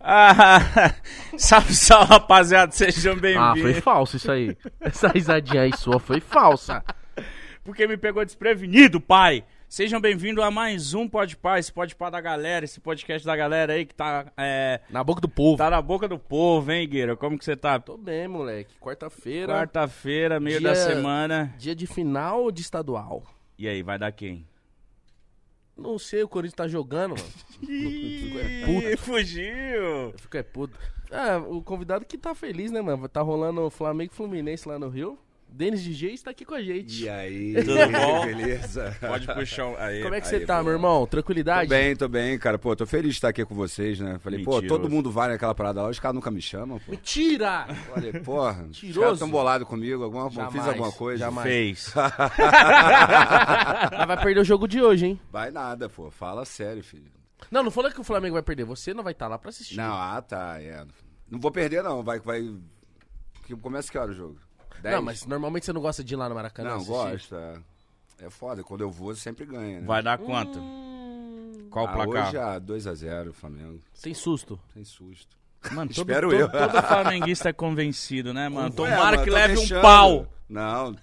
Ah, salve, salve, rapaziada, sejam Ah, bem-vindos. foi falso isso aí. Essa risadinha aí sua foi falsa. Porque me pegou desprevenido, pai. Sejam bem-vindos a mais um Podpah, esse Podpah da galera, esse podcast da galera aí que tá, é, Na boca do povo. tá na boca do povo, hein, Gueira? Como que você tá? Tô bem, moleque. Quarta-feira. Quarta-feira, meio Dia- da semana. Dia de final de estadual. E aí, vai dar quem? Não sei, o Corinthians tá jogando, mano. Ih, fugiu! Eu fico é puto. Ah, o convidado que tá feliz, né, mano? Tá rolando o Flamengo e Fluminense lá no Rio. Denis DJ está aqui com a gente. E aí, Tudo bom? beleza? Pode puxar o... Aí, Como é que aí, você tá, pô. meu irmão? Tô Tranquilidade? bem, tô bem, cara. Pô, tô feliz de estar aqui com vocês, né? Falei, pô, Mentiroso. todo mundo vai naquela parada lá, os caras nunca me chamam, pô. Mentira! Falei, porra, os Mentiroso. caras tão bolados comigo, alguma, fiz Jamais, alguma coisa. jamais. Fez. Mas vai perder o jogo de hoje, hein? Vai nada, pô. Fala sério, filho. Não, não falou que o Flamengo vai perder. Você não vai estar lá pra assistir. Não, ah, tá, é. Não vou perder, não. Vai, vai. que- Começa que hora o jogo? Dez? Não, mas normalmente você não gosta de ir lá no Maracanã Não, assistir? gosto, é. Foda, quando eu vou, sempre ganha, né? Vai dar quanto? Hum, Qual o Ah, placar? hoje é 2x0 Flamengo. sem susto. Sem susto. Mano, todo, Espero todo, eu. todo flamenguista é convencido, né, mano? Ué, Tomara mano, que leve um fechando. pau. Não,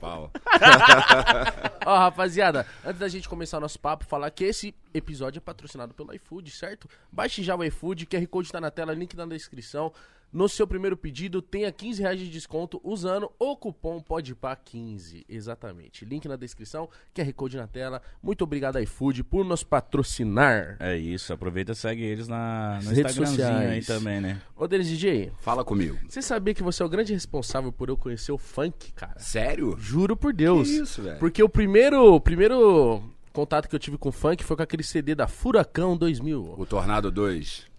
pau. Ó, rapaziada, antes da gente começar o nosso papo, falar que esse episódio é patrocinado pelo iFood, certo? Baixe já o iFood, QR Code tá na tela, link na descrição. No seu primeiro pedido, tenha 15 reais de desconto usando o cupom PODPA15. Exatamente. Link na descrição, QR Code na tela. Muito obrigado, iFood, por nos patrocinar. É isso, aproveita e segue eles na, no redes Instagramzinho aí sociais. também, né? Ô, Denis DJ, Fala comigo. você sabia que você é o grande responsável por eu conhecer o funk, cara? Sério? Juro por Deus. Que isso, velho? Porque o primeiro, o primeiro contato que eu tive com funk foi com aquele CD da Furacão 2000. O Tornado 2.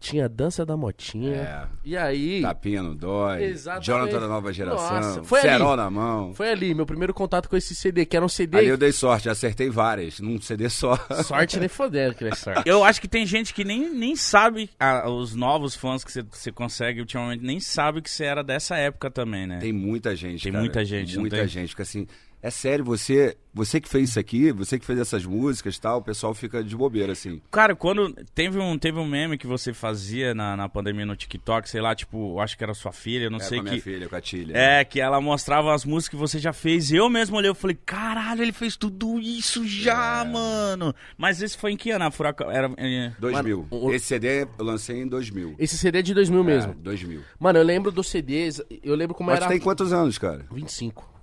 Tinha Dança da Motinha. É. E aí, Tapinha no dói. Exatamente. Jonathan da nova geração. Nossa, foi Cerol ali. na mão. foi ali meu primeiro contato com esse CD, que era um CD. Ali eu dei sorte, acertei várias, num CD só. Sorte nem fodendo que é sorte. Eu acho que tem gente que nem, nem sabe, ah, os novos fãs que você- consegue ultimamente, nem sabe que você era dessa época também, né? Tem muita gente, Tem cara. muita gente, Muita tem? gente. Fica assim, é sério, você, você que fez isso aqui, você que fez essas músicas e tal, o pessoal fica de bobeira, assim. Cara, quando teve um, teve um meme que você fazia na, na pandemia no TikTok, sei lá, tipo, acho que era sua filha, eu não é, sei com a que. minha filha, com a Tilha. É, que ela mostrava as músicas que você já fez. Eu mesmo olhei, eu falei, caralho, ele fez tudo isso já, É. mano. Mas esse foi em que ano? A Furacão? Era, é, 2000. Mano, o- Esse CD eu lancei em 2000. Esse CD é de 2000 mesmo. É, 2000. Mano, eu lembro dos CDs, eu lembro como Mas era... tu tem quantos anos, cara? 25.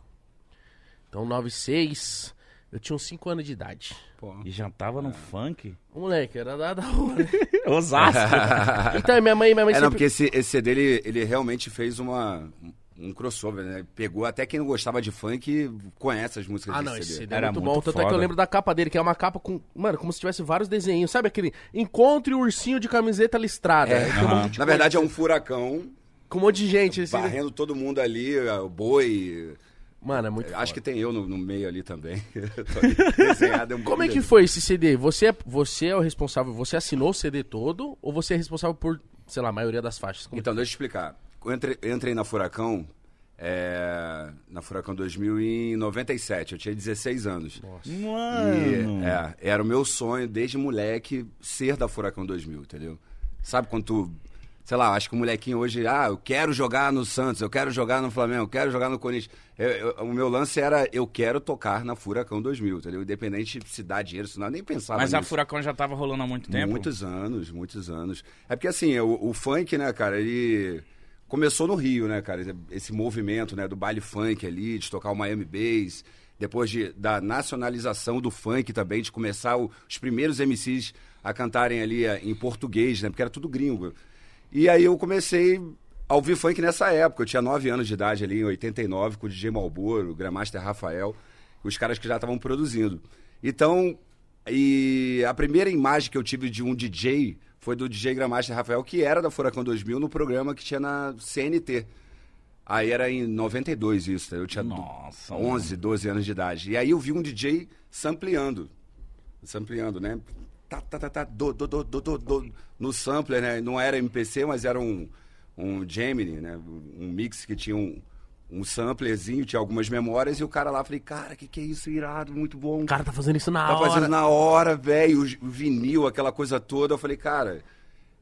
Então, 96, eu tinha uns 5 anos de idade. Pô. E já tava no funk? O moleque, era da, da rua, né? Osasco. Então, minha mãe, minha mãe É, não, sempre... porque esse, esse CD, ele, ele realmente fez uma, um crossover, né? Pegou até quem não gostava de funk conhece as músicas Ah, desse não, esse CD. CD é Era muito, muito bom. Tanto é que foda. eu lembro da capa dele, que é uma capa com. Mano, como se tivesse vários desenhos. Sabe aquele. Encontre o ursinho de camiseta listrada. É, Aí tem um monte de Na coisa, verdade, é um furacão Com um monte de gente. Assim, varrendo todo mundo ali, o boi. Mano, é muito Acho foda. que tem eu no, no meio ali também. Tô ali desenhado, é um Como é que foi esse CD? Você é, você é o responsável, você assinou o CD todo? Ou você é responsável por, sei lá, a maioria das faixas? Como- Então, deixa eu explicar. Eu entrei, eu entrei na Furacão, é, na Furacão 2000 em 97, eu tinha 16 anos. Mano. E, é, era o meu sonho desde moleque ser da Furacão 2000, entendeu? Sabe quando tu, sei lá, acho que o molequinho hoje, ah, eu quero jogar no Santos, eu quero jogar no Flamengo, eu quero jogar no Corinthians. Eu- eu- o meu lance era, eu quero tocar na Furacão 2000, entendeu? Independente se dá dinheiro, se não, eu nem pensava Mas a nisso. Furacão já tava rolando há muito tempo? Muitos anos, muitos anos. É porque assim, o, o funk, né, cara, ele começou no Rio, né, cara? Esse movimento, né, do baile funk ali, de tocar o Miami Bass, depois de, da nacionalização do funk também, de começar o- os primeiros MCs a cantarem ali eh, em português, né, porque era tudo gringo. E aí eu comecei a ouvir funk nessa época. Eu tinha 9 anos de idade ali, em 89, com o DJ Malboro, o Grandmaster Rafael, os caras que já estavam produzindo. Então, e a primeira imagem que eu tive de um DJ foi do DJ Grandmaster Rafael, que era da Furacão 2000, no programa que tinha na CNT. Aí era em 92 isso, eu tinha Nossa, 11, 12 anos de idade. E aí eu vi um DJ sampleando, sampleando, né? Tá, tá, tá, tá, do, do, do, do, do, do, no sampler, né? Não era MPC, mas era um, um Gemini, né? Um mix que tinha um, um samplerzinho, tinha algumas memórias, e o cara lá, falei, cara, que que é isso, irado, muito bom. O cara tá fazendo isso na Tá hora. fazendo na hora, velho, o vinil, aquela coisa toda. Eu falei, cara,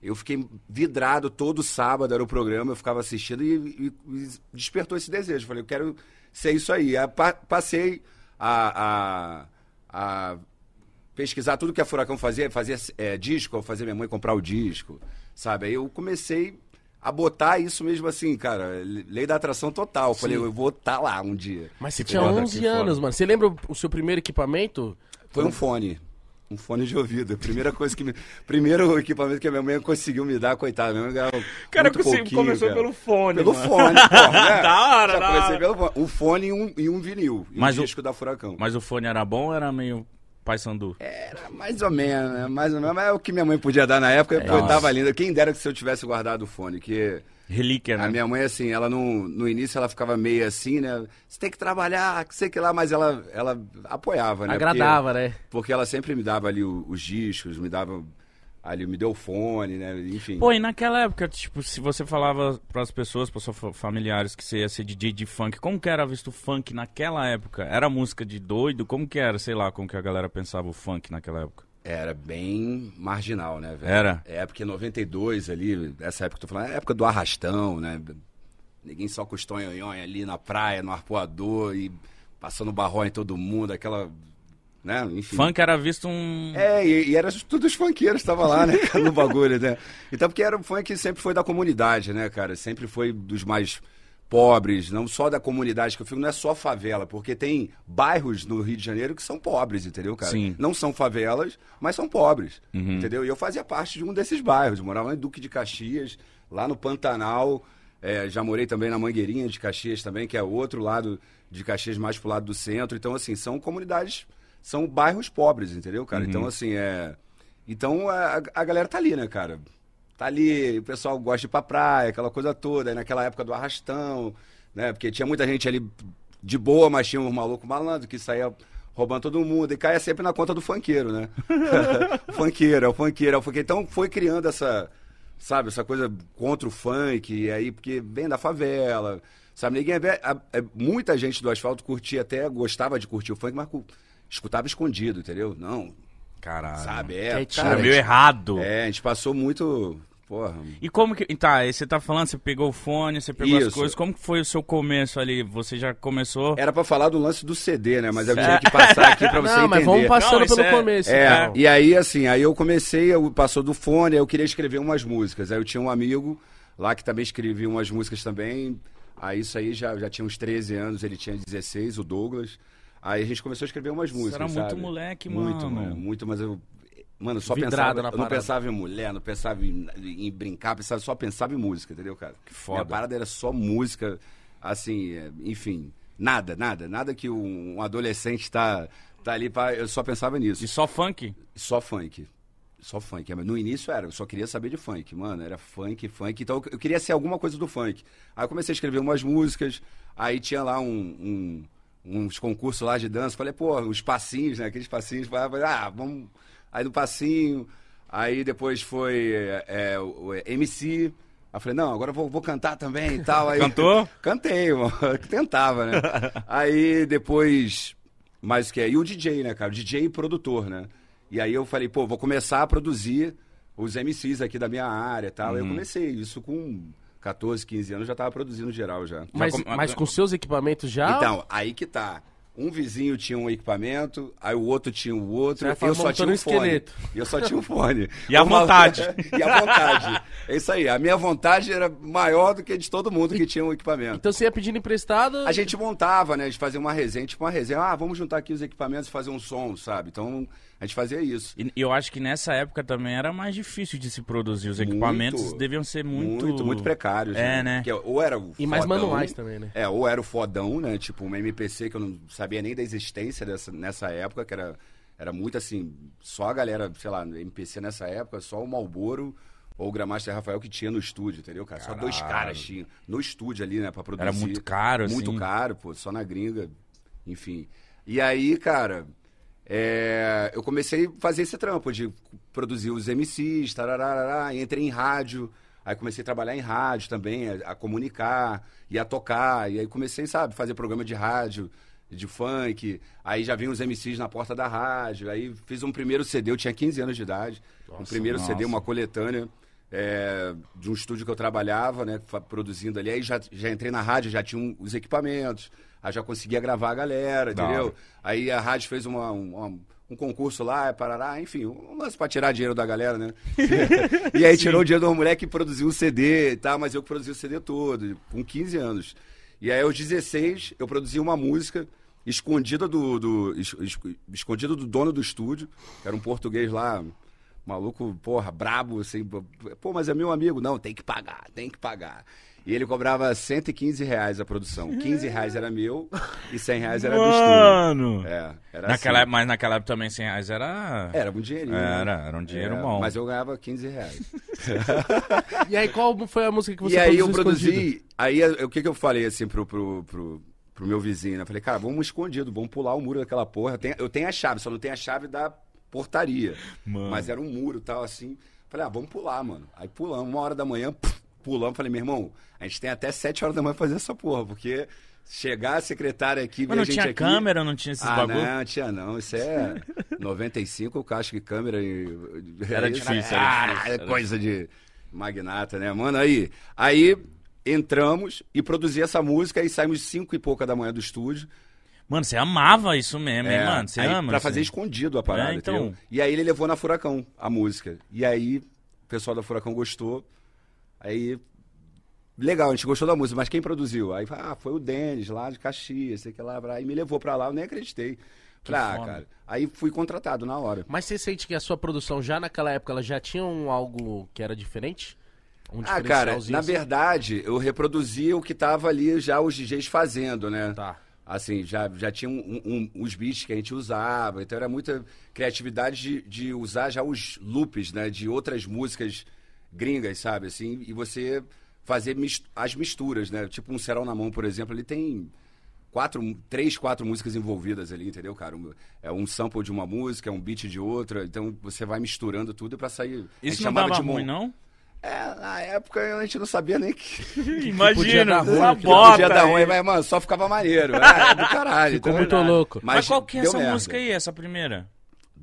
eu fiquei vidrado todo sábado, era o programa, eu ficava assistindo e, e- e despertou esse desejo. Eu falei, eu quero ser isso aí. Aí pa- passei a, a, a pesquisar tudo que a Furacão fazia, fazia é, disco, eu fazia minha mãe comprar o disco, sabe? Aí eu comecei a botar isso mesmo assim, cara, lei da atração total. Eu Falei, eu vou estar lá um dia. Mas você tinha foda, 11 que foda. anos, mano. Você lembra o- seu primeiro equipamento? Foi um fone. Um fone de ouvido. Primeira coisa que me. Primeiro equipamento que a minha mãe conseguiu me dar, coitada. Minha mãe Cara, muito você pouquinho, começou cara. pelo fone. Pelo mano. fone, porra, né? Da hora, Já da comecei hora. pelo fone. Um fone e um, e um vinil. E Mas um o- disco da Furacão. Mas o fone era bom ou era meio Pai Sandu? Era mais ou menos, né? Mais ou menos. Mas é o que minha mãe podia dar na época, porque Nossa. tava linda. Quem dera que se eu tivesse guardado o fone, que. Relíquia, né? A minha mãe, assim, ela no, no início ela ficava meio assim, né? Você tem que trabalhar, que sei que lá, mas ela, ela apoiava, né? Porque- Agradava, né? Porque ela sempre me dava ali o- os discos, me dava ali, me deu o fone, né? Enfim. Pô, e naquela época, tipo, se você falava pras pessoas, pros seus fa- familiares que você ia ser DJ de funk, como que era visto o funk naquela época? Era música de doido? Como que era, sei lá, como que a galera pensava o funk naquela época? Era bem marginal, né, velho? Era? É, porque 92 ali, essa época que eu tô falando, é a época do arrastão, né? Ninguém só tonhonhões ali na praia, no arpoador e passando barró em todo mundo, aquela. Né? Enfim. Funk era visto um... É, e, e era tudo os funkeiros que estavam lá, né, cara, no bagulho, né? Então, porque era o funk sempre foi da comunidade, né, cara? Sempre foi dos mais pobres, não só da comunidade que eu fico, não é só favela, porque tem bairros no Rio de Janeiro que são pobres, entendeu, cara? Sim. Não são favelas, mas são pobres, Uhum. entendeu? E eu fazia parte de um desses bairros, morava em Duque de Caxias, lá no Pantanal, é, já morei também na Mangueirinha de Caxias também, que é outro lado de Caxias, mais pro lado do centro. Então, assim, são comunidades, são bairros pobres, entendeu, cara? Então, assim, é. Então a, a galera tá ali, né, cara? Tá ali, o pessoal gosta de ir pra praia, aquela coisa toda. Aí naquela época do arrastão, né? Porque tinha muita gente ali de boa, mas tinha um maluco malandro que saía roubando todo mundo. E caia sempre na conta do funkeiro, né? funkeiro, é o funkeiro, é o funkeiro. Então foi criando essa, sabe, essa coisa contra o funk, e aí, porque vem da favela, sabe? Ninguém a- é, muita gente do asfalto curtia até, gostava de curtir o funk, mas escutava escondido, entendeu? Não, Caralho. sabe? É, cara, meio errado. é, a gente passou muito. Porra. E como que. Tá, aí você tá falando, você pegou o fone, você pegou as Isso. coisas. Como que foi o seu começo ali? Você já começou. Era pra falar do lance do CD, né? Mas eu Certo. tinha que passar aqui pra você Não, mas entender. vamos passando Não, pelo é- começo. É, então. e aí assim, aí eu comecei, eu passou do fone, aí eu queria escrever umas músicas. Aí eu tinha um amigo lá que também escrevia umas músicas também. Aí isso aí já, já tinha uns 13 anos, ele tinha 16, o Douglas. Aí a gente começou a escrever umas músicas. era muito sabe? moleque, Muito, mano. mano. Muito, mas eu. Mano, só Vidrado pensava. na Eu não pensava em mulher, não pensava em, em brincar, pensava, só pensava em música, entendeu, cara? Que foda. Minha parada era só música, assim, é, enfim. Nada, nada, nada que um, um adolescente tá, tá ali pra. Eu só pensava nisso. E só funk? Só funk. Só funk. Mas No início era, eu só queria saber de funk, mano. Era funk, funk. Então eu- eu queria ser alguma coisa do funk. Aí eu comecei a escrever umas músicas, aí tinha lá um, um- uns concursos lá de dança. Falei, pô, os passinhos, né? Aqueles passinhos. Falei, ah, vamos. Aí no passinho. Aí depois foi é, é, o o MC. Aí falei, não, agora vou, vou cantar também e tal. Aí, Cantou? Cantei, mano. Tentava, né? Aí depois. Mas o que é? E o DJ, né, cara? O DJ e produtor, né? E aí eu falei, pô, vou começar a produzir os MCs aqui da minha área e tal. Aí eu comecei isso com 14, 15 anos, já tava produzindo geral já. Mas, com- mas com seus equipamentos já? Então, aí que tá. Um vizinho tinha um equipamento, aí o outro tinha o outro, Você falar eu só tinha um fone. esqueleto. E eu só tinha um fone. E a vontade. e a vontade. É isso aí. A minha vontade era maior do que de todo mundo que tinha um equipamento. Então você ia pedindo emprestado. A gente montava, né? A gente fazia uma resenha, tipo uma resenha. Ah, vamos juntar aqui os equipamentos e fazer um som, sabe? Então, a gente fazia isso. E eu acho que nessa época também era mais difícil de se produzir. Os Muito. equipamentos deviam ser muito. Muito, muito precários. É, né? Porque ou era o E mais fodão, manuais também, né? É, ou era o fodão, né? Tipo, uma MPC que eu não sabia nem da existência dessa, nessa época, que era, era muito assim, só a galera, sei lá, MPC nessa época, só o Malboro ou o Gramaster Rafael que tinha no estúdio, entendeu, cara? Só dois Caralho. caras tinham no estúdio ali, né, pra produzir. Era muito caro, Muito assim. caro, pô, só na gringa, enfim. E aí, cara, é, eu comecei a fazer esse trampo de produzir os MCs, tararará, entrei em rádio. Aí comecei a trabalhar em rádio também, a, a comunicar e a tocar. E aí comecei, sabe, fazer programa de rádio, de funk. Aí já vinham os MCs na porta da rádio. Aí fiz um primeiro CD, eu tinha 15 anos de idade. um primeiro nossa. CD, uma coletânea. é, de um estúdio que eu trabalhava, né, produzindo ali, aí já, já entrei na rádio, já tinha um- os equipamentos, aí já conseguia gravar a galera, entendeu? Aí a rádio fez uma, um, uma- um concurso lá, parará, enfim, um lance pra tirar dinheiro da galera, né? e aí tirou o dinheiro do moleque que produziu o CD e tal, mas eu que produzi o CD todo, com 15 anos. E aí aos 16 eu produzi uma música escondida do, do es- es- escondida do dono do estúdio, que era um português lá, maluco, porra, brabo, assim, pô, mas é meu amigo. Não, tem que pagar, tem que pagar. E ele cobrava 115 reais a produção. 15 reais era meu e 100 reais era do estúdio. Mano! É, era Naquela, assim. Mas naquela época também 100 reais era... Era um dinheirinho. né? Era, era um dinheiro É, bom. Mas eu ganhava 15 reais. E aí, qual foi a música que você e aí eu produziu escondido? produzi. Aí eu- o que, que eu falei assim pro, pro, pro, pro meu vizinho, né? Eu falei, cara, vamos escondido, vamos pular o muro daquela porra. Eu tenho, eu tenho a chave, só não tenho a chave da portaria. Mano. Mas era um muro e tal, assim. Falei, ah, vamos pular, mano. Aí pulamos, uma hora da manhã, puf, pulamos. Falei, meu irmão, a gente tem até sete horas da manhã pra fazer essa porra, porque chegar a secretária aqui, Mas não a gente tinha aqui... câmera, não tinha esses ah, bagulho? não, tinha não. Isso é 95, eu acho que câmera e... Era isso, difícil, ah, era difícil, é era coisa de magnata, né? Mano, aí... Aí entramos e produzi essa música e saímos cinco e pouca da manhã do estúdio. Mano, você amava isso mesmo, hein, É, mano? Você aí, ama? Pra isso fazer escondido a parada, É, então. entendeu? E aí ele levou na Furacão a música. E aí o pessoal da Furacão gostou. Aí. Legal, a gente gostou da música, mas quem produziu? Aí ah, foi o Denis lá de Caxias, sei que lá. Aí me levou pra lá, eu nem acreditei. Falei, ah, cara. Aí fui contratado na hora. Mas você sente que a sua produção já naquela época ela já tinha um algo que era diferente? Um Ah, cara, na assim? verdade, eu reproduzia o que tava ali já os DJs fazendo, né? Tá. Assim, já, já tinha um, um- os beats que a gente usava, então era muita criatividade de, de usar já os loops, né? De outras músicas gringas, sabe? Assim, e você fazer mis- as misturas, né? Tipo um Serão na Mão, por exemplo, ele tem quatro, três, quatro músicas envolvidas ali, entendeu, cara? Um- É um sample de uma música, é um beat de outra, então você vai misturando tudo pra sair. Isso não chamava dava de ruim, não? É, na época a gente não sabia nem que podia Imagina, dar ruim, uma que bota. podia dar ruim, mas, mano, só ficava maneiro. É, do caralho. Ficou então- muito louco. Mas, qual que é essa merda. música aí, essa primeira?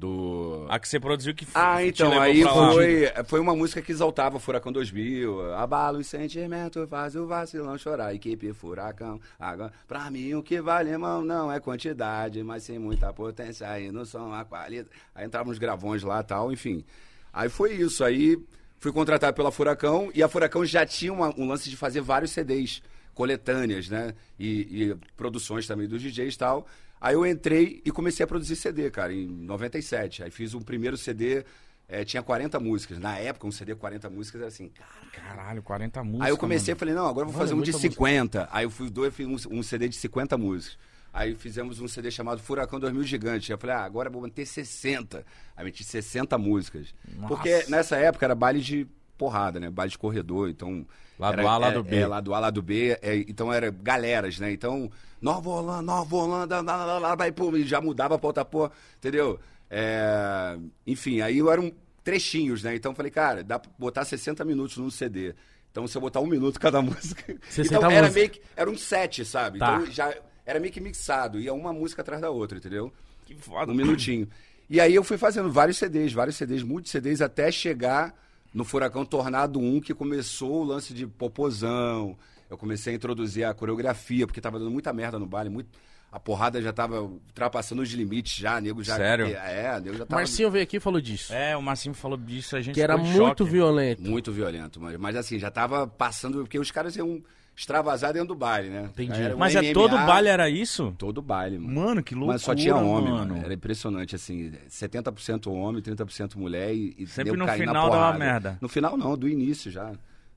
Do... A que você produziu que f- Ah, então, aí foi, foi uma música que exaltava o Furacão 2000. Abala os sentimentos, faz o vacilão chorar. Equipe Furacão. Agora, pra mim, o que vale, irmão, não é quantidade, mas sim muita potência. Aí no som, a qualidade. Aí entravam uns gravões lá e tal, enfim. Aí foi isso. Aí fui contratado pela Furacão e a Furacão já tinha uma- um lance de fazer vários CDs, coletâneas, né? E, e produções também dos DJs e tal. Aí eu entrei e comecei a produzir CD, cara, em 97. Aí fiz um primeiro CD, eh, tinha 40 músicas. Na época, um CD com 40 músicas era assim, cara. Caralho, 40 músicas. Aí eu comecei, mano. falei, não, agora eu vou Mano, fazer um de muita música. 50. Aí eu fui dois, fiz um, um CD de 50 músicas. Aí fizemos um CD chamado Furacão 2000 Gigante. Aí eu falei, ah, agora eu vou manter 60. Aí meti 60 músicas. Nossa. Porque nessa época era baile de porrada, né? Baile de corredor, então... Lado era- A, lado é, B. É, lado A, lado B. é, então era galeras, né? Então, Nova Holanda, Nova Holanda, lá, lá, lá, vai, e já mudava pra outra porra, entendeu? É, enfim, aí eram trechinhos, né? Então falei, cara, dá pra botar 60 minutos num CD. Então, se eu botar um minuto cada música. 60 então, era músicas. meio que. Era um set, sabe? Tá. Então já era meio que mixado. Ia uma música atrás da outra, entendeu? Que foda. Um minutinho. E aí eu fui fazendo vários CDs, vários CDs, muitos CDs, até chegar no Furacão Tornado 1, que começou o lance de popozão. Eu comecei a introduzir a coreografia, porque tava dando muita merda no baile, muito. A porrada já tava ultrapassando os limites já, nego já. Sério? É, nego já tava. Marcinho veio aqui e falou disso. É, o Marcinho falou disso, a gente que era muito choque. violento. Muito violento, mas, mas assim, já tava passando, porque os caras iam extravasar dentro do baile, né? Entendi. Era um Mas é MMA, todo baile era isso? Todo baile, mano. Mano, que loucura, Mas só tinha homem, mano. mano. Era impressionante, assim. 70% homem, 30% mulher e, e Sempre no final dava merda. No final não, do início já.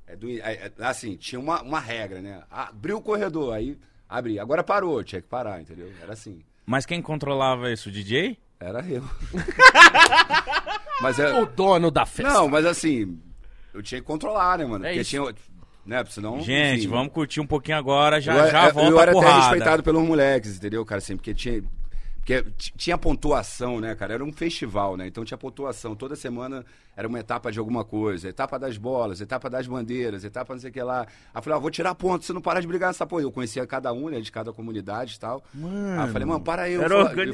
É do, é- é- assim, tinha uma, uma regra, né? Abriu o corredor, aí abri. Agora parou, tinha que parar, entendeu? Era assim. Mas quem controlava isso, o DJ? Era eu. mas é, O dono da festa. Não, mas assim, eu tinha que controlar, né, mano? É Porque isso. tinha. Né, senão. Gente, enfim, vamos curtir um pouquinho agora, já eu, já eu- volta eu era até respeitado pelos moleques, entendeu, cara? Assim, porque tinha. Porque tinha pontuação, né, cara? Era um festival, né? Então tinha pontuação. Toda semana era uma etapa de alguma coisa. Etapa das bolas, etapa das bandeiras, etapa não sei o que lá. Aí eu falei, ah, vou tirar ponto, se não parar de brigar nessa porra. Eu conhecia cada um, né, de cada comunidade e tal. Mano, aí eu falei, mano, para aí. Eu,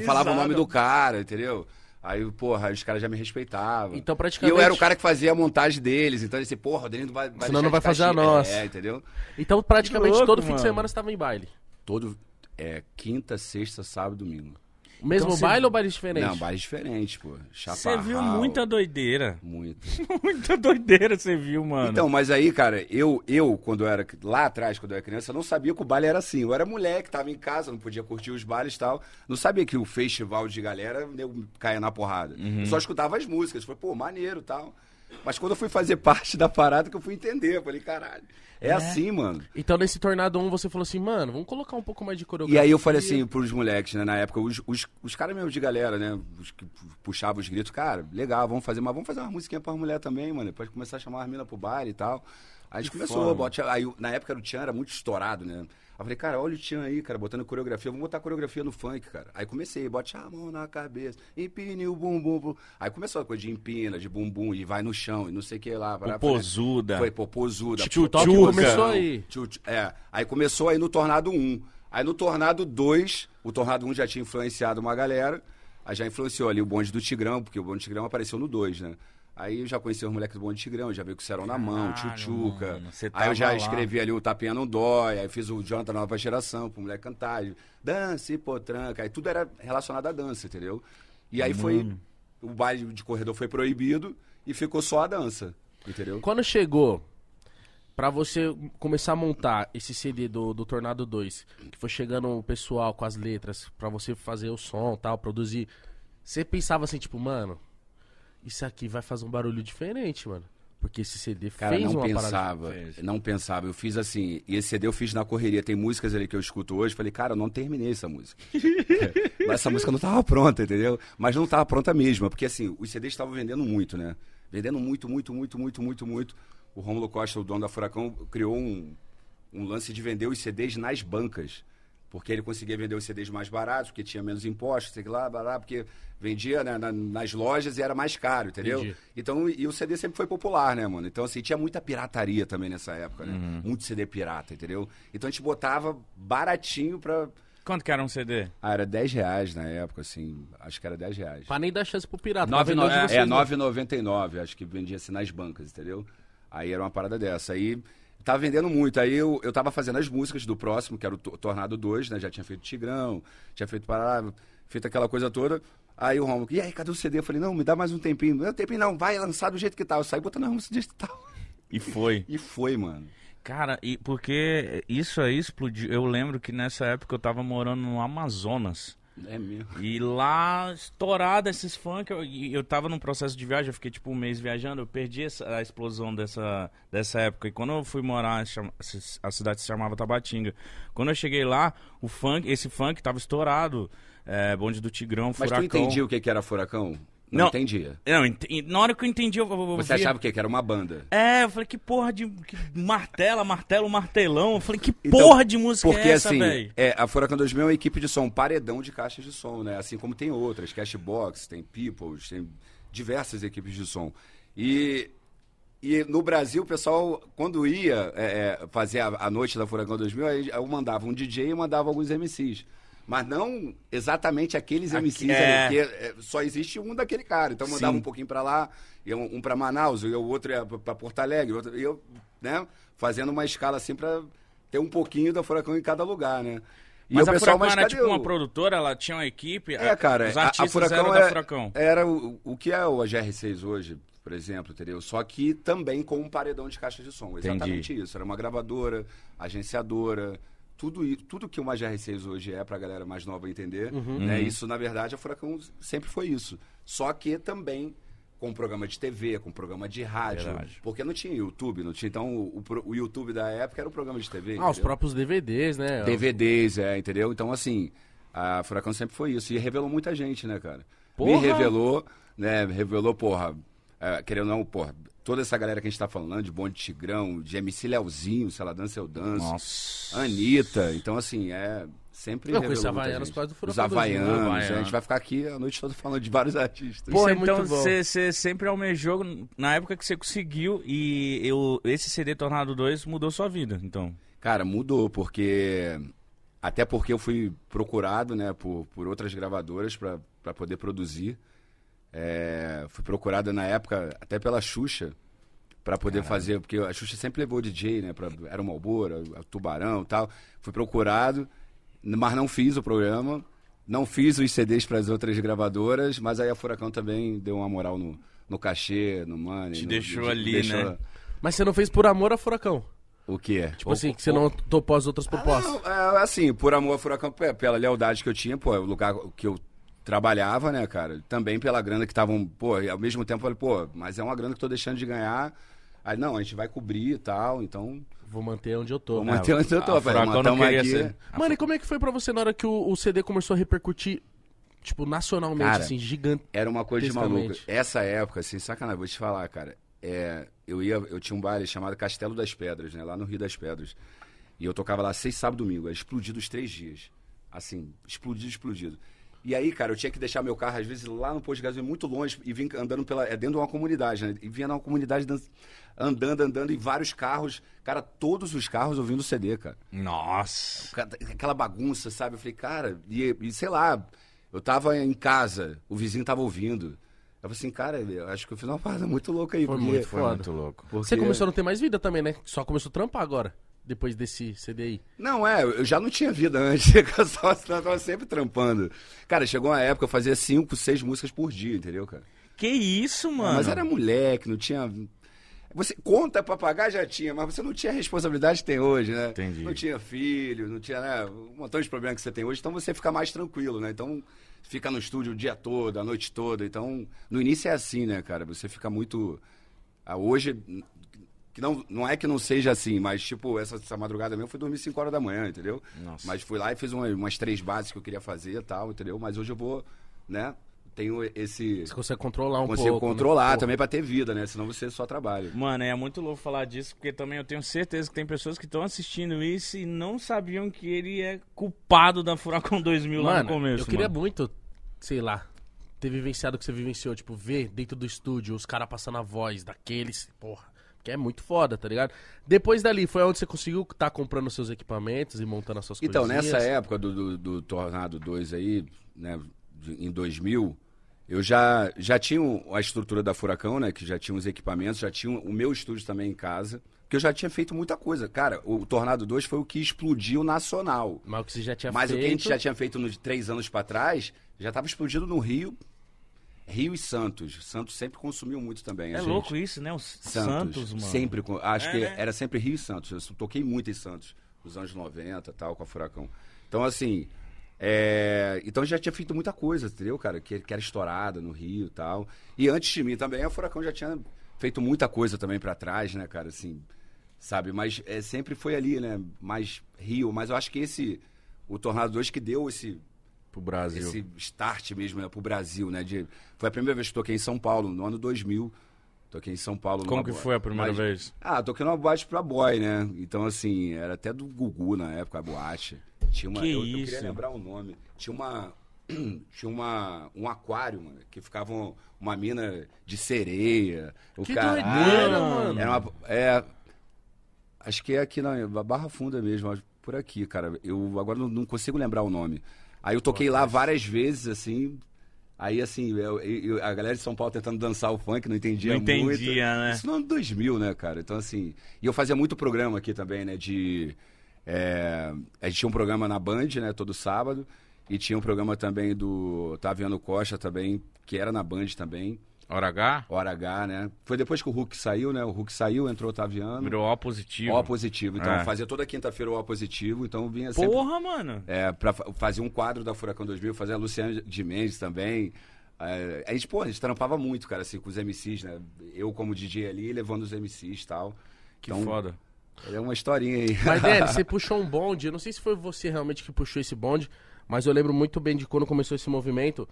eu falava o nome do cara, entendeu? Aí, porra, os caras já me respeitavam. Então, E praticamente- eu era o cara que fazia a montagem deles. Então, esse porra, o Danilo vai, vai Senão não vai fazer a nossa. É, entendeu? Então, praticamente louco, todo fim de mano. semana você tava em baile. Todo, é, quinta, sexta, sábado, domingo. O mesmo Então você- baile ou baile diferente? Não, bares diferentes, pô. Você viu muita doideira. Muito. muita doideira você viu, mano. Então, mas aí, cara, eu, eu, quando eu era lá atrás, quando eu era criança, eu não sabia que o baile era assim. Eu era moleque, tava em casa, não podia curtir os bailes e tal. Não sabia que o festival de galera nego, caia na porrada. Eu só escutava as músicas. Falei, pô, maneiro e tal. Mas quando eu fui fazer parte da parada, que eu fui entender, eu falei, caralho, é, assim, mano. Então, nesse Tornado 1, você falou assim, mano, vamos colocar um pouco mais de coreografia. E aí eu falei assim pros moleques, né, na época, os, os, os caras mesmo de galera, né, os que puxavam os gritos, cara, legal, vamos fazer, mas vamos fazer uma musiquinha pra mulher também, mano, depois começar a chamar as minas pro baile e tal. Aí a gente começou, foda. bote, aí na época o Tchan era muito estourado, né. Aí eu falei, cara, olha o Tchan aí, cara, botando coreografia, vamos botar coreografia no funk, cara. Aí comecei, bote a mão na cabeça, empine o bumbum. bum. Aí começou a coisa de empina, de bumbum, e vai no chão, e não sei o que lá. pará, Popozuda. Foi popozuda. Tchutchuca. Começou aí. É, aí começou aí no Tornado 1. Aí no Tornado 2, o Tornado 1 já tinha influenciado uma galera. Aí já influenciou ali o bonde do Tigrão, porque o bonde do Tigrão apareceu no 2, né? Aí eu já conheci os moleques do bonde Tigrão, já veio com o Cerão na mão, Caralho, Tchutchuca. mano, Aí eu já lá. escrevi ali o Tapinha Não Dói, aí fiz o Jonathan Nova Geração, pro moleque cantar. Dança e potranca. Aí tudo era relacionado à dança, entendeu? E aí foi. O baile de corredor foi proibido e ficou só a dança, entendeu? Quando chegou pra você começar a montar esse CD do, do Tornado 2, que foi chegando o pessoal com as letras pra você fazer o som tal, produzir, você pensava assim, tipo, mano, isso aqui vai fazer um barulho diferente, mano. Porque esse CD Cara, fez não uma parada. pensava, não pensava. Eu fiz assim, e esse CD eu fiz na correria. Tem músicas ali que eu escuto hoje, falei, cara, eu não terminei essa música. Mas essa música não tava pronta, entendeu? Mas não tava pronta mesmo, porque assim, os CDs estavam vendendo muito, né? Vendendo muito, muito, muito, muito, muito, muito. O Romulo Costa, o dono da Furacão, criou um, um lance de vender os CDs nas bancas. Porque ele conseguia vender os CDs mais baratos, porque tinha menos impostos, sei lá, blá, blá, porque vendia né, na- nas lojas e era mais caro, entendeu? Entendi. Então, e o CD sempre foi popular, né, mano? Então, assim, tinha muita pirataria também nessa época, né? Uhum. Muito CD pirata, entendeu? Então a gente botava baratinho pra. Quanto que era um CD? Ah, era 10 reais na época, assim. Acho que era 10 reais. Pra nem dar chance pro pirata. pra Nove vender no- onde é, vocês É, não- 9,99, acho que vendia-se nas bancas, entendeu? Aí era uma parada dessa. Aí tava vendendo muito. Aí eu, eu tava fazendo as músicas do próximo, que era o To- Tornado 2, né? Já tinha feito Tigrão, tinha feito Pará, feito aquela coisa toda. Aí o Romulo, e aí, cadê o CD? Eu falei, não, me dá mais um tempinho. Não, tempinho não, vai lançar do jeito que tá. Eu saí botando a música do jeito que tá. E foi. E foi, mano. Cara, e porque isso aí explodiu. Eu lembro que nessa época eu tava morando no Amazonas. É mesmo. E lá, estourado esses funk, eu, eu tava num processo de viagem, eu fiquei tipo um mês viajando, eu perdi essa- a explosão dessa, dessa época. E quando eu fui morar, a cidade se chamava Tabatinga. Quando eu cheguei lá, o funk, esse funk tava estourado. É, bonde do Tigrão, Mas Furacão. tu entendia o que, que era furacão? Não, Não. entendia. Não, ent- na hora que eu entendi, eu, eu Você vi- achava o quê? Que era uma banda? É, eu falei, que porra de. Que martela, martelo, martelão. Eu falei, que Então, porra de música Porque é essa, assim, velho? é, a Furacão 2000 é uma equipe de som, um paredão de caixas de som, né? Assim como tem outras, Cashbox, tem Peoples, tem diversas equipes de som. E, e no Brasil, o pessoal, quando ia é, é, fazer a, a noite da Furacão 2000, aí eu mandava um DJ e mandava alguns MCs. Mas não exatamente aqueles Aqui- MCs é. ali, porque é, só existe um daquele cara. Então eu mandava Sim. um pouquinho pra lá, um, um para Manaus, e o outro ia pra Porto Alegre, outro, e eu, né, fazendo uma escala assim pra ter um pouquinho da Furacão em cada lugar, né? E Mas o a pessoal, Furacão era cadê tipo o- uma produtora, ela tinha uma equipe. É, cara, os a- artistas a, Furacão eram é- da Furacão. era o, o que é o GR6 hoje, por exemplo, entendeu? Só que também com um paredão de caixa de som. Exatamente isso. Era uma gravadora, agenciadora, tudo, tudo que uma GR6 hoje é pra galera mais nova entender. Uhum. Né? Isso, na verdade, a Furacão sempre foi isso. Só que também com programa de TV, com programa de rádio. Verdade. Porque não tinha YouTube, não tinha. Então, o, o YouTube da época era o programa de TV. Ah, os entendeu? próprios DVDs, né? DVDs, é, entendeu? Então, assim, a Furacão sempre foi isso. E revelou muita gente, né, cara? Porra! Me revelou, né? Revelou, porra, é, querendo ou não, porra, toda essa galera que a gente tá falando, de Bonde Tigrão, de MC Leozinho, se ela dança, eu danço. Nossa. Anitta. Então, assim, é. Sempre revelou muita Havaianos causa do Os Furacão 2000, Havaianos, né? a gente vai ficar aqui a noite toda falando de vários artistas. Pô, Isso é então você sempre almejou, na época que você conseguiu, e eu, esse CD Tornado 2 mudou sua vida, então. Cara, mudou, porque. Até porque eu fui procurado, né, por, por outras gravadoras para poder produzir. É, fui procurado na época até pela Xuxa para poder fazer, porque a Xuxa sempre levou DJ, né, pra, era o Malbora, o Tubarão e tal. Fui procurado, mas não fiz o programa, não fiz os CDs para as outras gravadoras, mas aí a Furacão também deu uma moral no, no cachê, no money. Te no- deixou no- ali, deixou- né? Mas você não fez por amor a Furacão? O que é? Tipo assim, que você não topou as outras propostas. Não, é, assim, por amor a Furacão, pe- pela lealdade que eu tinha, pô, é o lugar que eu trabalhava, né, cara? Também pela grana que estavam, pô, e ao mesmo tempo eu falei, pô, mas é uma grana que eu tô deixando de ganhar. Aí, não, a gente vai cobrir e tal, então Vou manter onde eu tô. vou manter onde eu tô. a "Mano, não queria aqui. ser. Mano, e como é que foi pra você na hora que o, o CD começou a repercutir, tipo, nacionalmente, Cara, assim, gigante? Era uma coisa de maluco. Essa época, assim, sacanagem, vou te falar, cara. É, eu ia, eu tinha um baile chamado Castelo das Pedras, né? Lá no Rio das Pedras. E eu tocava lá seis sábado e domingo. Era explodido os três dias. Assim, explodido, explodido. E aí, cara, eu tinha que deixar meu carro, às vezes, lá no posto de gasolina, muito longe, e vim andando pela. É dentro de uma comunidade, né? E vinha numa comunidade dan- andando, andando, e vários carros. Cara, todos os carros ouvindo CD, cara. Nossa. Aquela bagunça, sabe? Eu falei, cara, e, e sei lá, eu tava em casa, o vizinho tava ouvindo. Eu falei assim, cara, eu acho que eu fiz uma parada muito louca aí. Foi porque- muito Foi Foda. muito louco. porque- Você começou a não ter mais vida também, né? Só começou a trampar agora, depois desse CD aí. Não, é, eu já não tinha vida antes, eu só- eu tava sempre trampando. Cara, chegou uma época, eu fazia cinco, seis músicas por dia, entendeu, cara? Que isso, mano? Mas era moleque, não tinha. Você conta pra pagar já tinha, mas você não tinha a responsabilidade que tem hoje, né? Entendi. Não tinha filho, não tinha, né? Um montão de problemas que você tem hoje, então você fica mais tranquilo, né? Então, fica no estúdio o dia todo, a noite toda. Então, no início é assim, né, cara? Você fica muito. Ah, hoje. Que não, não é que não seja assim, mas tipo, essa, essa madrugada mesmo eu fui dormir 5 horas da manhã, entendeu? Nossa. Mas fui lá e fiz uma- umas três bases que eu queria fazer e tal, entendeu? Mas hoje eu vou, né? Tenho esse. Você consegue controlar um Consigo pouco. né? controlar Pô, também pra ter vida, né? Senão você só trabalha. Mano, é muito louco falar disso, porque também eu tenho certeza que tem pessoas que estão assistindo isso e não sabiam que ele é culpado da Furacão 2000 lá Mano, no começo. eu queria mano. muito, sei lá, ter vivenciado o que você vivenciou. Tipo, ver dentro do estúdio os caras passando a voz daqueles, porra. Que é muito foda, tá ligado? Depois dali, foi onde você conseguiu estar comprando seus equipamentos e montando as suas Então, coisinhas? nessa época do, do, do Tornado 2 aí, né, em 2000, eu já, já tinha a estrutura da Furacão, né, que já tinha os equipamentos, já tinha o meu estúdio também em casa, que eu já tinha feito muita coisa. Cara, o Tornado 2 foi o que explodiu nacional. Mas o que você já tinha Mas feito... o que a gente já tinha feito nos três anos pra trás, já estava explodindo no Rio, Rio e Santos. Santos sempre consumiu muito também. É gente. louco isso, né? Os Santos, Santos, mano. Sempre, acho É, que né? era sempre Rio e Santos. Eu toquei muito em Santos, nos anos 90 tal, com a Furacão. Então, assim, é, então já tinha feito muita coisa, entendeu, cara? Que, que era estourada no Rio e tal. E antes de mim também, a Furacão já tinha feito muita coisa também pra trás, né, cara? Assim, sabe? Mas é, sempre foi ali, né? Mais Rio. Mas eu acho que esse, o Tornado 2 que deu esse, Pro Brasil. esse start mesmo né, pro Brasil, né? De, foi a primeira vez que toquei em São Paulo, no ano 2000. Toquei em São Paulo. Como que foi a primeira mas- vez? Ah, toquei numa boate pra boy, né? Então, assim, era até do Gugu na época, a boate. Tinha uma. Que eu, eu isso? queria lembrar o nome. Tinha uma. Tinha uma, um aquário, mano, que ficava um- uma mina de sereia. O Que cara, doideira, mano. Era uma, é, acho que é aqui na Barra Funda mesmo, por aqui, cara. Eu agora não, não consigo lembrar o nome. Aí eu toquei lá várias vezes, assim. Aí, assim, eu- eu- a galera de São Paulo tentando dançar o funk, não entendia Não muito. entendia, né? Isso no ano 2000, né, cara? Então, assim... E eu fazia muito programa aqui também, né, de... é, a gente tinha um programa na Band, né, todo sábado. E tinha um programa também do Taviano Costa também, que era na Band também. Hora H? Hora H, né? Foi depois que o Hulk saiu, né? O Hulk saiu, entrou o Taviano. Virou O positivo. O positivo. Então, É. fazia toda quinta-feira o O positivo. Então, vinha sempre... Porra, mano. É, pra fa- fazer um quadro da Furacão 2000, fazer a Luciana de Mendes também. É, a gente, pô, a gente trampava muito, cara, assim, com os MCs, né? Eu como DJ ali, levando os MCs e tal. Que Então, foda. É uma historinha aí. Mas, Denis, você puxou um bonde. Eu não sei se foi você realmente que puxou esse bonde, mas eu lembro muito bem de quando começou esse movimento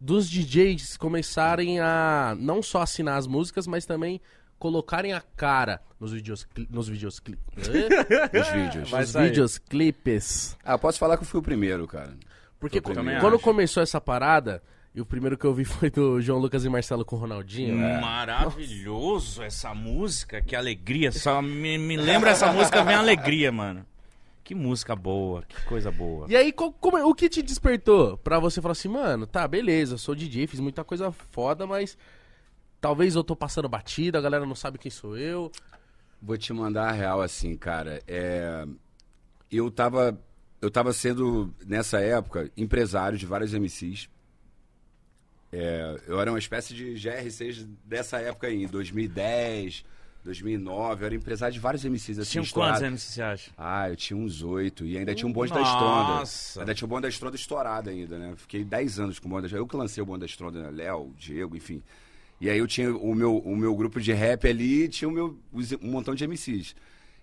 dos DJs começarem a não só assinar as músicas, mas também colocarem a cara nos vídeos nos vídeos Os vídeos. nos sair. vídeos clipes. Ah, posso falar que eu fui o primeiro, cara. Porque quando acho. começou essa parada, e o primeiro que eu vi foi do João Lucas e Marcelo com o Ronaldinho. Maravilhoso essa música, que alegria. Só me, me lembra essa música, vem alegria, mano. Que música boa, que coisa boa. E aí, co- como- o que te despertou pra você falar assim, mano, tá, beleza, sou DJ, fiz muita coisa foda, mas talvez eu tô passando batida, a galera não sabe quem sou eu. Vou te mandar a real assim, cara. É, Eu tava. Eu tava sendo, nessa época, empresário de vários MCs. É, Eu era uma espécie de GR6 dessa época aí, em 2010, 2009. Eu era empresário de vários MCs assim. Tinha estourados. quantos anos você acha? Ah, eu tinha uns oito. E ainda tinha um bonde da Nossa. Estronda. Ainda tinha o bonde da Estronda estourado ainda, né? Fiquei dez anos com o bonde da. Eu que lancei o bonde da Estronda, né? Léo, Diego, enfim. E aí eu tinha o meu, o meu grupo de rap ali e tinha o meu, um montão de MCs.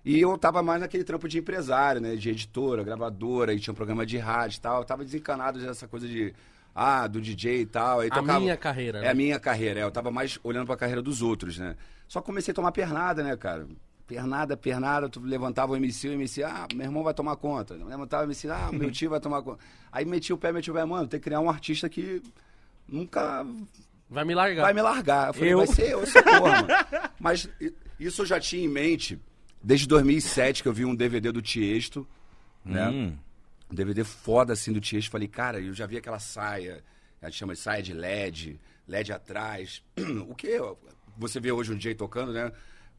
E eu tava mais naquele trampo de empresário, né? De editora, gravadora, e tinha um programa de rádio e tal. Eu tava desencanado dessa coisa de... Ah, do DJ e tal. Aí A tocava- minha carreira, É né? a minha carreira, é. Eu tava mais olhando pra carreira dos outros, né? Só comecei a tomar pernada, né, cara? Pernada, pernada, tu levantava o MC, o MC, ah, meu irmão vai tomar conta. Levantava o MC, ah, meu tio vai tomar conta. Aí meti o pé, meti o pé, mano, tem que criar um artista que nunca Vai me largar. vai me largar. Eu falei, Eu? vai ser eu, essa porra, mano. Mas isso eu já tinha em mente desde 2007, que eu vi um DVD do Tiesto, né? Hum. Um DVD foda assim do Tiesto. Falei, cara, eu já vi aquela saia, a gente chama de saia de LED, LED atrás. O que você vê hoje um DJ tocando, né?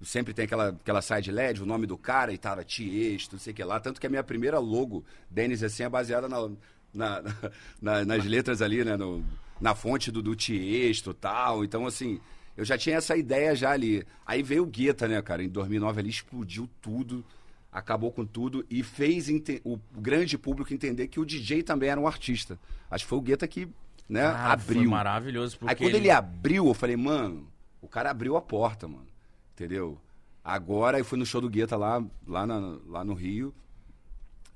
Sempre tem aquela, aquela saia de LED, o nome do cara e tava Tiesto, não sei o que lá. Tanto que a minha primeira logo, Denis, assim, é baseada na, na- na- nas letras ali, né? No- na fonte do, do Tiesto tal. Então, assim, eu já tinha essa ideia já ali. Aí veio o Guetta, né, cara? Em 2009 ali explodiu tudo acabou com tudo e fez o grande público entender que o DJ também era um artista. Acho que foi o Guetta que né, Ah, abriu. Foi maravilhoso. Porque Aí quando ele... abriu, eu falei, mano, o cara abriu a porta, mano. Entendeu? Agora eu fui no show do Guetta lá, lá, na- lá no Rio.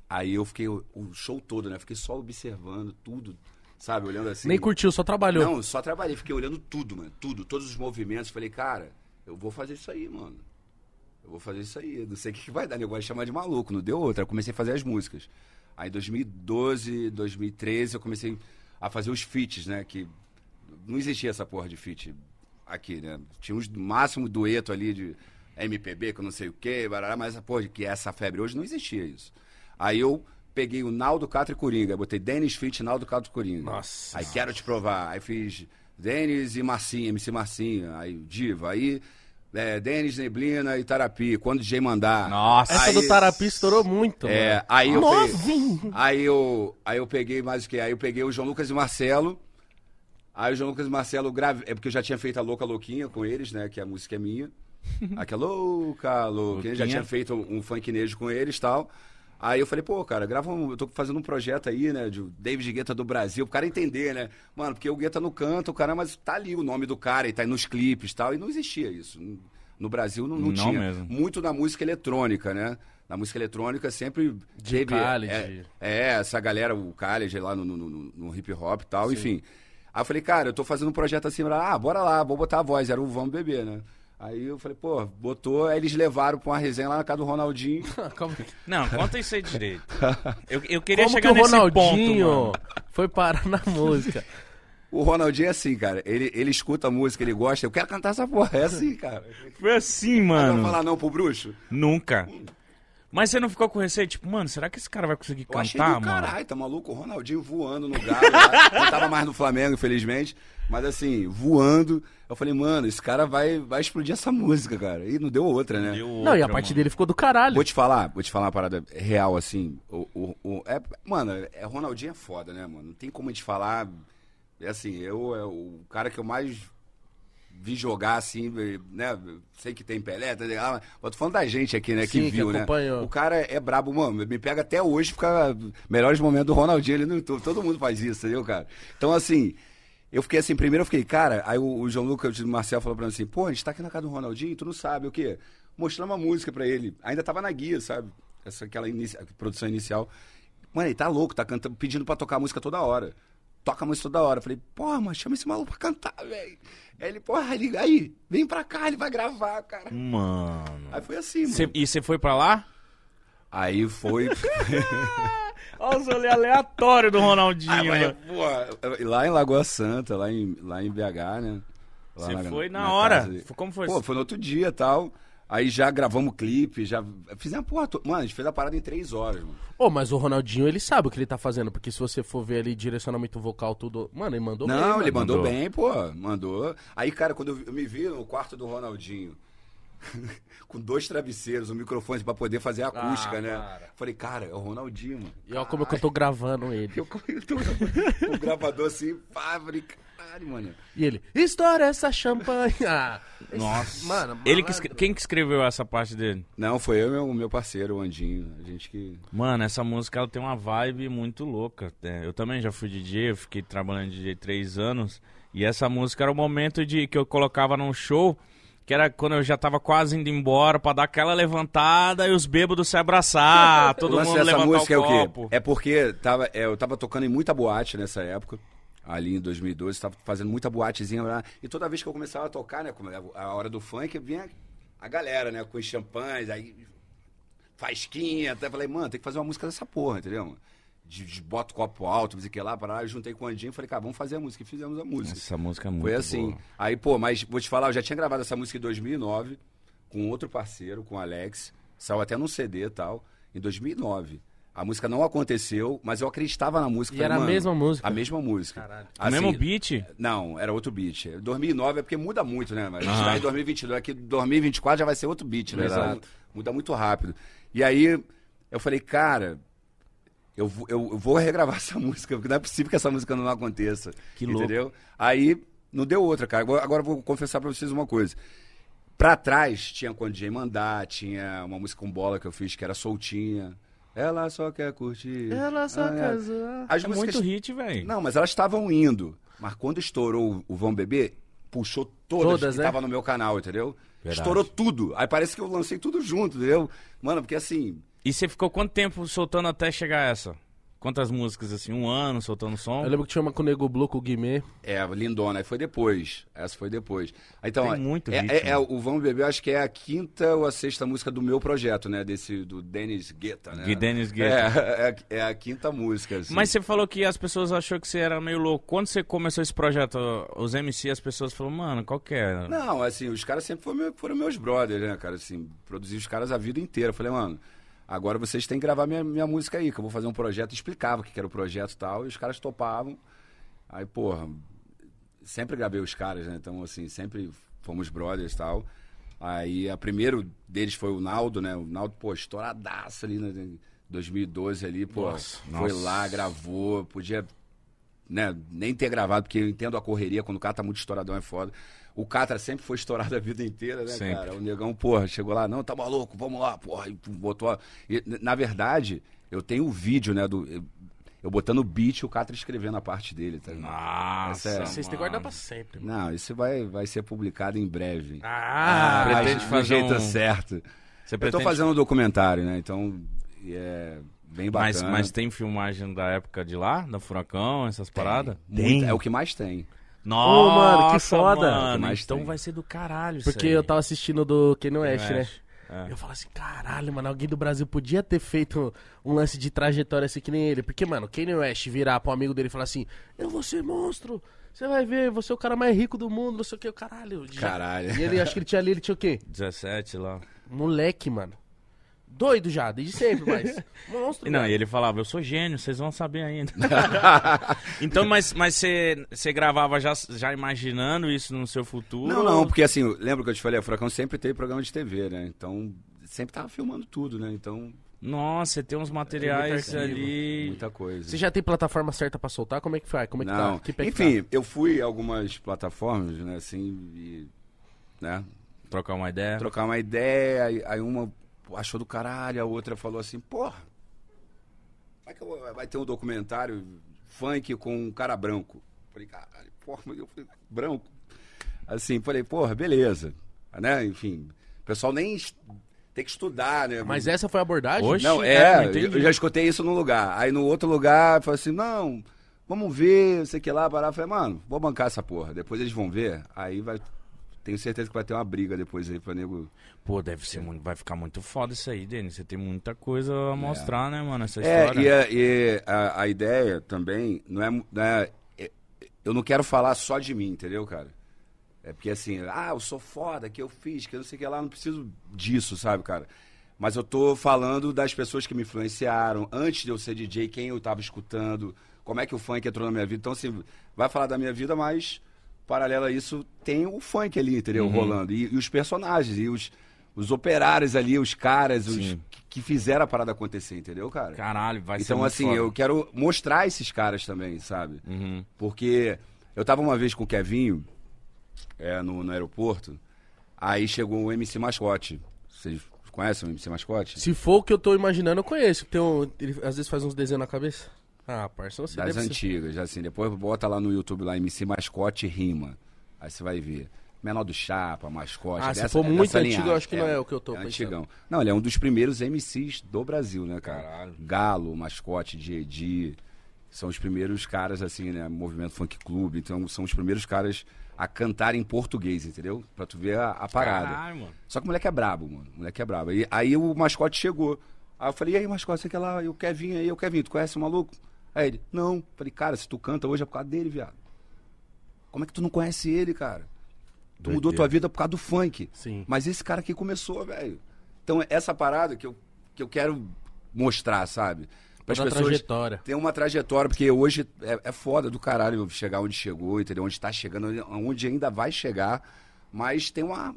Aí eu fiquei o, o show todo, né? Fiquei só observando tudo, sabe? Olhando assim. Nem curtiu, só trabalhou. Não, só trabalhei, fiquei olhando tudo, mano. Tudo, todos os movimentos. Falei, cara, eu vou fazer isso aí, mano. Eu vou fazer isso aí. Não sei o que, que vai dar, nego vai chamar de maluco. Não deu outra. Aí comecei a fazer as músicas. Aí em 2012, 2013, eu comecei a fazer os feats, né? Que não existia essa porra de feat aqui, né? Tinha uns máximo dueto ali de MPB, que eu não sei o quê, barará, mas a porra de que é essa febre hoje não existia isso. Aí eu peguei o Naldo Catra e Coringa, botei Denis Fit, Naldo Catra e Coringa. Nossa. Aí quero te provar. Aí fiz Denis e Marcinha, MC Marcinha, aí Diva, aí é, Denis, Neblina e Tarapi, quando o DJ mandar. Nossa. Essa Aí- do Tarapi estourou muito, É, mano. aí eu Novinho. peguei, aí eu aí eu peguei mais o que? Aí eu peguei o João Lucas e Marcelo. Aí o João Lucas e Marcelo grave, é porque eu já tinha feito a Louca Louquinha com eles, né, que a música é minha. Aquela louca, louquinha, já tinha feito um funknejo com eles, tal. Aí eu falei, pô, cara, grava um, eu tô fazendo um projeto aí, né, de David Guetta do Brasil, pro cara entender, né? Mano, porque o Guetta no canto, o cara, mas tá ali o nome do cara e tá aí nos clipes, tal, e não existia isso. No Brasil não, não, Não tinha. mesmo. Muito na música eletrônica, né? Na música eletrônica sempre teve Khaled. é, é, essa galera, o Khaled lá no, no, no- no hip hop e tal, enfim. Aí eu falei, cara, eu tô fazendo um projeto assim, ah, bora lá, vou botar a voz, era o Vamos Beber, né? Aí eu falei, pô, botou, aí eles levaram pra uma resenha lá na casa do Ronaldinho. Não, conta isso aí direito. Eu, eu queria Como que chegar o nesse Ronaldinho ponto, foi parar na música? O Ronaldinho é assim, cara, ele, ele escuta a música, ele gosta, eu quero cantar essa porra, é assim, cara. Foi assim, Não mano. vou falar não pro bruxo? Nunca. Mas você não ficou com receio? Tipo, mano, será que esse cara vai conseguir Eu achei cantar, do mano? caralho, tá maluco? O Ronaldinho voando no galo. lá. não tava mais no Flamengo, infelizmente. Mas assim, voando. Eu falei, mano, esse cara vai, vai explodir essa música, cara. E não deu outra, né? Deu não, e a outra, parte mano. dele ficou do caralho. Vou te falar, vou te falar uma parada real, assim. O, o, o- é, mano, é, Ronaldinho é foda, né, mano? Não tem como a gente falar. É assim, eu é o cara que eu mais vi jogar, assim, né? Sei que tem Pelé, tá ligado? Mas tô falando da gente aqui, né, Sim, que que viu, né? acompanhou. O cara é brabo, mano. Me pega até hoje, fica melhores momentos do Ronaldinho ali no YouTube. Todo mundo faz isso, entendeu, cara? Então, assim. Eu fiquei assim, primeiro eu fiquei, cara, aí o, o João Lucas o Marcel falou pra mim assim, pô, a gente tá aqui na casa do Ronaldinho, tu não sabe o quê? Mostrando uma música pra ele. Ainda tava na guia, sabe? Essa aquela inici- produção inicial. Mano, ele tá louco, tá cantando, pedindo pra tocar a música toda hora. Toca música toda hora. Eu falei, porra, mano, chama esse maluco pra cantar, velho. Aí ele, porra, ele, aí, vem pra cá, ele vai gravar, cara. Mano. Aí foi assim, Cê- mano. e você foi pra lá? Aí foi. Olha os olhos aleatórios do Ronaldinho. Né? porra, lá em Lagoa Santa, lá em, lá em BH, né? Lá Você na- foi na, na hora. casa. Como foi? Pô, foi no outro dia e tal. Aí já gravamos clipe, já fizemos a porra toda. Mano, a gente fez a parada em três horas, mano. Ô, mas o Ronaldinho, ele sabe o que ele tá fazendo, porque se você for ver ali direcionamento vocal, tudo. Mano, ele mandou bem. Não, ele mandou, Mandou. bem, pô. Mandou. Aí, cara, quando eu me vi no quarto do Ronaldinho, com dois travesseiros, um microfone pra poder fazer a acústica, Ah, né? para. Falei, cara, é o Ronaldinho, mano. E olha como é que eu tô gravando ele. Eu, eu tô o gravador assim, falei, caralho, mano. E ele, estoura essa champanhe. Ah, Nossa. Mano, Ele que escre- Quem que escreveu essa parte dele? Não, foi eu e meu, meu parceiro, o Andinho. A gente que. Mano, essa música ela tem uma vibe muito louca. É, Eu também já fui DJ, eu fiquei trabalhando de DJ três anos. E essa música era o momento de que eu colocava num show, que era quando eu já tava quase indo embora pra dar aquela levantada e os bêbados se abraçar, todo mundo levantar música o é o quê? copo. É porque tava, é, eu tava tocando em muita boate nessa época. Ali em 2012, tava fazendo muita boatezinha lá. E toda vez que eu começava a tocar, né? é A hora do funk, vinha a galera, né? Com os champanhes, aí. Fasquinha. Até falei, mano, tem que fazer uma música dessa porra, entendeu? mano? De, de bota o copo alto, não sei o que lá, para lá. Juntei com o Andinho e falei, cara, vamos fazer a música. E fizemos a música. Essa música é muito Foi assim. boa. Aí, pô, mas vou te falar, eu já tinha gravado essa música em 2009 com outro parceiro, com o Alex. Saiu até num CD e tal, em 2009. A música não aconteceu, mas eu acreditava na música. E Falei, era a mesma música? A mesma música. Caralho. O mesmo beat? Não, era outro beat. 2009 é porque muda muito, né? Mas a gente tá em 2022, aqui 2024 já vai ser outro beat, né? Exato. Então, muda muito rápido. E aí eu falei, cara, eu, vou- eu, eu vou regravar essa música, porque não é possível que essa música não aconteça. Que louco. entendeu? Aí não deu outra, cara. Agora, agora eu vou confessar pra vocês uma coisa. Pra trás tinha quando DJ mandar, tinha uma música com bola que eu fiz que era soltinha. Ela só quer curtir. Ela só Ah, é. quer zoar. As É músicas muito hit, velho. não, mas elas estavam indo. Mas quando estourou o Vão Beber, puxou todas, Todas, que né? estavam no meu canal, entendeu? Verdade. Estourou tudo. Aí parece que eu lancei tudo junto, entendeu? Mano, porque assim. E você ficou quanto tempo soltando até chegar essa? Quantas músicas, assim? Um ano soltando som? Eu lembro que tinha uma com o Nego Blue, com o Guimê. É, lindona. Aí foi depois. Essa foi depois. Então, Tem muito é, é- é o Vamos Beber, eu acho que é a quinta ou a sexta música do meu projeto, né? Desse, do Dennis Guetta, né? De Dennis Guetta. É, é, é a quinta música. assim. Mas você falou que as pessoas achou que você era meio louco. Quando você começou esse projeto, os MC, as pessoas falaram, mano, qual que é? Não, assim, os caras sempre foram, foram meus brothers, né, cara? Assim, produzi os caras a vida inteira. Eu falei, mano, agora vocês têm que gravar minha, minha música aí, que eu vou fazer um projeto. Explicava o que era o projeto e tal, e os caras topavam. Aí, porra, sempre gravei os caras, né? Então, assim, sempre fomos brothers e tal. Aí, a primeiro deles foi o Naldo, né? O Naldo, pô, estouradaço ali, né? Em 2012 ali, pô. Nossa, foi nossa. lá, gravou, podia né, nem ter gravado, porque eu entendo a correria, quando o cara tá muito estouradão é foda. O Catra sempre foi estourado a vida inteira, né, Sempre. cara? O negão, porra, chegou lá, não, tá maluco, vamos lá, porra, e botou. a- e, na verdade, eu tenho o vídeo, né, do. Eu, botando o beat e o Catra escrevendo a parte dele, tá ligado? Nossa, é- Vocês têm que guardar pra sempre. mano. Não, isso vai, vai ser publicado em breve. Ah, mas pretende do fazer jeito um- certo. Você Eu tô fazendo um documentário, né? Então, é bem bacana. Mas, mas tem filmagem da época de lá, da Furacão, essas paradas? Muito- é o que mais tem. Nossa, mano, que foda. mano, Mas então tem. vai ser do caralho isso Porque aí. eu tava assistindo do Kanye West, né? É. Eu falo assim, caralho, mano, alguém do Brasil podia ter feito um lance de trajetória assim que nem ele. Porque, mano, Kanye West virar um amigo dele e falar assim, eu vou ser monstro, você vai ver, você é o cara mais rico do mundo, não sei o que, o caralho. Já- Caralho. E ele, acho que ele tinha ali, ele tinha o quê? 17 lá. Moleque, mano. Doido já, desde sempre, mas. Monstro, E Não, velho. e ele falava, eu sou gênio, vocês vão saber ainda. então, mas mas você você gravava já, já imaginando isso no seu futuro? Não, não, porque assim, lembra que eu te falei, a Furacão sempre teve programa de TV, né? Então, sempre tava filmando tudo, né? Então, Nossa, você tem uns materiais muito arquivo, ali. muita coisa. Você já tem plataforma certa pra soltar? Como é que faz? Como é que Não, tá? Que pé que enfim, eu fui a algumas plataformas, né, assim, e, né, Trocar uma ideia. trocar uma ideia, aí uma achou do caralho, a outra falou assim, porra, vai, que eu vai ter um documentário funk com um cara branco. Falei, caralho, porra, mas eu falei, branco? Assim, falei, porra, beleza, né, enfim, o pessoal nem tem que estudar, né? Mas essa foi a abordagem? Hoje? Não, é, é, não eu já escutei isso num lugar. Aí no outro lugar, falou assim, não, vamos ver, não sei o que lá, parar. Falei, mano, vou bancar essa porra. Depois eles vão ver, aí vai. Tenho certeza que vai ter uma briga depois aí pra nego. Pô, deve ser muito. Vai ficar muito foda isso aí, Denis. Você tem muita coisa a mostrar, né, mano? Essa É, história. e, a, e a- a ideia também não é, não é- é- Eu não quero falar só de mim, entendeu, cara? É porque assim, ah, eu sou foda, que eu fiz, que eu não sei o que lá, não preciso disso, sabe, cara? Mas eu tô falando das pessoas que me influenciaram, antes de eu ser DJ, quem eu tava escutando, como é que o funk entrou na minha vida. Então, assim, vai falar da minha vida, mas paralelo a isso, tem o funk ali, entendeu? Rolando. E, e os personagens, e os, os operários ali, os caras, os Sim. que, que fizeram a parada acontecer, entendeu, cara? Caralho, vai ser então, assim, foda. eu quero mostrar esses caras também, sabe? Uhum. Porque eu tava uma vez com o Kevinho, é, no, no aeroporto, aí chegou o MC Mascote. Vocês conhecem o MC Mascote? Se for o que eu tô imaginando, eu conheço. Tem um, ele às vezes faz uns desenhos na cabeça. Ah, parça, você Das deve ser... antigas, assim. Depois bota lá no YouTube lá, MC Mascote Rima. Aí você vai ver. Menor do Chapa, Mascote. Ah, se for é muito antigo, eu acho que não é o que eu tô pensando. Antigão. Não, ele é um dos primeiros MCs do Brasil, né, cara? Caralho. Galo, Mascote, Diedi. São os primeiros caras, assim, né? Movimento Funk Clube. Então, são os primeiros caras a cantar em português, entendeu? Pra tu ver a, a parada. Caralho, mano. Só que o moleque é brabo, mano. O moleque é brabo. E, aí o mascote chegou. Aí eu falei, e aí, mascote, você quer lá? E o Kevin aí, o Kevin, tu conhece o maluco? Aí ele, não. Falei, cara, se tu canta hoje é por causa dele, viado. Como é que tu não conhece ele, cara? Tu mudou Doideira. tua vida por causa do funk. Sim. Mas esse cara aqui começou, velho. Então, essa parada que eu, que eu quero mostrar, sabe? Para as pessoas trajetória. tem uma trajetória, porque hoje é, é foda do caralho chegar onde chegou, entendeu? Onde tá chegando, onde ainda vai chegar. Mas tem uma,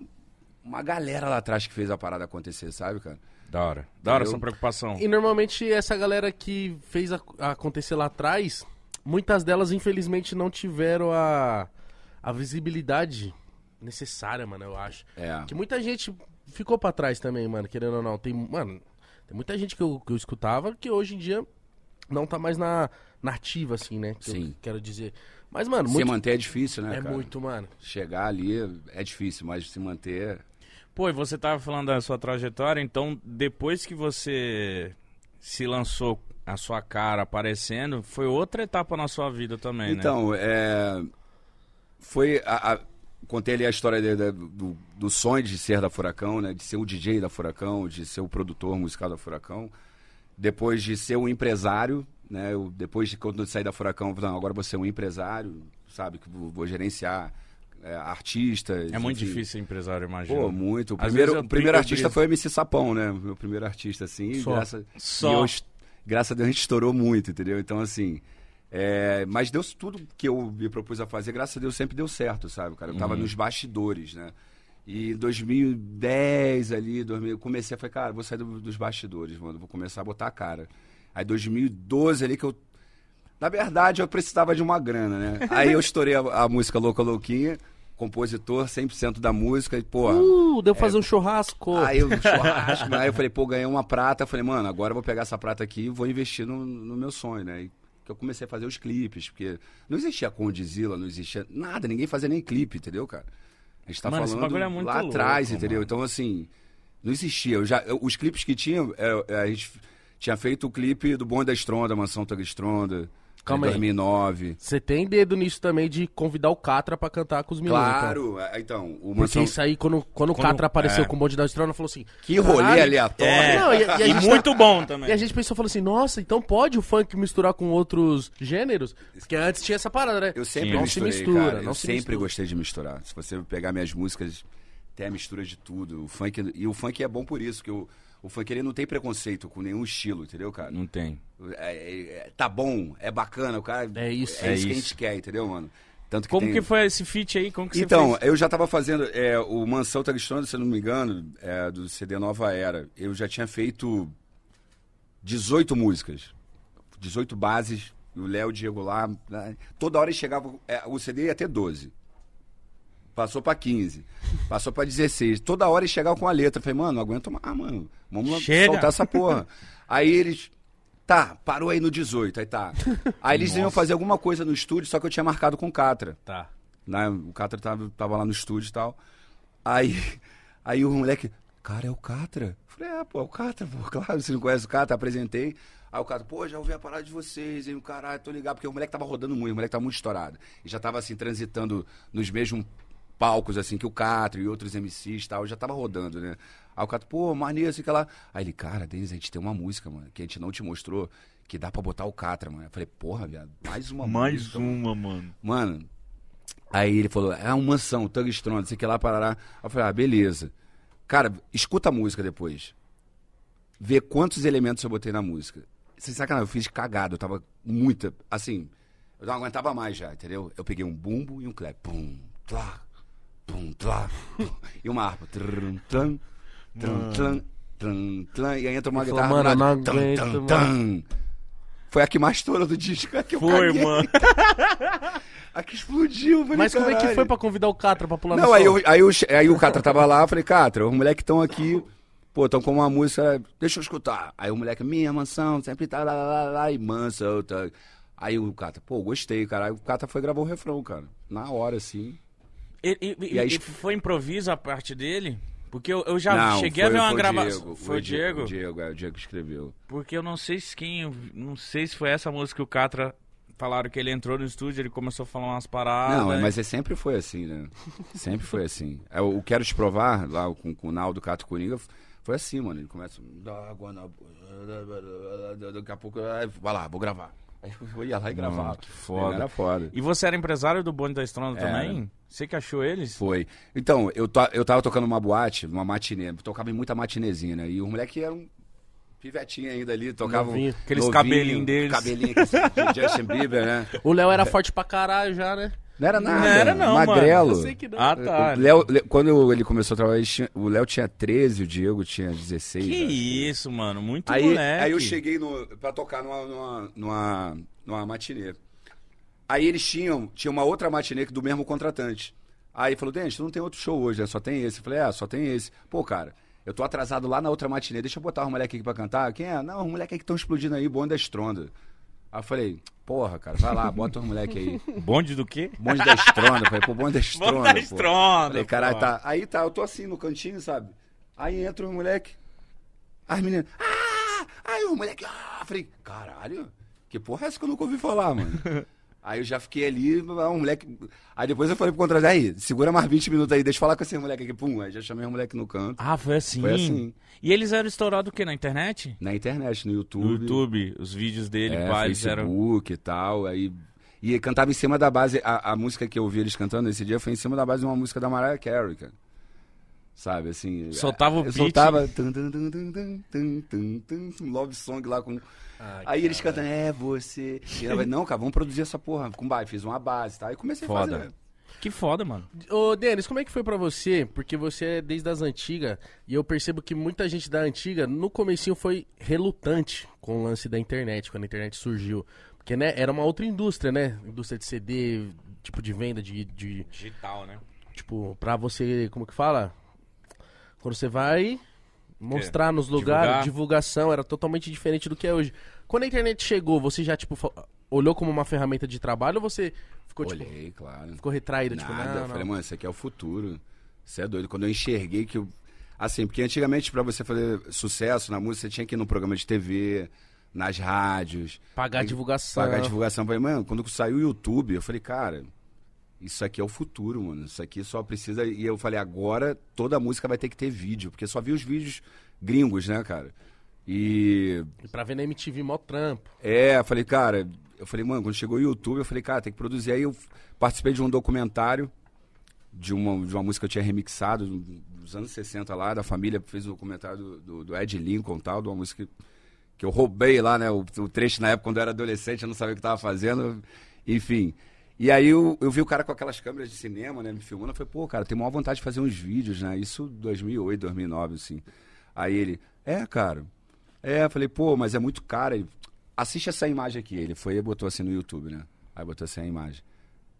uma galera lá atrás que fez a parada acontecer, sabe, cara? Da hora. Da hora essa preocupação. E normalmente essa galera que fez a- acontecer lá atrás, muitas delas infelizmente não tiveram a, a visibilidade necessária, mano, eu acho. É. Que muita gente ficou pra trás também, mano, querendo ou não. Tem, mano, tem muita gente que eu, que eu escutava que hoje em dia não tá mais na, na ativa, assim, né? Que eu Sim. quero dizer. Mas, mano, Se muito, manter é difícil, né, é cara? muito, mano. Chegar ali é difícil, mas se manter. Pô, e você tava falando da sua trajetória, então depois que você se lançou a sua cara aparecendo, foi outra etapa na sua vida também, né? Então, é. Foi. A, a- contei ali a história de- de- do, do sonho de ser da Furacão, né? De ser o DJ da Furacão, de ser o produtor musical da Furacão. Depois de ser um empresário, né? Eu, depois de quando eu saí da Furacão, não, agora vou ser um empresário, sabe? Que vou, vou gerenciar é, artistas. É muito enfim. difícil ser empresário, imagina. Pô, muito. O primeiro, o primeiro artista foi o MC Sapão, né? O meu primeiro artista, assim. e Só. Graças, Só. e eu graças a Deus a gente estourou muito, entendeu? Então, assim. é, mas deu tudo que eu me propus a fazer, graças a Deus sempre deu certo, sabe, cara? Eu Uhum. tava nos bastidores, né? E em 2010 ali, 2000, eu comecei, falei, cara, vou sair do- dos bastidores, mano, vou começar a botar a cara. Aí 2012 ali que eu na verdade, eu precisava de uma grana, né? Aí eu estourei a, a música Louca Louquinha, compositor, 100% da música, e, porra. Uh, deu fazer um churrasco. Aí eu, churrasco, aí eu falei, pô, ganhei uma prata. Falei, mano, agora eu vou pegar essa prata aqui e vou investir no, no meu sonho, né? E que eu comecei a fazer os clipes, porque não existia Condizila, não existia nada, ninguém fazia nem clipe, entendeu, cara? A gente tá Mano, falando é muito lá louco, atrás, entendeu? mano. Então, assim, não existia. Eu já, eu- os clipes que tinha, é, é, a gente tinha feito o clipe do Bonde da Estronda, Mansão Toga Estronda, Calma aí. 2009. Você tem dedo nisso também de convidar o Catra pra cantar com os meninos. então. Claro, é, então, o Porque Mansão... isso aí, quando, quando, o Catra apareceu é. com o bonde da estrona, falou assim... Que rolê "Caralho." aleatório. É, Não, e- e e, gente muito bom também. E a gente pensou, falou assim, nossa, então pode o funk misturar com outros gêneros? Porque antes tinha essa parada, né? Eu sempre não misturei, se mistura, cara. não eu se sempre mistura. gostei de misturar. Se você pegar minhas músicas, tem a mistura de tudo. O funk, e o funk é bom por isso, que o, o funk ele não tem preconceito com nenhum estilo, entendeu, cara? Não tem. É- é- é- tá bom, é bacana, o cara. É isso. É, É isso que a isso. gente quer, entendeu, mano? Tanto que Como tem- que foi esse feat aí? Como que Então, você fez? eu já tava fazendo é, o Mansão Taguistronda, se eu não me engano, é, do CD Nova Era. Eu já tinha feito 18 músicas, 18 bases, o Léo, o Diego lá. né, Toda hora ele chegava, é, o CD ia ter 12. Passou pra 15, passou pra 16. Toda hora ele chegava com a letra. Eu falei, mano, não aguento mais, mano. Vamos lá Chega. soltar essa porra. aí eles. Tá, parou aí no 18, aí tá. Aí eles iam fazer alguma coisa no estúdio, só que eu tinha marcado com o Catra Tá. né? O Catra tava, tava lá no estúdio e tal. Aí, aí o moleque, cara, é o Catra? Eu falei, é, pô, é o Catra, pô, claro, você não conhece o Catra, apresentei. Aí o cara, pô, já ouvi a parada de vocês, hein, caralho, tô ligado, porque o moleque tava rodando muito, o moleque tava muito estourado. E já tava, assim, transitando nos mesmos palcos, assim, que o Catra e outros MCs e tal, já tava rodando, né? Aí o Catra, pô, maneiro, assim, que lá. Aí ele, cara, Denis, a gente tem uma música, mano, que a gente não te mostrou, que dá pra botar o Catra, mano. Eu falei, porra, viado, mais uma Mais música. uma, mano. Mano, aí ele falou, é uma mansão, Tug Strong, sei que lá, parará. Aí eu falei, ah, beleza. Cara, escuta a música depois. Vê quantos elementos eu botei na música. Sem sacanagem, eu fiz cagada, eu tava muita, assim, eu não aguentava mais já, entendeu? Eu peguei um bumbo e um clap, pum, tlá, pum, tlá, pum, e uma harpa, trum, tlam, trum, tlam, trum, tlam, e aí entra uma guitarra "Mano, não aguento, tam, mano." tam. Foi a que mais estourou do disco, a que eu Foi, caguei. mano. A que explodiu, eu Mas como é que "Caralho." foi pra convidar o Catra pra pular Não, no aí, eu, aí, eu, che- aí o Catra tava lá, eu falei, Catra, os moleques estão aqui, pô, estão com uma música, deixa eu escutar. Aí o moleque, minha mansão, sempre tá lá, lá, lá, e mansa. outra. Aí o Catra, pô, gostei, cara. Aí o Catra foi gravar o refrão, cara. Na hora, assim. E, e- e- aí- e foi improviso a parte dele? Porque eu, eu já Não, cheguei foi- a ver uma gravação. Diego, Foi o Diego? O Diego, é o Diego que escreveu. Porque eu não sei se quem. Não sei se foi essa música que o Catra. Falaram que ele entrou no estúdio, ele começou a falar umas paradas. Não, mas é, sempre foi assim, né? Sempre foi assim. É, o Quero Te Provar, lá com, com o Naldo Cato Coringa, foi assim, mano. Ele começa. Daqui a pouco, "Ai, vai lá, vou gravar. Aí eu ia lá e gravava. Mano, que foda. Era foda. E você era empresário do Bonde da Estrona Era. também? Você que achou eles? Foi. Então, eu, to, eu tava tocando uma boate, uma matinê. Tocava em muita matinezinha, né? E o moleque era um pivetinho ainda ali, tocava. Novinho. Aqueles novinho, cabelinho deles. Cabelinho de Justin Bieber, né? O Léo era forte pra caralho já, né? Não era nada. Não era não, mano. Magrelo. Eu sei que não. Ah, tá. O Léo- quando ele começou a trabalhar, tinha- o Léo tinha 13, o Diego tinha 16. Que acho. isso, mano. Muito Aí, moleque. aí eu cheguei no, pra tocar numa, numa, numa, numa matinê. Aí eles tinham, tinha uma outra matinê do mesmo contratante. Aí falou, Dente, tu não tem outro show hoje, né? Só tem esse. Eu falei, é, só tem esse. Pô, cara, eu tô atrasado lá na outra matinê, deixa eu botar os moleques aqui pra cantar. Quem é? Não, os moleques aí que estão explodindo aí, bonde da estronda. Aí eu falei, porra, cara, vai lá, bota os moleques aí. Bonde do quê? Bonde da estronda. Eu falei, pô, bonde da estronda. Bonde da pô. Estronda, Falei, caralho, tá. Aí tá, eu tô assim no cantinho, sabe? Aí entra os moleque. As meninas. Ah! Aí o moleque. Ah! Falei, caralho, que porra é essa que eu nunca ouvi falar, mano? Aí eu já fiquei ali, um moleque. Aí depois eu falei pro contrato, aí, segura mais 20 minutos aí, deixa eu falar com esse moleque aqui. Pum, aí já chamei o moleque no canto. Ah, foi assim. Foi assim. E eles eram estourados o quê? Na internet? Na internet, no YouTube. No YouTube, os vídeos dele, é, pá, eles eram. Facebook e tal. Aí. E cantava em cima da base. A, a música que eu ouvi eles cantando esse dia foi em cima da base de uma música da Mariah Carey, cara. Sabe, assim. Soltava o eu beat. Soltava. tum, tum, tum, tum, tum, tum, tum, tum, um love song lá com. Aí eles cantam, é você. E ela vai, não, cara, vamos produzir essa porra com base. Fiz uma base, tá? Aí comecei a Foda. fazer. Que foda, mano. Ô, Denis, como é que foi pra você? Porque você é desde as antigas e eu percebo que muita gente da antiga, no comecinho, foi relutante com o lance da internet, quando a internet surgiu. Porque, né, era uma outra indústria, né? Indústria de CD, tipo de venda, de, de Digital, né? tipo, pra você, como que fala? Quando você vai mostrar nos Divulgar. lugares, divulgação, era totalmente diferente do que é hoje. Quando a internet chegou, você já, tipo, olhou como uma ferramenta de trabalho ou você ficou, tipo, Olhei, claro. ficou retraído, tipo, Nada. não, eu falei, mano, isso aqui é o futuro. Você é doido. Quando eu enxerguei que eu. Assim, porque antigamente, pra você fazer sucesso na música, você tinha que ir no programa de TV, nas rádios. Pagar divulgação. Pagar divulgação. Eu falei, mano, quando saiu o YouTube, eu falei, cara, isso aqui é o futuro, mano. Isso aqui só precisa. E eu falei, agora toda música vai ter que ter vídeo, porque só vi os vídeos gringos, né, cara? E E pra ver na MTV, mó trampo. é, eu falei, cara, eu falei, mano, quando chegou o YouTube, eu falei, cara, tem que produzir. Aí eu participei de um documentário de uma, de uma música que eu tinha remixado dos anos 60 lá, da família, fez um documentário do, do, do Ed Lincoln e tal, de uma música que, que eu roubei lá, né? O, o trecho na época quando eu era adolescente, eu não sabia o que tava fazendo, enfim. E aí eu, eu vi o cara com aquelas câmeras de cinema, né, me filmando, eu falei, pô, cara, tem maior vontade de fazer uns vídeos, né? Isso 2008, 2009, assim. Aí ele, é, cara. É, eu falei, pô, mas é muito caro. Ele, assiste essa imagem aqui. Ele foi e botou assim no YouTube, né? Aí botou assim a imagem.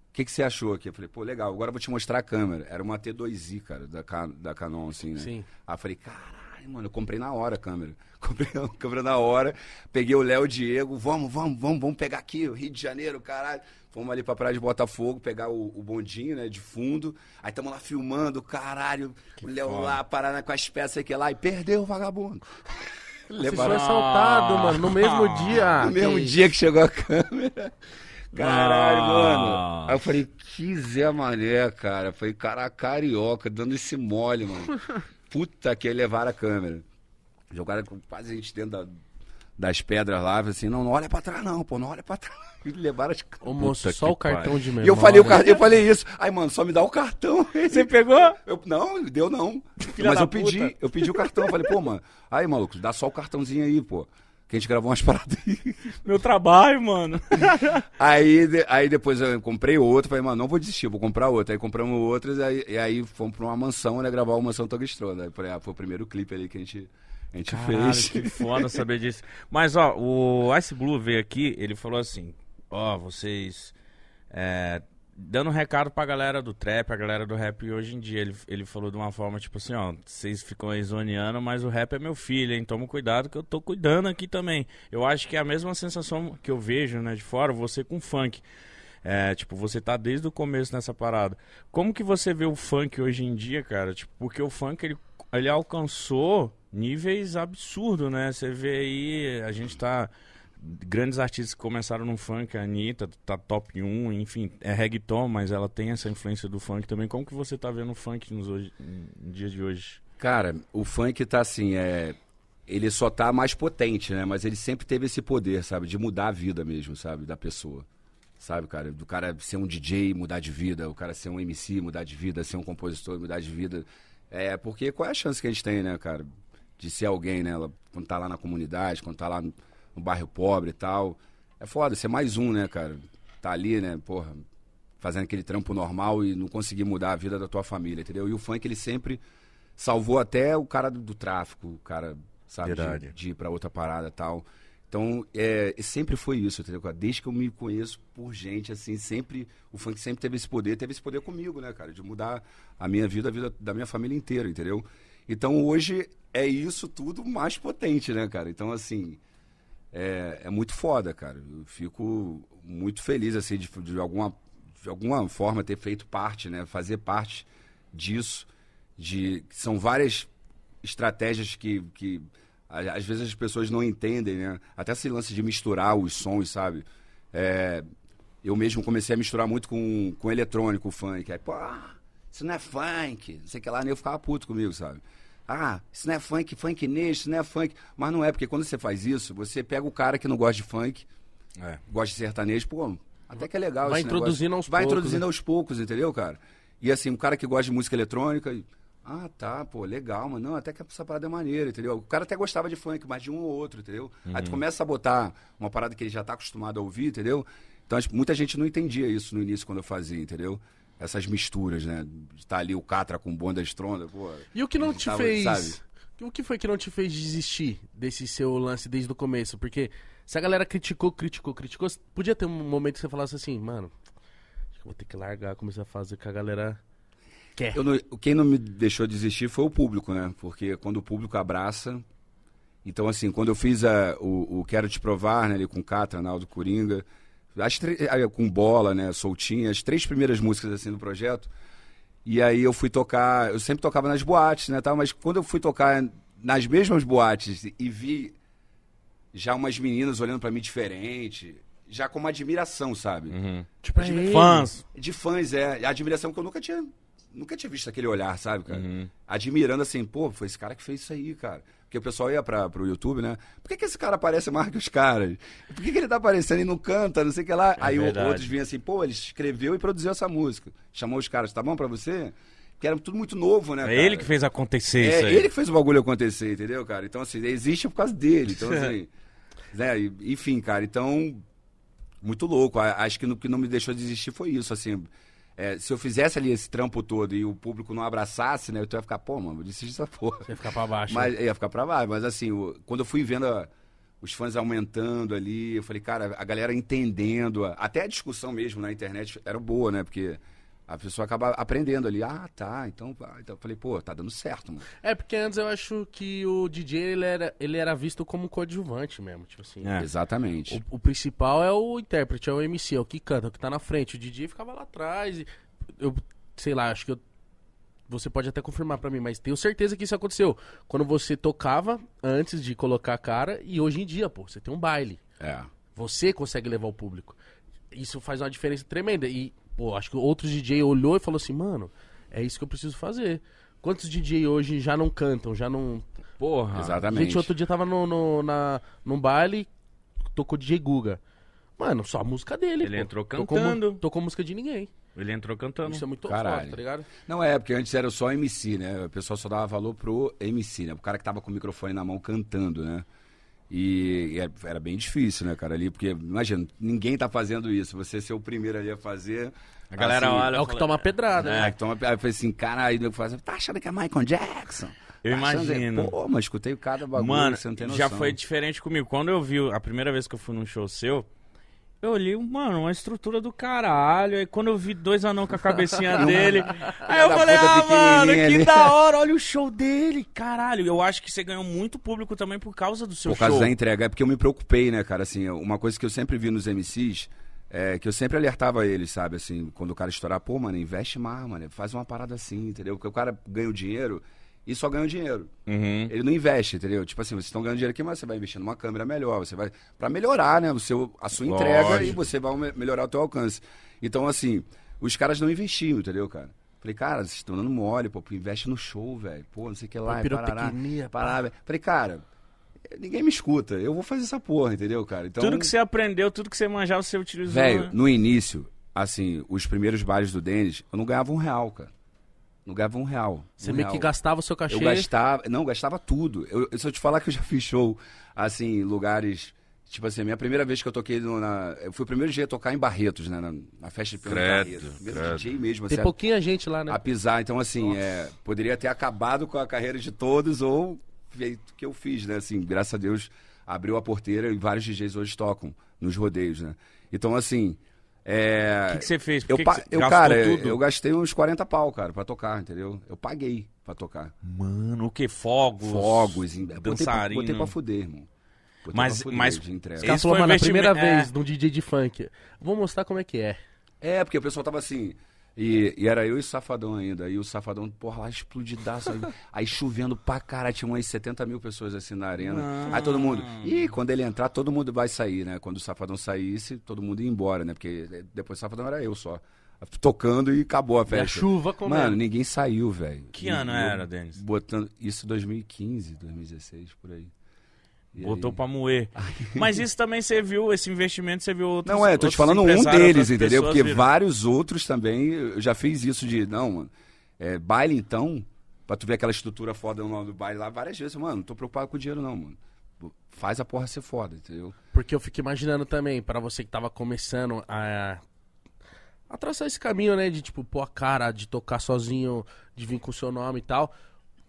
O que, que você achou aqui? Eu falei, pô, legal, agora eu vou te mostrar a câmera. Era uma T2i, cara, da, da Canon, assim, né? Sim. Aí eu falei, caralho, mano, eu comprei na hora a câmera. Comprei a câmera na hora, peguei o Léo Diego, vamos, vamos, vamos, vamos pegar aqui, o Rio de Janeiro, caralho. Fomos ali pra praia de Botafogo, pegar o, o bondinho, né, de fundo. Aí tamo lá filmando, caralho, o Léo foda. lá, parando com as peças aqui lá, e perdeu o vagabundo. Você foi assaltado, mano, no mesmo dia. No mesmo Que dia que chegou a câmera. Caralho, Nossa. mano. Aí eu falei, que Zé Mané, cara. Foi cara carioca, dando esse mole, mano. Puta que levaram a câmera. Jogaram com quase a gente dentro da- das pedras lá, assim, não, não olha pra trás não, pô, não olha pra trás. E levaram as Ô, moço, só o cartão pariu. de memória. E eu falei, o car... eu falei isso. Aí, mano, só me dá o cartão. Você pegou? Eu, não, deu não. Filha Mas da eu pedi, puta. eu pedi o cartão. Eu falei, pô, mano, aí, maluco, dá só o cartãozinho aí, pô. Que a gente gravou umas paradas aí. Meu trabalho, mano. Aí, de- aí depois eu comprei outro, falei, mano, não vou desistir, vou comprar outro. Aí compramos outros, aí, e aí fomos pra uma mansão, né, gravar o Mansão Togstrona. Aí falei, ah, foi o primeiro clipe ali que a gente, a gente Caralho, fez. que foda saber disso. Mas, ó, o Ice Blue veio aqui, ele falou assim, ó, vocês... é, dando um recado pra galera do trap, a galera do rap hoje em dia. Ele, ele falou de uma forma, tipo assim, ó, vocês ficam aí zoneando, mas o rap é meu filho, hein? Toma cuidado que eu tô cuidando aqui também. Eu acho que é a mesma sensação que eu vejo, né, de fora, você com funk. É, tipo, você tá desde o começo nessa parada. Como que você vê o funk hoje em dia, cara? Tipo, porque o funk, ele, ele alcançou níveis absurdos, né? Você vê aí, a gente tá... Grandes artistas que começaram no funk, a Anitta tá top 1, enfim, é reggaeton, mas ela tem essa influência do funk também. Como que você tá vendo o funk nos hoje, no dia de hoje? Cara, o funk tá assim, é. Ele só tá mais potente, né? Mas ele sempre teve esse poder, sabe? De mudar a vida mesmo, sabe? Da pessoa. Sabe, cara? Do cara ser um DJ, mudar de vida. O cara ser um MC, mudar de vida. Ser um compositor, mudar de vida. É, porque qual é a chance que a gente tem, né, cara? De ser alguém, né? Ela- Quando tá lá na comunidade, quando tá lá no, no bairro pobre e tal. É foda, ser mais um, né, cara? Tá ali, né, porra, fazendo aquele trampo normal e não conseguir mudar a vida da tua família, entendeu? E o funk, ele sempre salvou até o cara do, do tráfico, o cara, sabe, de, de ir pra outra parada e tal. Então, é, sempre foi isso, entendeu? Desde que eu me conheço por gente, assim, sempre, o funk sempre teve esse poder, teve esse poder comigo, né, cara? De mudar a minha vida, a vida da minha família inteira, entendeu? Então, hoje, é isso tudo mais potente, né, cara? Então, assim, é, é muito foda, cara. Eu fico muito feliz, assim, de, de, alguma, de alguma forma ter feito parte, né? Fazer parte disso. De, são várias estratégias que, que às vezes as pessoas não entendem, né? Até esse lance de misturar os sons, sabe? É, eu mesmo comecei a misturar muito com, com eletrônico, funk. Aí, ah, isso não é funk, não sei o que lá, nem eu ficava puto comigo, sabe? Ah, isso não é funk, funk nisso, isso não é funk. Mas não é, porque quando você faz isso, você pega o cara que não gosta de funk, É. gosta de sertanejo, pô, até que é legal Vai esse negócio. introduzindo aos Vai poucos, introduzindo né? aos poucos, entendeu, cara? E assim, um cara que gosta de música eletrônica, e, ah, tá, pô, legal, mas não, até que essa parada é maneira, entendeu? O cara até gostava de funk, mas de um ou outro, entendeu? Aí tu começa a botar uma parada que ele já tá acostumado a ouvir, entendeu? Então, muita gente não entendia isso no início quando eu fazia, entendeu? Essas misturas, né? Tá ali o Catra com bonda estronda, pô. E o que não te Tava, fez. sabe? O que foi que não te fez desistir desse seu lance desde o começo? Porque se a galera criticou, criticou, criticou, podia ter um momento que você falasse assim, mano, acho que vou ter que largar, começar a fazer o que a galera quer. Não- quem não me deixou desistir foi o público, né? Porque quando o público abraça. Então, assim, quando eu fiz a- o, o Quero Te Provar, né, ali com Catra, Naldo Coringa, as com bola, né, soltinha, as três primeiras músicas assim do projeto. E aí eu fui tocar, eu sempre tocava nas boates, né, tal, mas quando eu fui tocar nas mesmas boates e vi já umas meninas olhando pra mim diferente, já com uma admiração, sabe? Tipo, de. Fãs. De fãs, é. A admiração que eu nunca tinha. Nunca tinha visto aquele olhar, sabe, cara? Uhum. Admirando assim, pô, foi esse cara que fez isso aí, cara. Porque o pessoal ia pra, pro YouTube, né? Por que, que esse cara aparece mais que os caras? Por que, que ele tá aparecendo e não canta, não sei o que lá? aí o- É verdade. outros vinham assim, pô, ele escreveu e produziu essa música. Chamou os caras, tá bom pra você? Porque era tudo muito novo, né, É cara? ele que fez acontecer É isso aí. ele que fez o bagulho acontecer, entendeu, cara? Então, assim, existe por causa dele. Então, assim. né? Enfim, cara, então. Muito louco. Acho que o que não me deixou desistir foi isso, assim. É, se eu fizesse ali esse trampo todo e o público não abraçasse, né? Eu ia ficar, pô, mano, eu desisti dessa porra. Você ia ficar pra baixo. Mas ia ficar pra baixo. Mas assim, o- quando eu fui vendo a- os fãs aumentando ali, eu falei, cara, a galera entendendo, a- até a discussão mesmo na internet era boa, né? Porque a pessoa acaba aprendendo ali. Ah, tá, então, então eu falei, pô, tá dando certo, mano. É, porque antes eu acho que o DJ ele era, ele era visto como coadjuvante mesmo, tipo assim. É. Exatamente. O, o principal é o intérprete, é o MC, é o que canta, é o que tá na frente. O DJ ficava lá atrás. e eu, sei lá, acho que eu você pode até confirmar pra mim, mas tenho certeza que isso aconteceu. Quando você tocava antes de colocar a cara e hoje em dia, pô, você tem um baile. É. Você consegue levar o público. Isso faz uma diferença tremenda. E, pô, acho que outros DJ olhou e falou assim, mano, é isso que eu preciso fazer. Quantos DJ hoje já não cantam, já não. Porra. Exatamente. Gente, outro dia tava no, no, na, num baile, tocou DJ Guga. Mano, só a música dele. Ele pô. entrou Tocou cantando. Tocou, música de ninguém. Ele entrou cantando. Isso é muito Caralho. foda, tá ligado? Não é, porque antes era só MC, né? O pessoal só dava valor pro MC, né? O cara que tava com o microfone na mão cantando, né? E, e era- bem difícil, né, cara, ali, porque, imagina, ninguém tá fazendo isso. Você ser o primeiro ali a fazer. A galera assim, olha- É o que fala- toma pedrada, É, né? que toma, aí eu falei assim, caralho, eu falei assim, tá achando que é Michael Jackson? Eu Tá achando que- imagino. Pô, mas escutei cada bagulho, Mano, você não tem noção. já foi diferente comigo. Quando eu vi a primeira vez que eu fui num show seu, eu olhei, mano, uma estrutura do caralho. Aí quando eu vi dois anão com a cabecinha dele, aí eu falei, ah, mano, que ali." da hora, olha o show dele, caralho. Eu acho que você ganhou muito público também por causa do seu Por causa show. da entrega. É porque eu me preocupei, né, cara? Assim, uma coisa que eu sempre vi nos MCs é que eu sempre alertava eles, sabe? Assim, quando o cara estourar, pô, mano, investe mais, mano. Faz uma parada assim, entendeu? Porque o cara ganha o dinheiro e só ganha o dinheiro. Uhum. Ele não investe, entendeu? Tipo assim, vocês estão ganhando dinheiro aqui, mas você vai investir numa câmera melhor, você vai para melhorar, né, o seu a sua entrega Lógico. e você vai me- melhorar o teu alcance. Então, assim, os caras não investiam, entendeu, cara? Falei, cara, vocês estão dando mole, pô, investe no show, velho. Pô, não sei o que lá, Pô, parará. Falei, cara, ninguém me escuta, eu vou fazer essa porra, entendeu, cara? Então, Tudo que você aprendeu, tudo que você manjava, você utilizou. velho, né? no início, assim, os primeiros bailes do Denis, eu não ganhava um real, cara. Não ganhava um real. Você um meio que real. gastava o seu cachê. Eu gastava, não, gastava tudo. Eu, se eu te falar que eu já fiz show, assim, em lugares. Tipo assim, a minha primeira vez que eu toquei no, na. Eu fui o primeiro dia a tocar em Barretos, né? Na, na festa de piano Barretos. Primeiro credo. DJ mesmo, Tem assim, pouquinha gente lá, né? a pisar. Então, assim, é, poderia ter acabado com a carreira de todos ou feito o que eu fiz, né? Assim, graças a Deus, abriu a porteira e vários DJs hoje tocam nos rodeios, né? Então, assim. É, O que, você fez? Por eu, que pa- que eu cara, tudo? eu gastei uns 40 pau, cara, pra tocar, entendeu? Eu paguei pra tocar. Mano, o que? Fogos? Fogos, em- botei pra, dançarino. botei pra fuder, irmão. Botei Mas- fuder mas- de entrega. Esse falaram, um mano, a primeira investimento- vez num DJ de funk. Vou mostrar como é que é. É, porque o pessoal tava assim. E, e era eu e o Safadão ainda. E o Safadão, porra, lá explodidaço. Aí, aí chovendo pra caralho, tinha umas 70 mil pessoas assim na arena. Aí todo mundo. E quando ele entrar, todo mundo vai sair, né? Quando o Safadão saísse, todo mundo ia embora, né? Porque depois o Safadão era eu só. Tocando e acabou a E a festa. chuva comendo. Mano, ninguém saiu, velho. Que ano eu era, Denis? Botando. Isso 2015, 2016, por aí. Botou aí- pra moer. Mas isso também você viu, esse investimento, você viu outros Não é, tô te falando um deles, entendeu? Porque viram. vários outros também, eu já fiz isso de, não, mano, é, baile então, pra tu ver aquela estrutura foda no nome do baile lá, várias vezes, mano, não tô preocupado com o dinheiro não, mano. Faz a porra ser foda, entendeu? Porque eu fico imaginando também, pra você que tava começando a, a traçar esse caminho, né? De tipo, pôr a cara, de tocar sozinho, de vir com o seu nome e tal.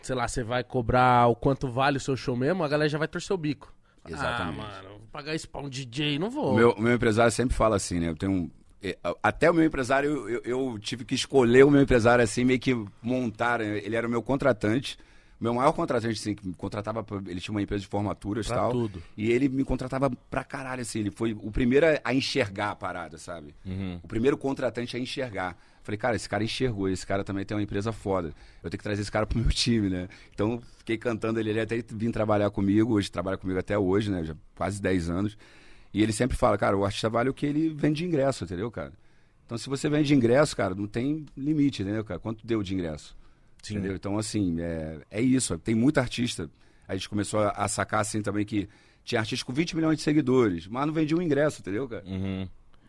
Sei lá, você vai cobrar o quanto vale o seu show mesmo, a galera já vai torcer o bico. Exatamente. Ah, mano, vou pagar isso pra um DJ, não vou. O meu, meu empresário sempre fala assim, né, eu tenho um... é, Até o meu empresário, eu, eu- eu tive que escolher o meu empresário assim, meio que montar. né? Ele era o meu contratante. Meu maior contratante, assim, que me contratava. pra- Ele tinha uma empresa de formaturas e tal. tudo. E ele me contratava pra caralho, assim. Ele foi o primeiro a- a enxergar a parada, sabe? Uhum. O primeiro contratante a enxergar. Falei, cara, esse cara enxergou, esse cara também tem uma empresa foda. Eu tenho que trazer esse cara pro meu time, né? Então, fiquei cantando ele, ele até vim trabalhar comigo, hoje trabalha comigo até hoje, né? Já quase 10 anos. E ele sempre fala, cara, o artista vale o que ele vende de ingresso, entendeu, cara? Então, se você vende de ingresso, cara, não tem limite, entendeu, cara? Quanto deu de ingresso? Sim. Entendeu? Então, assim, é, é isso. Tem muito artista. A gente começou a, a sacar, assim, também que tinha artista com 20 milhões de seguidores, mas não vendia um ingresso, entendeu, cara? Uhum.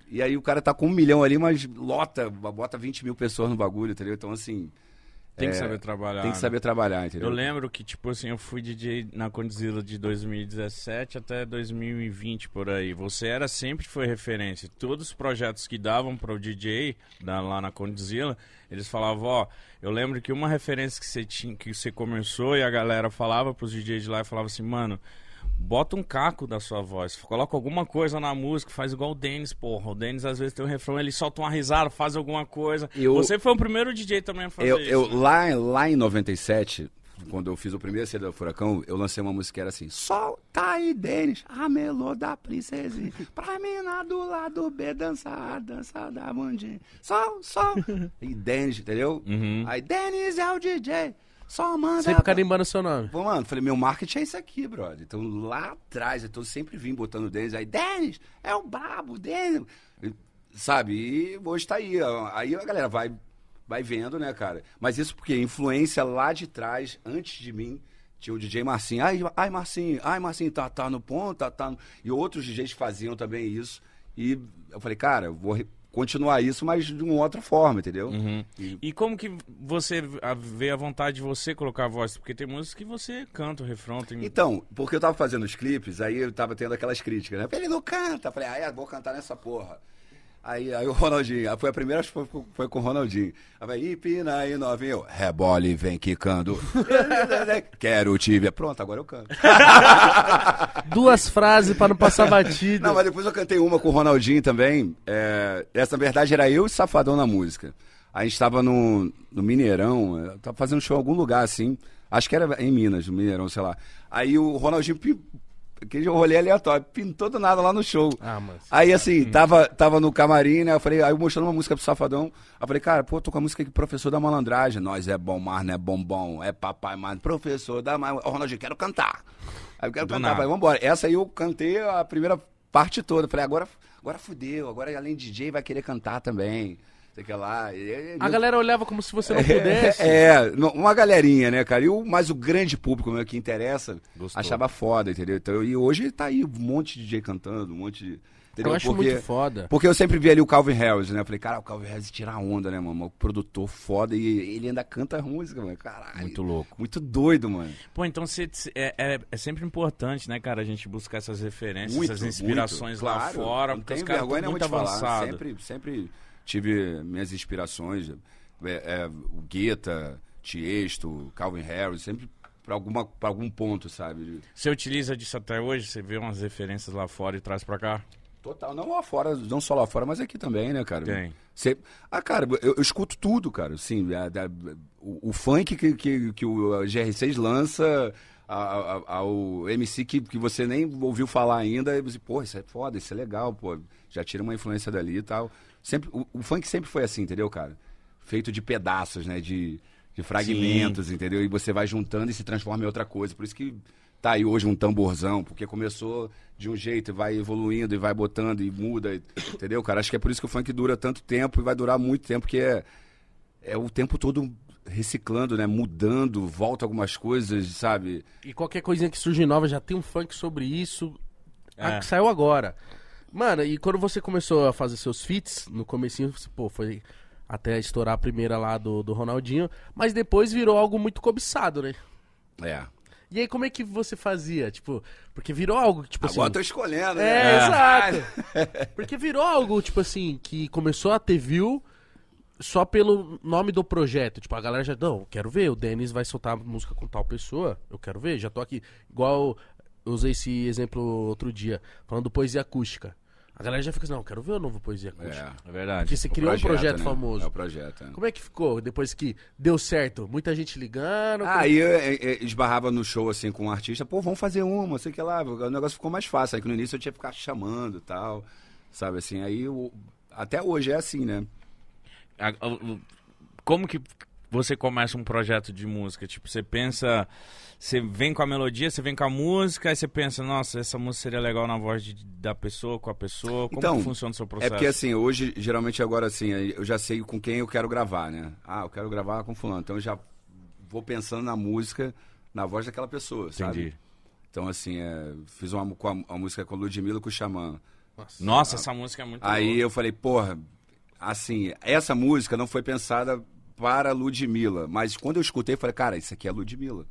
E aí o cara tá com um milhão ali, mas lota, bota 20 mil pessoas no bagulho, entendeu? Então, assim, Tem que É, saber trabalhar. tem que né? saber trabalhar, entendeu? Eu lembro que, tipo assim, eu fui DJ na Condzilla de 2017 até 2020, por aí. Você era sempre foi referência. Todos os projetos que davam pro DJ da- lá na Condzilla, eles falavam, ó, eu lembro que uma referência que você tinha, que você começou e a galera falava pros DJs de lá e falava assim, mano, bota um caco da sua voz, coloca alguma coisa na música, faz igual o Denis, porra. O Denis às vezes tem um refrão, ele solta uma risada, faz alguma coisa. Eu- Você foi o primeiro DJ também a fazer Eu, isso. eu- né? lá, lá em 97, quando eu fiz o primeiro CD do Furacão, eu lancei uma música que era assim: Solta aí, Denis, a melô da princesinha. Pra mina do lado B dançar, dançar da bundinha. Sol, sol. E Denis, entendeu? Uhum. Aí, Denis é o DJ. Só manda. Sempre carimbando o seu nome. Pô, mano, falei, meu marketing é isso aqui, brother. Então lá atrás, eu tô sempre vim botando o Denis aí, Denis, é o brabo, Denis. Sabe? E hoje tá aí. Aí a galera vai, vai vendo, né, cara? Mas isso porque influência lá de trás, antes de mim, tinha o DJ Marcinho. Ai, ai Marcinho, ai, Marcinho, tá, tá no ponto, tá, tá no... E outros DJs faziam também isso. E eu falei, cara, eu vou continuar isso, mas de uma outra forma, entendeu? Uhum. E- E como que você vê a vontade de você colocar a voz? Porque tem músicas que você canta o refrão, tem... Então, porque eu tava fazendo os clipes, aí eu tava tendo aquelas críticas, né? Ele não canta. Falei, ah, é, vou cantar nessa porra. Aí, aí o Ronaldinho, foi a primeira que foi, foi com o Ronaldinho. Aí vai, Ipina aí, novinho. Eu, Rebole, vem quicando. Quero tibia. Pronto, agora eu canto. Duas frases pra não passar batida. Não, mas depois eu cantei uma com o Ronaldinho também. É, essa, na verdade, era eu e Safadão na música. A gente tava no, no Mineirão, eu tava fazendo show em algum lugar assim. Acho que era em Minas, no Mineirão, sei lá. Aí o Ronaldinho, aquele rolê aleatório, pintou do nada lá no show. Ah, mas... Aí assim, tava, tava no camarim, né? Eu falei, aí eu mostrando uma música pro Safadão. Aí eu falei, cara, pô, tô com a música aqui, professor da malandragem. Nós é bom, mas não é bombom, é papai, mas professor da malandragem. Ô, Ronaldinho, quero cantar. Aí eu quero Do cantar, nada. falei, vambora. Essa aí eu cantei a primeira parte toda. Falei, agora, agora fudeu, agora além de DJ vai querer cantar também. Sei que lá. E- e- A galera olhava como se você não pudesse. é, não, uma galerinha, né, cara? E o, mas o grande público meu que interessa Gostou. achava foda, entendeu? Então, e hoje tá aí um monte de DJ cantando, um monte de. Entendeu? Eu acho muito foda. Porque eu sempre vi ali o Calvin Harris, né? Eu falei, cara, o Calvin Harris tira onda, né, mano? O produtor foda e ele ainda canta música, mano. Caralho. Muito louco. Muito doido, mano. Pô, então você, é, é, é sempre importante, né, cara, a gente buscar essas referências, Muito, essas inspirações muito. lá Claro, fora, não porque os caras vergonha estão muito avançados. Sempre, sempre tive minhas inspirações. é, é, o Guetta, Tiesto, Calvin Harris, sempre pra, alguma, pra algum ponto, sabe? Você utiliza disso até hoje? Você vê umas referências lá fora e traz pra cá? Total, não lá fora, não só lá fora, mas aqui também, né, cara? Tem. Cê- ah, cara, eu, eu escuto tudo, cara. Assim, a- da- o, o funk que, que, que o GR6 lança, a- a- ao MC que, que você nem ouviu falar ainda, e você, pô, isso é foda, isso é legal, pô. Já tira uma influência dali e tal. Sempre, o, o funk sempre foi assim, entendeu, cara? Feito de pedaços, né? De, de fragmentos, entendeu? E você vai juntando e se transforma em outra coisa. Por isso que tá aí hoje um tamborzão, porque começou de um jeito e vai evoluindo e vai botando e muda, entendeu, cara? Acho que é por isso que o funk dura tanto tempo e vai durar muito tempo, porque é, é o tempo todo reciclando, né? Mudando, volta algumas coisas, sabe? E qualquer coisinha que surge nova já tem um funk sobre isso. Ah, É. que saiu agora. Mano, e quando você começou a fazer seus feats, no comecinho, você, pô, foi até estourar a primeira lá do, do Ronaldinho, mas depois virou algo muito cobiçado, né? É. E aí como é que você fazia? Tipo, porque virou algo, tipo Agora eu assim... tô escolhendo, É, né? exato. Porque virou algo, tipo assim, que começou a ter view só pelo nome do projeto. Tipo, a galera já, não, eu quero ver, o Denis vai soltar música com tal pessoa, eu quero ver, já tô aqui. Igual eu usei esse exemplo outro dia, falando do poesia acústica. A galera já fica assim, não, eu quero ver o novo poesia acústica. É. É verdade. Porque você O criou um projeto né? famoso. É o projeto, é. Como é que ficou depois que deu certo? Muita gente ligando. Ah, Aí eu, eu- eu esbarrava no show assim com um artista, pô, vamos fazer uma, sei que lá. O negócio ficou mais fácil. Aí que no início eu tinha que ficar chamando e tal. Sabe assim? Aí o- até hoje é assim, né? Como que você começa um projeto de música? Tipo, você pensa, você vem com a melodia, você vem com a música, aí você pensa, nossa, essa música seria legal na voz de- da pessoa, com a pessoa. Como Então, que funciona o seu É processo? porque assim, hoje, geralmente agora assim, eu já sei com quem eu quero gravar, né? Ah, eu quero gravar com fulano. Então eu já vou pensando na música, na voz daquela pessoa, sabe? Entendi. Então assim, é, fiz uma, com a, a música com a Ludmilla e com o Xamã. Nossa, essa música é muito Aí louca. eu falei, porra, assim, essa música não foi pensada para Ludmilla, mas quando eu escutei, falei, cara, isso aqui é Ludmilla.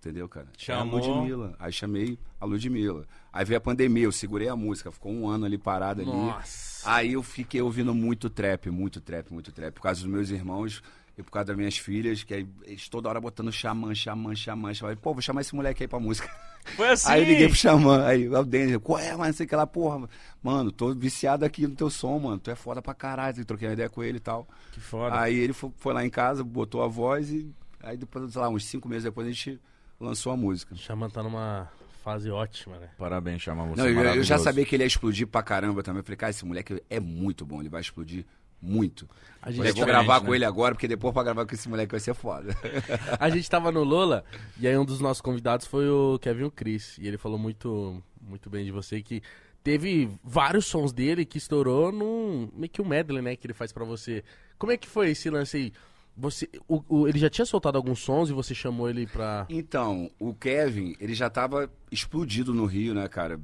Entendeu, cara? Chamou. É a Ludmilla. Aí chamei a Ludmilla. Aí veio a pandemia, eu segurei a música, ficou um ano ali parado ali. Nossa. Aí eu fiquei ouvindo muito trap, muito trap, muito trap, por causa dos meus irmãos e por causa das minhas filhas, que aí eles toda hora botando xamã, xamã, xamã, xamã. Pô, vou chamar esse moleque aí pra música. Foi assim. Aí eu liguei pro Xamã, aí o Denis, qual é, mano, sei que lá, porra, mano, tô viciado aqui no teu som, mano, tu é foda pra caralho, troquei uma ideia com ele e tal. Que foda. Aí ele foi, foi lá em casa, botou a voz e Aí depois, sei lá, uns cinco meses depois a gente lançou a música. O Xamã tá numa fase ótima, né? Parabéns, chama você. Não, eu, eu já sabia que ele ia explodir pra caramba também. Eu falei, cara, esse moleque é muito bom, ele vai explodir muito. A Eu gente, vou diferente, gravar né? com ele agora, porque depois pra gravar com esse moleque vai ser foda. a gente tava no Lola e aí um dos nossos convidados foi o Kevin o Chris. E ele falou muito, muito bem de você que teve vários sons dele que estourou num meio que um medley, né, que ele faz pra você. Como é que foi esse lance aí? Você, o- o- ele já tinha soltado alguns sons e você chamou ele pra. Então, o Kevin, ele já tava explodido no Rio, né, cara?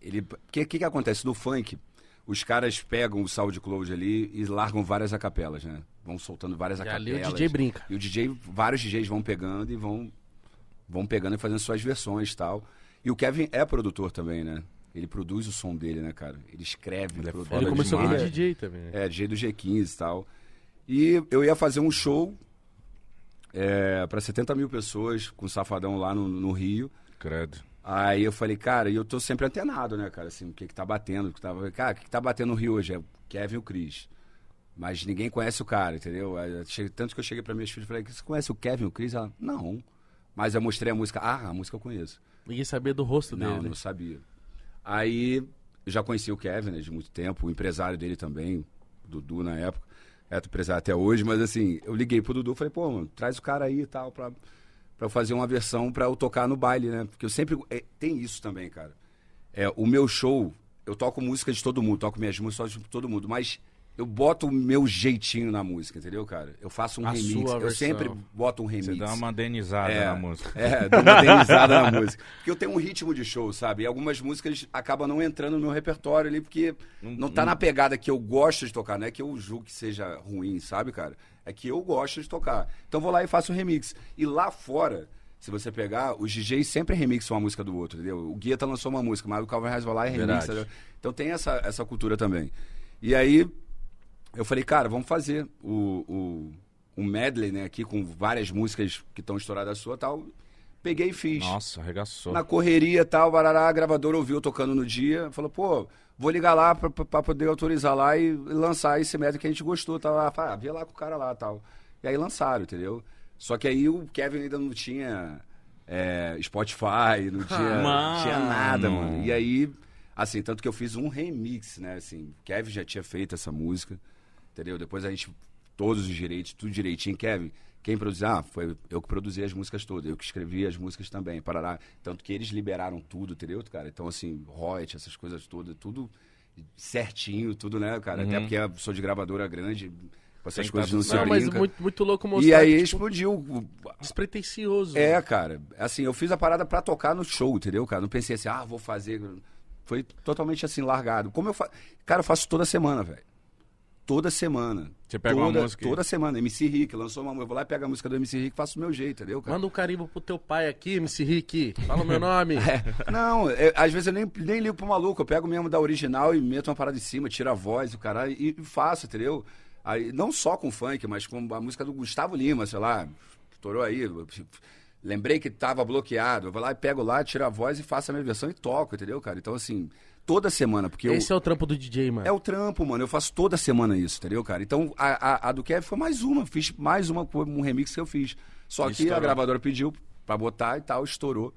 Ele, o que, que que acontece no funk? Os caras pegam o SoundCloud ali e largam várias acapelas, né? Vão soltando várias E acapelas. ali o DJ brinca. E o DJ, vários DJs vão pegando e vão vão pegando e fazendo suas versões e tal. E o Kevin é produtor também, né? Ele produz o som dele, né, cara? Ele escreve, Ele é produz. foda Ele começou como. DJ também. né? É, DJ do G15 e tal. E eu ia fazer um show é, para 70 mil pessoas com o Safadão lá no, no Rio. Credo. Aí eu falei, cara, e eu tô sempre antenado, né, cara, assim, o que que tá batendo, o que tava, cara, o que que tá batendo no Rio hoje? É o Kevin e o Cris. Mas ninguém conhece o cara, entendeu? Cheguei- tanto que eu cheguei pra minhas filhas e falei, você conhece o Kevin e o Cris? Ela, não. Mas eu mostrei a música, ah, a música eu conheço. Ninguém sabia do rosto Não, dele. não sabia. Aí eu já conheci o Kevin, né, de muito tempo, o empresário dele também, o Dudu na época. É empresário até hoje, mas assim, eu liguei pro Dudu e falei, pô, mano, traz o cara aí e tal, pra, pra eu fazer uma versão pra eu tocar no baile, né? Porque eu sempre. é, tem isso também, cara. É, o meu show, eu toco música de todo mundo, toco minhas músicas de todo mundo, mas eu boto o meu jeitinho na música, entendeu, cara? Eu faço um A remix. sua Eu versão. sempre boto um remix. Você dá uma modernizada É, na música. É, dou uma modernizada na música. Porque eu tenho um ritmo de show, sabe? E algumas músicas acabam não entrando no meu repertório ali, porque não tá na pegada que eu gosto de tocar. Não é que eu julgo que seja ruim, sabe, cara? É que eu gosto de tocar. Então vou lá e faço um remix. E lá fora, se você pegar, os DJs sempre remixam uma música do outro, entendeu? O Guetta lançou uma música, mas o Calvin Harris vai lá e remixa. Verdade. Então tem essa, essa cultura também. E aí, eu falei, cara, vamos fazer o, o, um medley, né, aqui com várias músicas que estão estouradas sua e tal. Peguei e fiz. Nossa, arregaçou. Na correria e tal, barará, a gravadora ouviu tocando no dia, falou, pô, vou ligar lá pra poder autorizar lá e lançar esse medley que a gente gostou, tal. Lá, ah, vê lá com o cara lá tal. E aí lançaram, entendeu? Só que aí o Kevin ainda não tinha é, Spotify, não tinha, Mano. tinha nada, mano. E aí, assim, tanto que eu fiz um remix, né? Assim, Kevin já tinha feito essa música, entendeu? Depois a gente, todos os direitos, tudo direitinho. Kevin, quem produziu? Ah, foi eu que produzi as músicas todas, eu que escrevi as músicas também, parará. Tanto que eles liberaram tudo, entendeu, cara? Então, assim, royalties, essas coisas todas, tudo certinho, tudo, né, cara? Até porque eu sou de gravadora grande, com essas Tem coisas não se Não, mas muito, muito louco mostrar. E aí que, tipo, explodiu. despretensioso. É, cara. Assim, eu fiz a parada pra tocar no show, entendeu, cara? Não pensei assim, ah, vou fazer. Foi totalmente assim, largado. Como eu faço. Cara, eu faço toda semana, velho. Toda semana. Você pega uma toda, música e- Toda semana. MC Rick lançou uma música. Eu vou lá e pego a música do MC Rick e faço o meu jeito, entendeu, cara? Manda um carimbo pro teu pai aqui, MC Rick. Fala o meu nome. É, não, é, às vezes eu nem, nem ligo pro maluco, eu pego mesmo da original e meto uma parada em cima, tiro a voz, o caralho, e, e faço, entendeu? Aí, não só com funk, mas com a música do Gustavo Lima, sei lá, estourou aí. Lembrei que tava bloqueado. Eu vou lá e pego lá, tiro a voz e faço a minha versão e toco, entendeu, cara? Então, assim, toda semana, porque eu. Esse é o trampo do DJ, mano. É o trampo, mano. Eu faço toda semana isso, entendeu, cara? Então, a, a, a do Kevin foi mais uma. Fiz mais uma, um remix que eu fiz. Só E que a estourou. gravadora pediu pra botar e tal, estourou.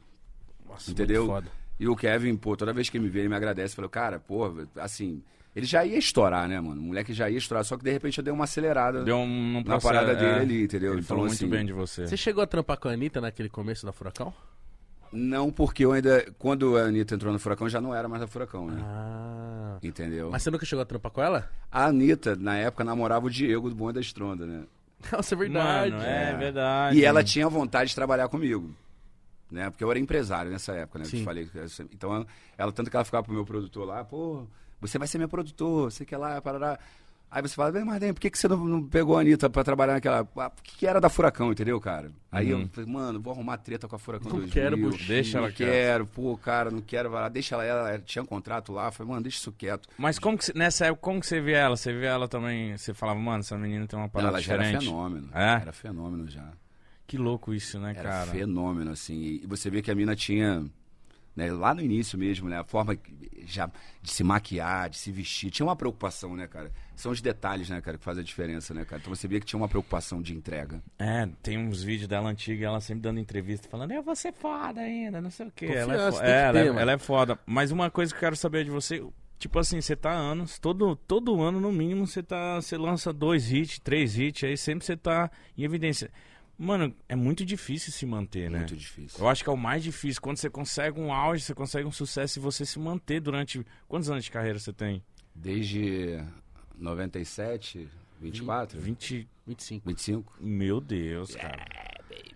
Nossa, Entendeu? muito foda. E o Kevin, pô, toda vez que ele me vê, ele me agradece. Falou, cara, pô, assim, ele já ia estourar, né, mano? O moleque já ia estourar, só que de repente eu dei uma acelerada Deu um, um na parada dele é. ali, entendeu? Ele Então, falou muito assim, bem de você. Você chegou a trampar com a Anitta naquele começo da Furacão? Não, porque eu ainda. Quando a Anitta entrou no Furacão, já não era mais a Furacão, né? Ah. Entendeu? Mas você nunca chegou a trampar com ela? A Anitta, na época, namorava o Diego do Bonde da Estronda, né? Nossa, é verdade. Mano, é, verdade. E ela tinha vontade de trabalhar comigo. Né? Porque eu era empresário nessa época, né? Eu te falei. Então, ela- ela, tanto que ela ficava pro meu produtor lá, pô, você vai ser meu produtor, você quer lá, parará. Aí você fala, mas por que, que você não, não pegou a Anitta pra trabalhar naquela. Ah, Por que, era da Furacão, entendeu, cara? Aí eu falei, mano, vou arrumar treta com a Furacão Não 2000. quero, buchinho. Deixa ela não quieta. quero, pô, cara, não quero, vai lá, deixa ela, ela tinha um contrato lá, falei, mano, deixa isso quieto. Mas como que, nessa época, como que você via ela? Você via ela também, você falava, mano, essa menina tem uma Não, parada ela já era diferente. fenômeno. É? Era fenômeno já. Que louco isso, né, Era cara? fenômeno, assim. E você vê que a mina tinha né? Lá no início mesmo, né? A forma já de se maquiar, de se vestir. Tinha uma preocupação, né, cara? São os detalhes, né, cara, que fazem a diferença, né, cara? Então você via que tinha uma preocupação de entrega. É, tem uns vídeos dela antiga, ela sempre dando entrevista, falando, eu vou ser foda ainda, não sei o quê. Ela é, é, ela, ter, é, ela é foda. Mas uma coisa que eu quero saber de você, tipo assim, você tá há anos, todo, todo ano, no mínimo, você tá. Você lança dois hits, três hits, aí sempre você tá em evidência. Mano, é muito difícil se manter, né? Muito difícil. Eu acho que é o mais difícil. Quando você consegue um auge, você consegue um sucesso e você se manter durante. Quantos anos de carreira você tem? Desde 97, 24, 20. 25. 25. Meu Deus, cara.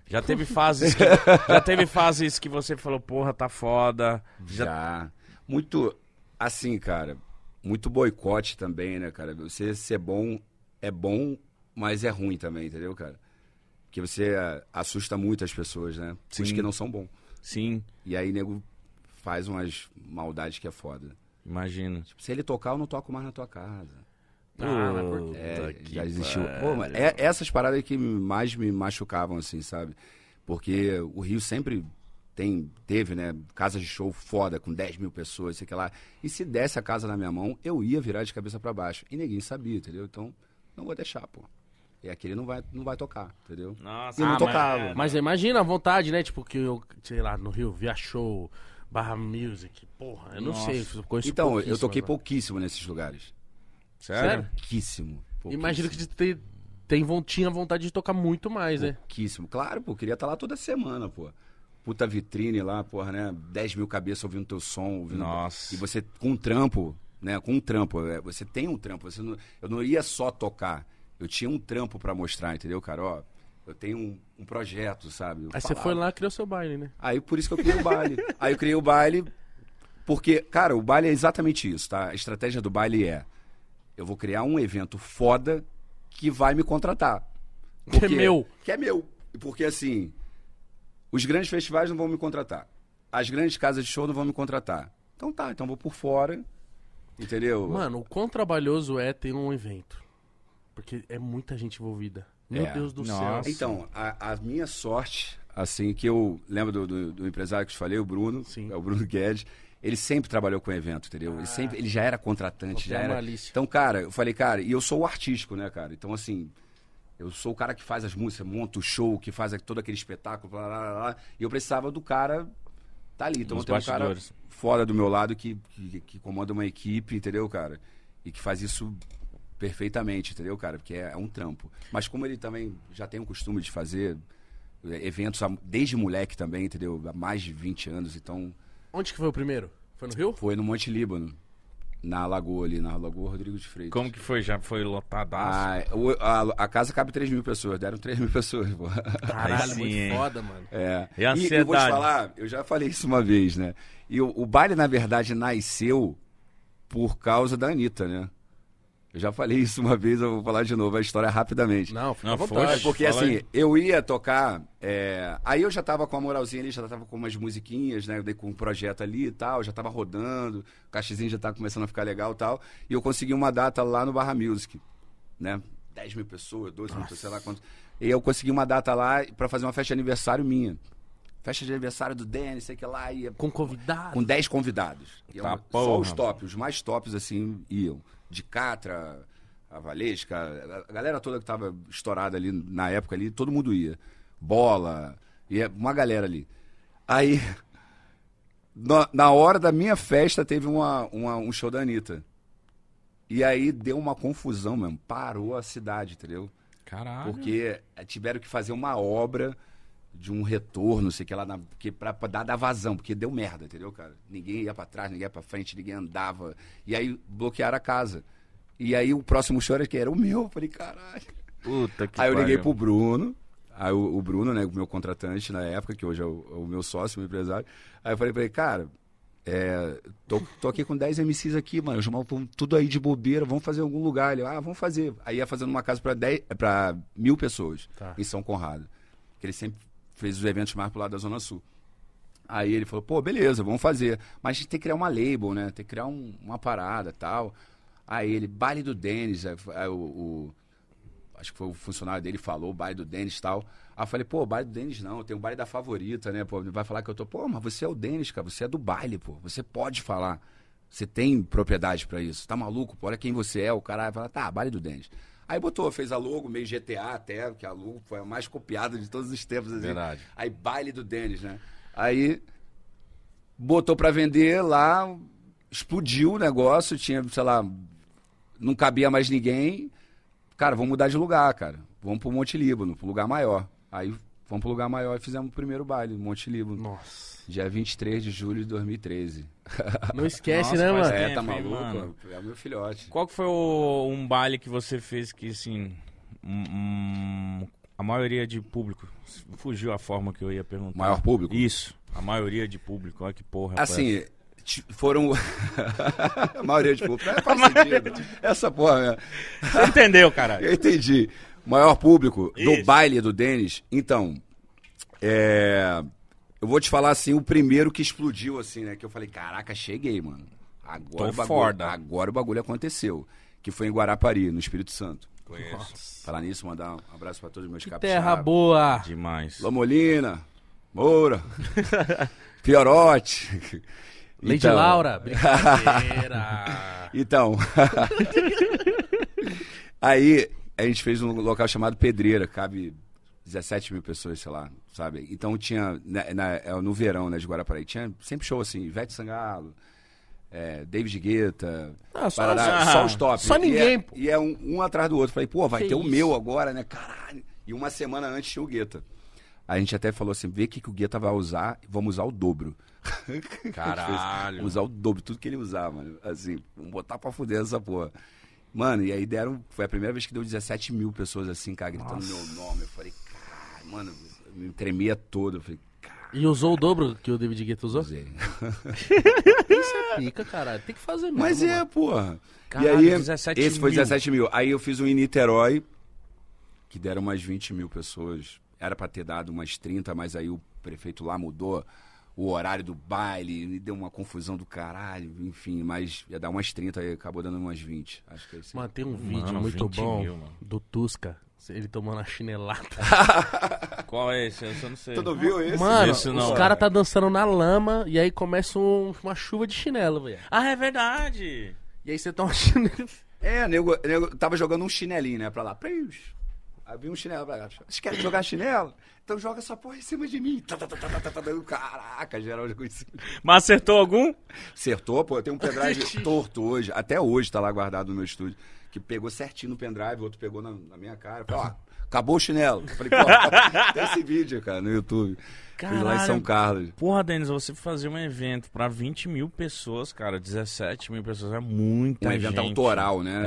Já teve fases que, já teve fases que você falou, porra, tá foda. Já, Já. Muito, assim, cara, muito boicote também, né, cara? Você ser bom é bom, mas é ruim também, entendeu, cara? Porque você ah, assusta muito as pessoas, né? Os Sim. que não são bons. Sim, E aí, nego faz umas maldades que é foda. imagino. Tipo, se ele tocar, eu não toco mais na tua casa. Ah, mas por quê? É, que já existiu. Pô, mas é- essas paradas que mais me machucavam, assim, sabe? Porque o Rio sempre tem, teve, né, casas de show foda, com 10 mil pessoas, sei que lá. E se desse a casa na minha mão, eu ia virar de cabeça pra baixo. E ninguém sabia, entendeu? Então, não vou deixar, pô. E aquele não vai, não vai tocar, entendeu? Nossa, E não Ah, tocava. Mas, mas imagina a vontade, né? Tipo, que eu, sei lá, no Rio, via show, barra music. Porra, eu não Nossa. sei. Então, eu toquei né? pouquíssimo nesses lugares. Sério? Pouquíssimo. Imagino que você tem, tinha vontade de tocar muito mais, né? Pouquíssimo. Claro, pô, queria estar lá toda semana, pô. Puta vitrine lá, porra, né? 10 mil cabeças ouvindo teu som. Ouvindo... Nossa. E você, com um trampo, né? Com um trampo, é, você tem um trampo. Você não... Eu não ia só tocar. Eu tinha um trampo pra mostrar, entendeu, cara? Ó, eu tenho um, um projeto, sabe? Eu Aí você foi lá e criou seu baile, né? Aí por isso que eu criei o baile. Aí eu criei o baile porque, cara, o baile é exatamente isso, tá? A estratégia do baile é: eu vou criar um evento foda que vai me contratar. Que é meu. Que é meu. Porque assim, os grandes festivais não vão me contratar. As grandes casas de show não vão me contratar. Então tá, então vou por fora. Entendeu? Mano, o quão trabalhoso é ter um evento. Porque é muita gente envolvida. Meu É. Deus do Nossa. céu. Então, a, a minha sorte, assim, que eu lembro do, do- do empresário que eu te falei, o Bruno, Sim. é o Bruno Guedes, ele sempre trabalhou com evento, entendeu? Ele, sempre, ele já era contratante, já era... malícia. Então, cara, eu falei, cara, e eu sou o artístico, né, cara? Então, assim, eu sou o cara que faz as músicas, monta o show, que faz todo aquele espetáculo, blá, blá, blá, blá, e eu precisava do cara tá ali. Então, Nos eu tenho um cara fora do meu lado que, que, que comanda uma equipe, entendeu, cara? E que faz isso perfeitamente, entendeu, cara? Porque é, é um trampo. Mas como ele também já tem o costume de fazer é, eventos desde moleque também, entendeu? Há mais de 20 anos, então Onde que foi o primeiro? Foi no Rio? foi no Monte Líbano, na Lagoa ali, na Lagoa Rodrigo de Freitas. Como que foi? Já foi lotadaço? Ah, o- a, a casa cabe 3 mil pessoas, deram 3 mil pessoas, pô. Caralho, sim, muito hein? foda, mano. É. E a eu vou te ansiedade? falar, eu já falei isso uma vez, né? E o, o baile, na verdade, nasceu por causa da Anitta, né? Eu já falei isso uma vez, eu vou falar de novo a história rapidamente. Não, fica Não, vontade. É porque fala assim, aí. eu ia tocar. é, Aí eu já tava com a moralzinha ali, já tava com umas musiquinhas, né? Eu dei com um projeto ali e tal, já tava rodando, o cachezinho já tava começando a ficar legal e tal. E eu consegui uma data lá no Barra Music, né? 10 mil pessoas, 12 mil pessoas, sei lá quanto. E eu consegui uma data lá pra fazer uma festa de aniversário minha. Festa de aniversário do Denis, sei que lá, ia Com convidado. com 10 convidados. Tá uma- só os tops, os mais tops, assim, iam. De Catra, a Valesca, a- galera toda que tava estourada ali na época ali, todo mundo ia. Bola, ia uma galera ali. Aí, na, na hora da minha festa, teve uma, uma- um show da Anitta. E aí deu uma confusão mesmo, parou a cidade, entendeu? Caralho. Porque eh, tiveram que fazer uma obra de um retorno, sei que lá, na, porque pra, pra dar da vazão, porque deu merda, entendeu, cara? Ninguém ia pra trás, ninguém ia pra frente, ninguém andava. E aí bloquearam a casa. E aí o próximo show era que era o meu. Eu falei, caralho. Puta que aí eu liguei pariu. pro Bruno. Aí o, o Bruno, né, o meu contratante na época, que hoje é o, é o meu sócio, meu empresário. Aí eu falei pra ele, cara, é, tô, tô aqui com 10 MCs aqui, mano. Os malucos tudo aí de bobeira, vamos fazer em algum lugar. Ele, ah, vamos fazer. Aí ia fazendo uma casa pra, 10, pra mil pessoas Tá. em São Conrado. Que ele sempre fez os eventos mais pro lado da Zona Sul. Aí ele falou, pô, beleza, vamos fazer. Mas a gente tem que criar uma label, né? Tem que criar um- uma parada tal. Aí ele, baile do Denis, aí, aí o, o- acho que foi o funcionário dele falou, baile do Denis e tal. Aí eu falei, pô, baile do Denis não, tem o baile da favorita, né? Pô, vai falar que eu tô, pô, mas você é o Denis, cara, você é do baile, pô. Você pode falar. Você tem propriedade pra isso. Tá maluco? Pô, olha quem você é. O cara vai falar, tá, baile do Denis. Aí botou, fez a logo, meio GTA até, que a logo foi a mais copiada de todos os tempos. Assim. Verdade. Aí baile do Denis, né? Aí botou pra vender lá, explodiu o negócio, tinha, sei lá, não cabia mais ninguém. Cara, vamos mudar de lugar, cara. Vamos pro Monte Líbano, pro lugar maior. Aí fomos pro lugar maior e fizemos o primeiro baile, no Monte Líbano. Nossa. Dia 23 de julho de 2013. Não esquece, Nossa, né, mano? é, tá maluco? mano? É o meu filhote. Qual que foi o- um baile que você fez que, assim, hum, a maioria de público, fugiu a forma que eu ia perguntar. Maior público? Isso, a maioria de público, olha que porra. Assim, ti- foram. a maioria de público. É, faz sentido. Essa porra mesmo. essa. Você entendeu, caralho? Eu entendi. Maior público do Isso. baile do Denis. Então, é, eu vou te falar assim, o primeiro que explodiu, assim, né? Que eu falei, caraca, cheguei, mano. Agora, Tô o bagulho, foda. agora o bagulho aconteceu. Que foi em Guarapari, no Espírito Santo. Conheço. Falar nisso, mandar um abraço pra todos os meus capixabas. terra boa. Demais. Lomolina, Moura, Fiorote. Lady Então- Laura. Brincadeira. Então. aí a gente fez um local chamado Pedreira, cabe 17 mil pessoas, sei lá, sabe? Então tinha, na, na- é, no verão, né, de Guarapari, tinha sempre show assim, Ivete Sangalo, é, David Guetta, Ah, só- Parará, só- só os top. só ninguém, E pô. é, e é um, um atrás do outro. Falei, pô, vai Que ter o isso? meu agora, né? Caralho. E uma semana antes tinha o Guetta. A gente até falou assim, vê o que, que o Guetta vai usar, vamos usar o dobro. Caralho. Vamos usar o dobro, tudo que ele usar, mano. Assim, vamos botar pra fuder essa porra. Mano, e aí deram. Foi a primeira vez que deu 17 mil pessoas assim, cara, gritando meu nome. Eu falei, cara, mano, eu me tremia todo. Eu falei, cara, E usou o dobro que o David Guetta usou? usei. Isso é pica, caralho. Tem que fazer mesmo. Mas é, mano. porra. Caralho, e aí, 17 esse foi mil. 17 mil. Aí eu fiz um em Niterói, que deram umas 20 mil pessoas. Era pra ter dado umas 30, mas aí o prefeito lá mudou o horário do baile, e deu uma confusão do caralho, enfim, mas ia dar umas 30, aí acabou dando umas 20. Acho que é isso. Mano, tem um Mano, vídeo muito 20 bom mil, mano. do Tusca. Ele tomando a chinelada. Qual é esse? Eu só não sei. Tu não viu esse? Mano, Esse não, os cara. caras tá dançando na lama e aí começa um- uma chuva de chinelo, velho. Ah, é verdade. E aí você toma chinelo. É, nego, nego tava jogando um chinelinho, né, pra lá. Prius. Aí vi um chinelo pra lá. Vocês querem jogar chinelo? Então joga essa porra em cima de mim. Tá, tá, tá, tá, tá, tá, tá. Caraca, geral jogou em cima. Mas acertou algum? Acertou, pô. Tem um pendrive torto hoje. Até hoje tá lá guardado no meu estúdio. Que pegou certinho no pendrive, o outro pegou na, na minha cara. Falei, ó, acabou o chinelo. Falei, pô, tem esse vídeo, cara, no YouTube. Fiz lá em Caralho. São Carlos. Porra, Denis, você fazer um evento pra 20 mil pessoas, cara, 17 mil pessoas é muita Um gente. evento autoral, né?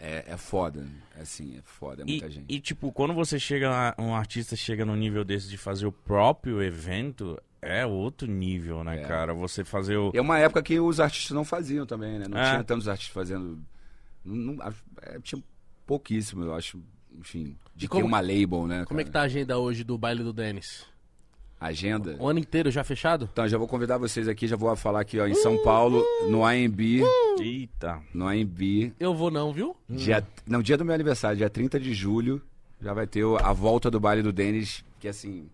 É. é. É foda. É assim, é foda, é E, muita gente. e, tipo, quando você chega, na- um artista chega no nível desse de fazer o próprio evento, é outro nível, né, É. cara? Você fazer o... É uma época que os artistas não faziam também, né? Não É. tinha tantos artistas fazendo. Não, não- é, tinha pouquíssimo, eu acho. Enfim, de E como- ter uma label, né? Como é que cara? tá a agenda hoje do baile do Denis? Agenda. O ano inteiro já fechado? Então, já vou convidar vocês aqui, já vou falar aqui, ó, em São Paulo, no AMB. Eita. No AMB. Eu vou não, viu? Dia, não, dia do meu aniversário, dia 30 de julho, já vai ter a volta do baile do Denis, que assim.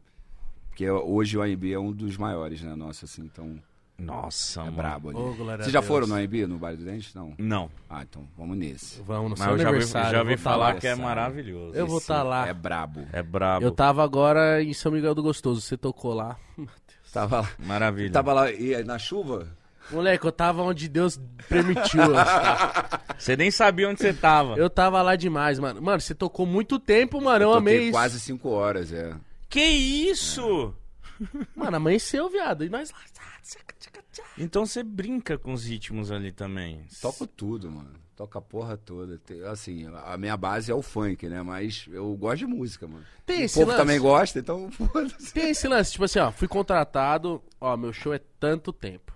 Porque hoje o AMB é um dos maiores, né? Nossa, assim, então. Nossa, É mano. brabo ali. A Vocês já Deus. foram no AMB, no baile do Denis? Não. Não, Ah, então vamos nesse. Vamos no mas seu eu já vi, aniversário. já eu vi vou tá falar que é maravilhoso. Eu vou Esse tá lá. É brabo. É brabo. Eu tava agora em São Miguel do Gostoso. Você tocou lá. Tava lá. Maravilha. Tava lá e na chuva? Moleque, eu tava onde Deus permitiu. eu estar. Você nem sabia onde você tava. eu tava lá demais, mano. Mano, você tocou muito tempo, mano. Eu, Toquei amei isso. quase cinco horas, é. Que isso? Mano, amanheceu, viado. E nós lá. Então você brinca com os ritmos ali também. Toco tudo, mano. Toco a porra toda. Assim, a minha base é o funk, né? Mas eu gosto de música, mano. Tem o esse povo lance? também gosta, então foda-se. Tem esse lance, tipo assim, ó, fui contratado, ó, meu show é tanto tempo.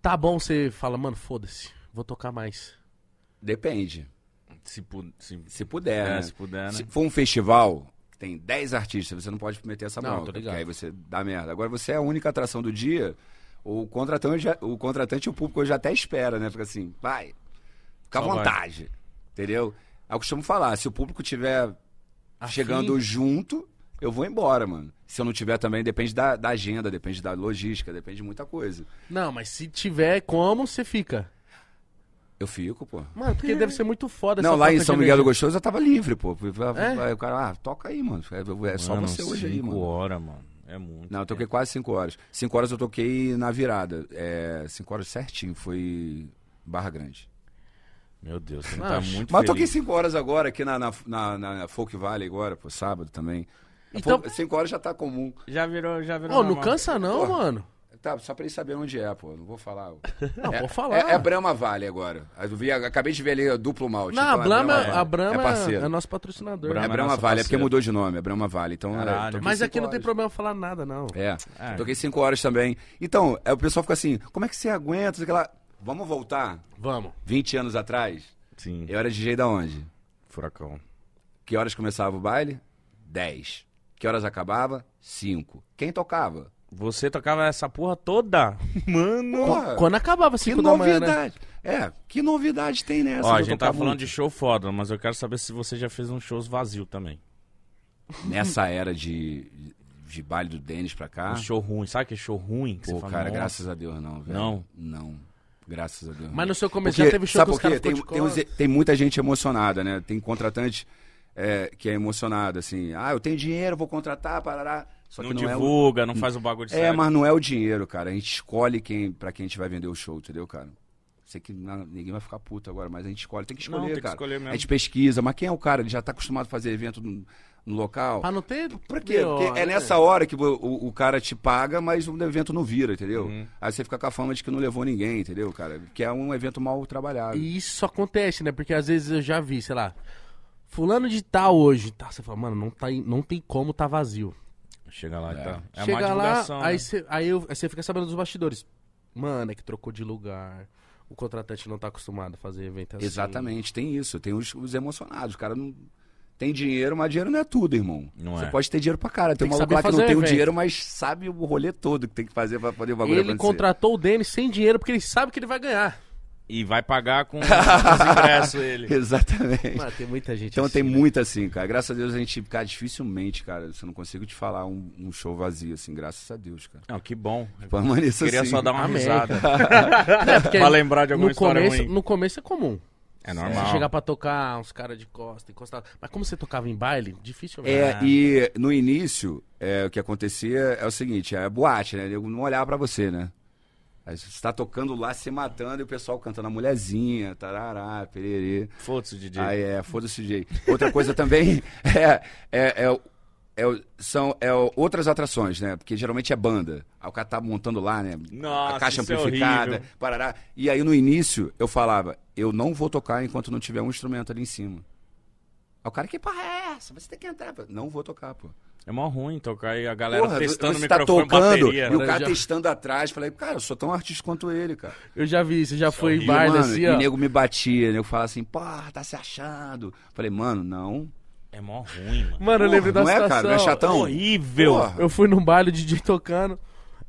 Tá bom, você fala, mano, foda-se, vou tocar mais. Depende. Se, pu- se- Se puder, É, né? se puder, né? Se for um festival que tem 10 artistas, você não pode meter essa Não, porque aí você dá merda. Agora você é a única atração do dia, o contratante, já- o contratante e o público já até espera, né? Fica assim, vai, fica à Só vai. vontade. Entendeu? eu costumo falar, se o público tiver Afim. chegando junto, eu vou embora, mano. Se eu não tiver também, depende da, da agenda, depende da logística, depende de muita coisa. Não, mas se tiver como, você fica. Eu fico, pô. Mano, porque deve ser muito foda Não, essa lá em São Miguel do. Gostoso eu tava livre, pô. É? Aí o cara, ah, toca aí, mano. É, é só Mano, você hoje aí, cinco mano. horas, mano. É muito. Não, eu toquei quase 5 horas. 5 horas eu toquei na virada. 5 horas certinho, foi Barra Grande. Meu Deus, você tá muito Mas eu toquei feliz. 5 horas agora aqui na, na, na, na Folk Valley agora, pô, sábado também. Então- 5 horas já tá comum. Já virou, já virou Ô, não cansa não, Porra. mano. Tá, só pra eles saberem onde é, pô. Não vou falar. Não, é, pode falar. É, é Brahma Vale agora. Eu vi, acabei de ver ali duplo malte. Não, então a é Brahma, a Brahma é parceiro. é nosso patrocinador. Brahma É Brahma Vale, é porque mudou de nome, é Brahma Vale. Então, é, Caralho. Mas cinco aqui não tem horas. problema falar nada, não. É. É. Toquei 5 horas também. Então, é, o pessoal fica assim, como é que você aguenta? Aquela... Vamos voltar Vamos. 20 anos atrás? Sim, Eu era DJ da onde? furacão. Que horas começava o baile? 10. Que horas acabava? 5. Quem tocava? Você tocava essa porra toda? Mano. Porra, Quando acabava que 5 da manhã, né? novidade. É, que novidade tem nessa? Ó, a gente tava falando muito? de show foda, mas eu quero saber se você já fez uns shows vazio também. Nessa era de, de baile do Denis pra cá. Um show ruim, sabe que show ruim? Que Pô, você fala, cara, "Nossa". graças a Deus não, velho. Não? Não. Graças a Deus. Mas no seu começo Porque, já teve show sabe que os por quê? caras Tem, tem, uns- tem muita gente emocionada, né? Tem contratante é, que é emocionado, assim. Ah, eu tenho dinheiro, vou contratar, parará. Só Não, que não é o... divulga, não faz o bagulho É, certo. mas não é o dinheiro, cara. A gente escolhe quem, pra quem a gente vai vender o show, entendeu, cara? Sei que não- ninguém vai ficar puto agora, mas a gente escolhe. Tem que escolher, Não, tem que cara. escolher mesmo. A gente pesquisa, mas quem é o cara? Ele já tá acostumado a fazer evento no, no local. Pra não ter... Por quê? Meu, Porque é né? nessa hora que o, o- o cara te paga, mas o evento não vira, entendeu? Uhum. Aí você fica com a fama de que não levou ninguém, entendeu, cara? Que é um evento mal trabalhado. E isso acontece, né? Porque às vezes eu já vi, sei lá, fulano de tal hoje, tá? Você fala, mano, não, tá, não tem como tá vazio. Chega lá e É. tá. É Chega uma lá, aí né? você aí eu- aí você fica sabendo dos bastidores. Mano, é que trocou de lugar. O contratante não tá acostumado a fazer evento assim. Exatamente, tem isso. Tem os, os emocionados. O cara não tem dinheiro, mas dinheiro não é tudo, irmão. Não Você é. pode ter dinheiro pra cara. Tem, Tem um maluco lá que não tem o evento. dinheiro, mas sabe o rolê todo que tem que fazer pra poder o bagulho Ele acontecer. contratou o Denis sem dinheiro porque ele sabe que ele vai ganhar. E vai pagar com os ingressos ele. Exatamente. Mano, tem muita gente Então assim, tem né? muita assim, cara. Graças a Deus a gente, cara, dificilmente, cara, eu não consigo te falar um, um show vazio, assim, graças a Deus, cara. Não, que bom. Permaneça Queria assim. só dar uma Amém. risada. É, pra lembrar de alguma no história começo, ruim. No começo é comum. É Você normal. chegar pra tocar uns caras de costa, encostado. Mas como você tocava em baile, difícil É, Ah. e no início, é, o que acontecia é o seguinte, é boate, né? Eu não olhava pra você, né? Aí você tá tocando lá, se matando, e o pessoal cantando a mulherzinha, tarará, pererê. Foda-se, DJ. Aí é, foda-se, DJ. Outra coisa também é, é, é, o- é o- são é o- outras atrações, né? Porque geralmente é banda. Aí o cara tá montando lá, né? Nossa, a caixa é amplificada, horrível. parará. E aí no início eu falava, eu não vou tocar enquanto não tiver um instrumento ali em cima. Aí o cara, que porra é essa? Você tem que entrar. Não vou tocar, pô. É mó ruim tocar aí a galera Porra, testando o você tá microfone tocando bateria. e o né? cara Já- testando atrás. Falei, cara, eu sou tão artista quanto ele, cara. Eu já vi, você já foi em baile assim, e ó. o nego me batia, nego falava assim, porra, tá se achando. Falei, mano, não. É mó ruim, mano. Mano, eu Porra, lembro da não é, situação. cara? Não é chatão? Horrível. Porra. Eu fui num baile de DJ tocando,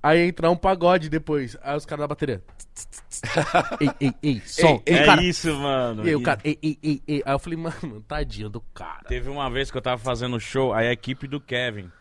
aí entrar um pagode depois. Aí os caras da bateria. ei, ei, ei, som. Ei, E o é cara, isso, mano. E aí o cara, ei, ei, ei, ei. Aí eu falei, mano, tadinho do cara. Teve uma vez que eu tava fazendo show, aí a equipe do Kevin.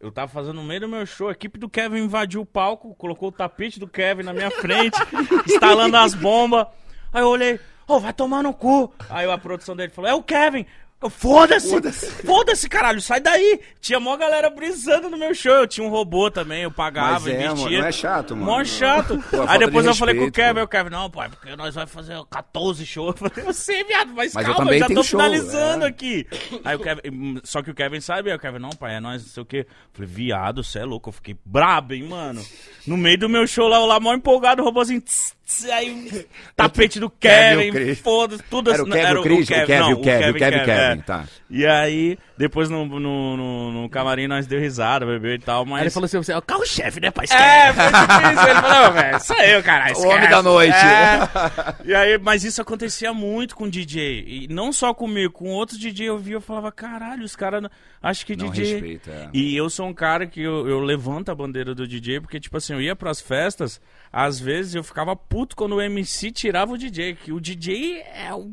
Eu tava fazendo no meio do meu show, a equipe do Kevin invadiu o palco, colocou o tapete do Kevin na minha frente, instalando as bombas. Aí eu olhei, ô, vai tomar no cu. Aí a produção dele falou, é o Kevin. Foda-se! Foda-se. Foda-se, caralho, sai daí! Tinha mó galera brisando no meu show. Eu tinha um robô também, eu pagava, Mas é, investia. mano, não é chato, mano. Mó chato. Pô, aí de depois eu falei com o respeito, Kevin, o Kevin, não, pai, porque nós vamos fazer 14 shows. Eu falei, eu sei, viado, mas, Mas calma, eu, já tô show, finalizando é. aqui. Aí o Kevin, só que o Kevin sabe, o Kevin, não, pai, é nós, não sei o quê. Eu falei, viado, você é louco, eu fiquei brabo, hein, mano. No meio do meu show lá, eu lá mó empolgado, o robôzinho, tss, aí o tapete do Kevin, Kevin, foda-se, tudo Era o assim. Kevin, o Chris, o Kevin, não, o Kevin, o Kevin. Kevin, tá. E aí, depois no, no, no, no camarim nós deu risada, bebeu e tal, mas... Aí ele falou assim, você é o carro-chefe, né, pai? É, foi difícil. Ele falou, velho, sou eu, caralho. O homem da noite. É. E aí, mas isso acontecia muito com DJ. E não só comigo, com outros DJ eu via, eu falava, caralho, os caras acho que Não DJ. respeita, é. E eu sou um cara que eu, eu levanto a bandeira do DJ, porque, tipo assim, eu ia pras festas, às vezes eu ficava puto quando o MC tirava o DJ, que o DJ é o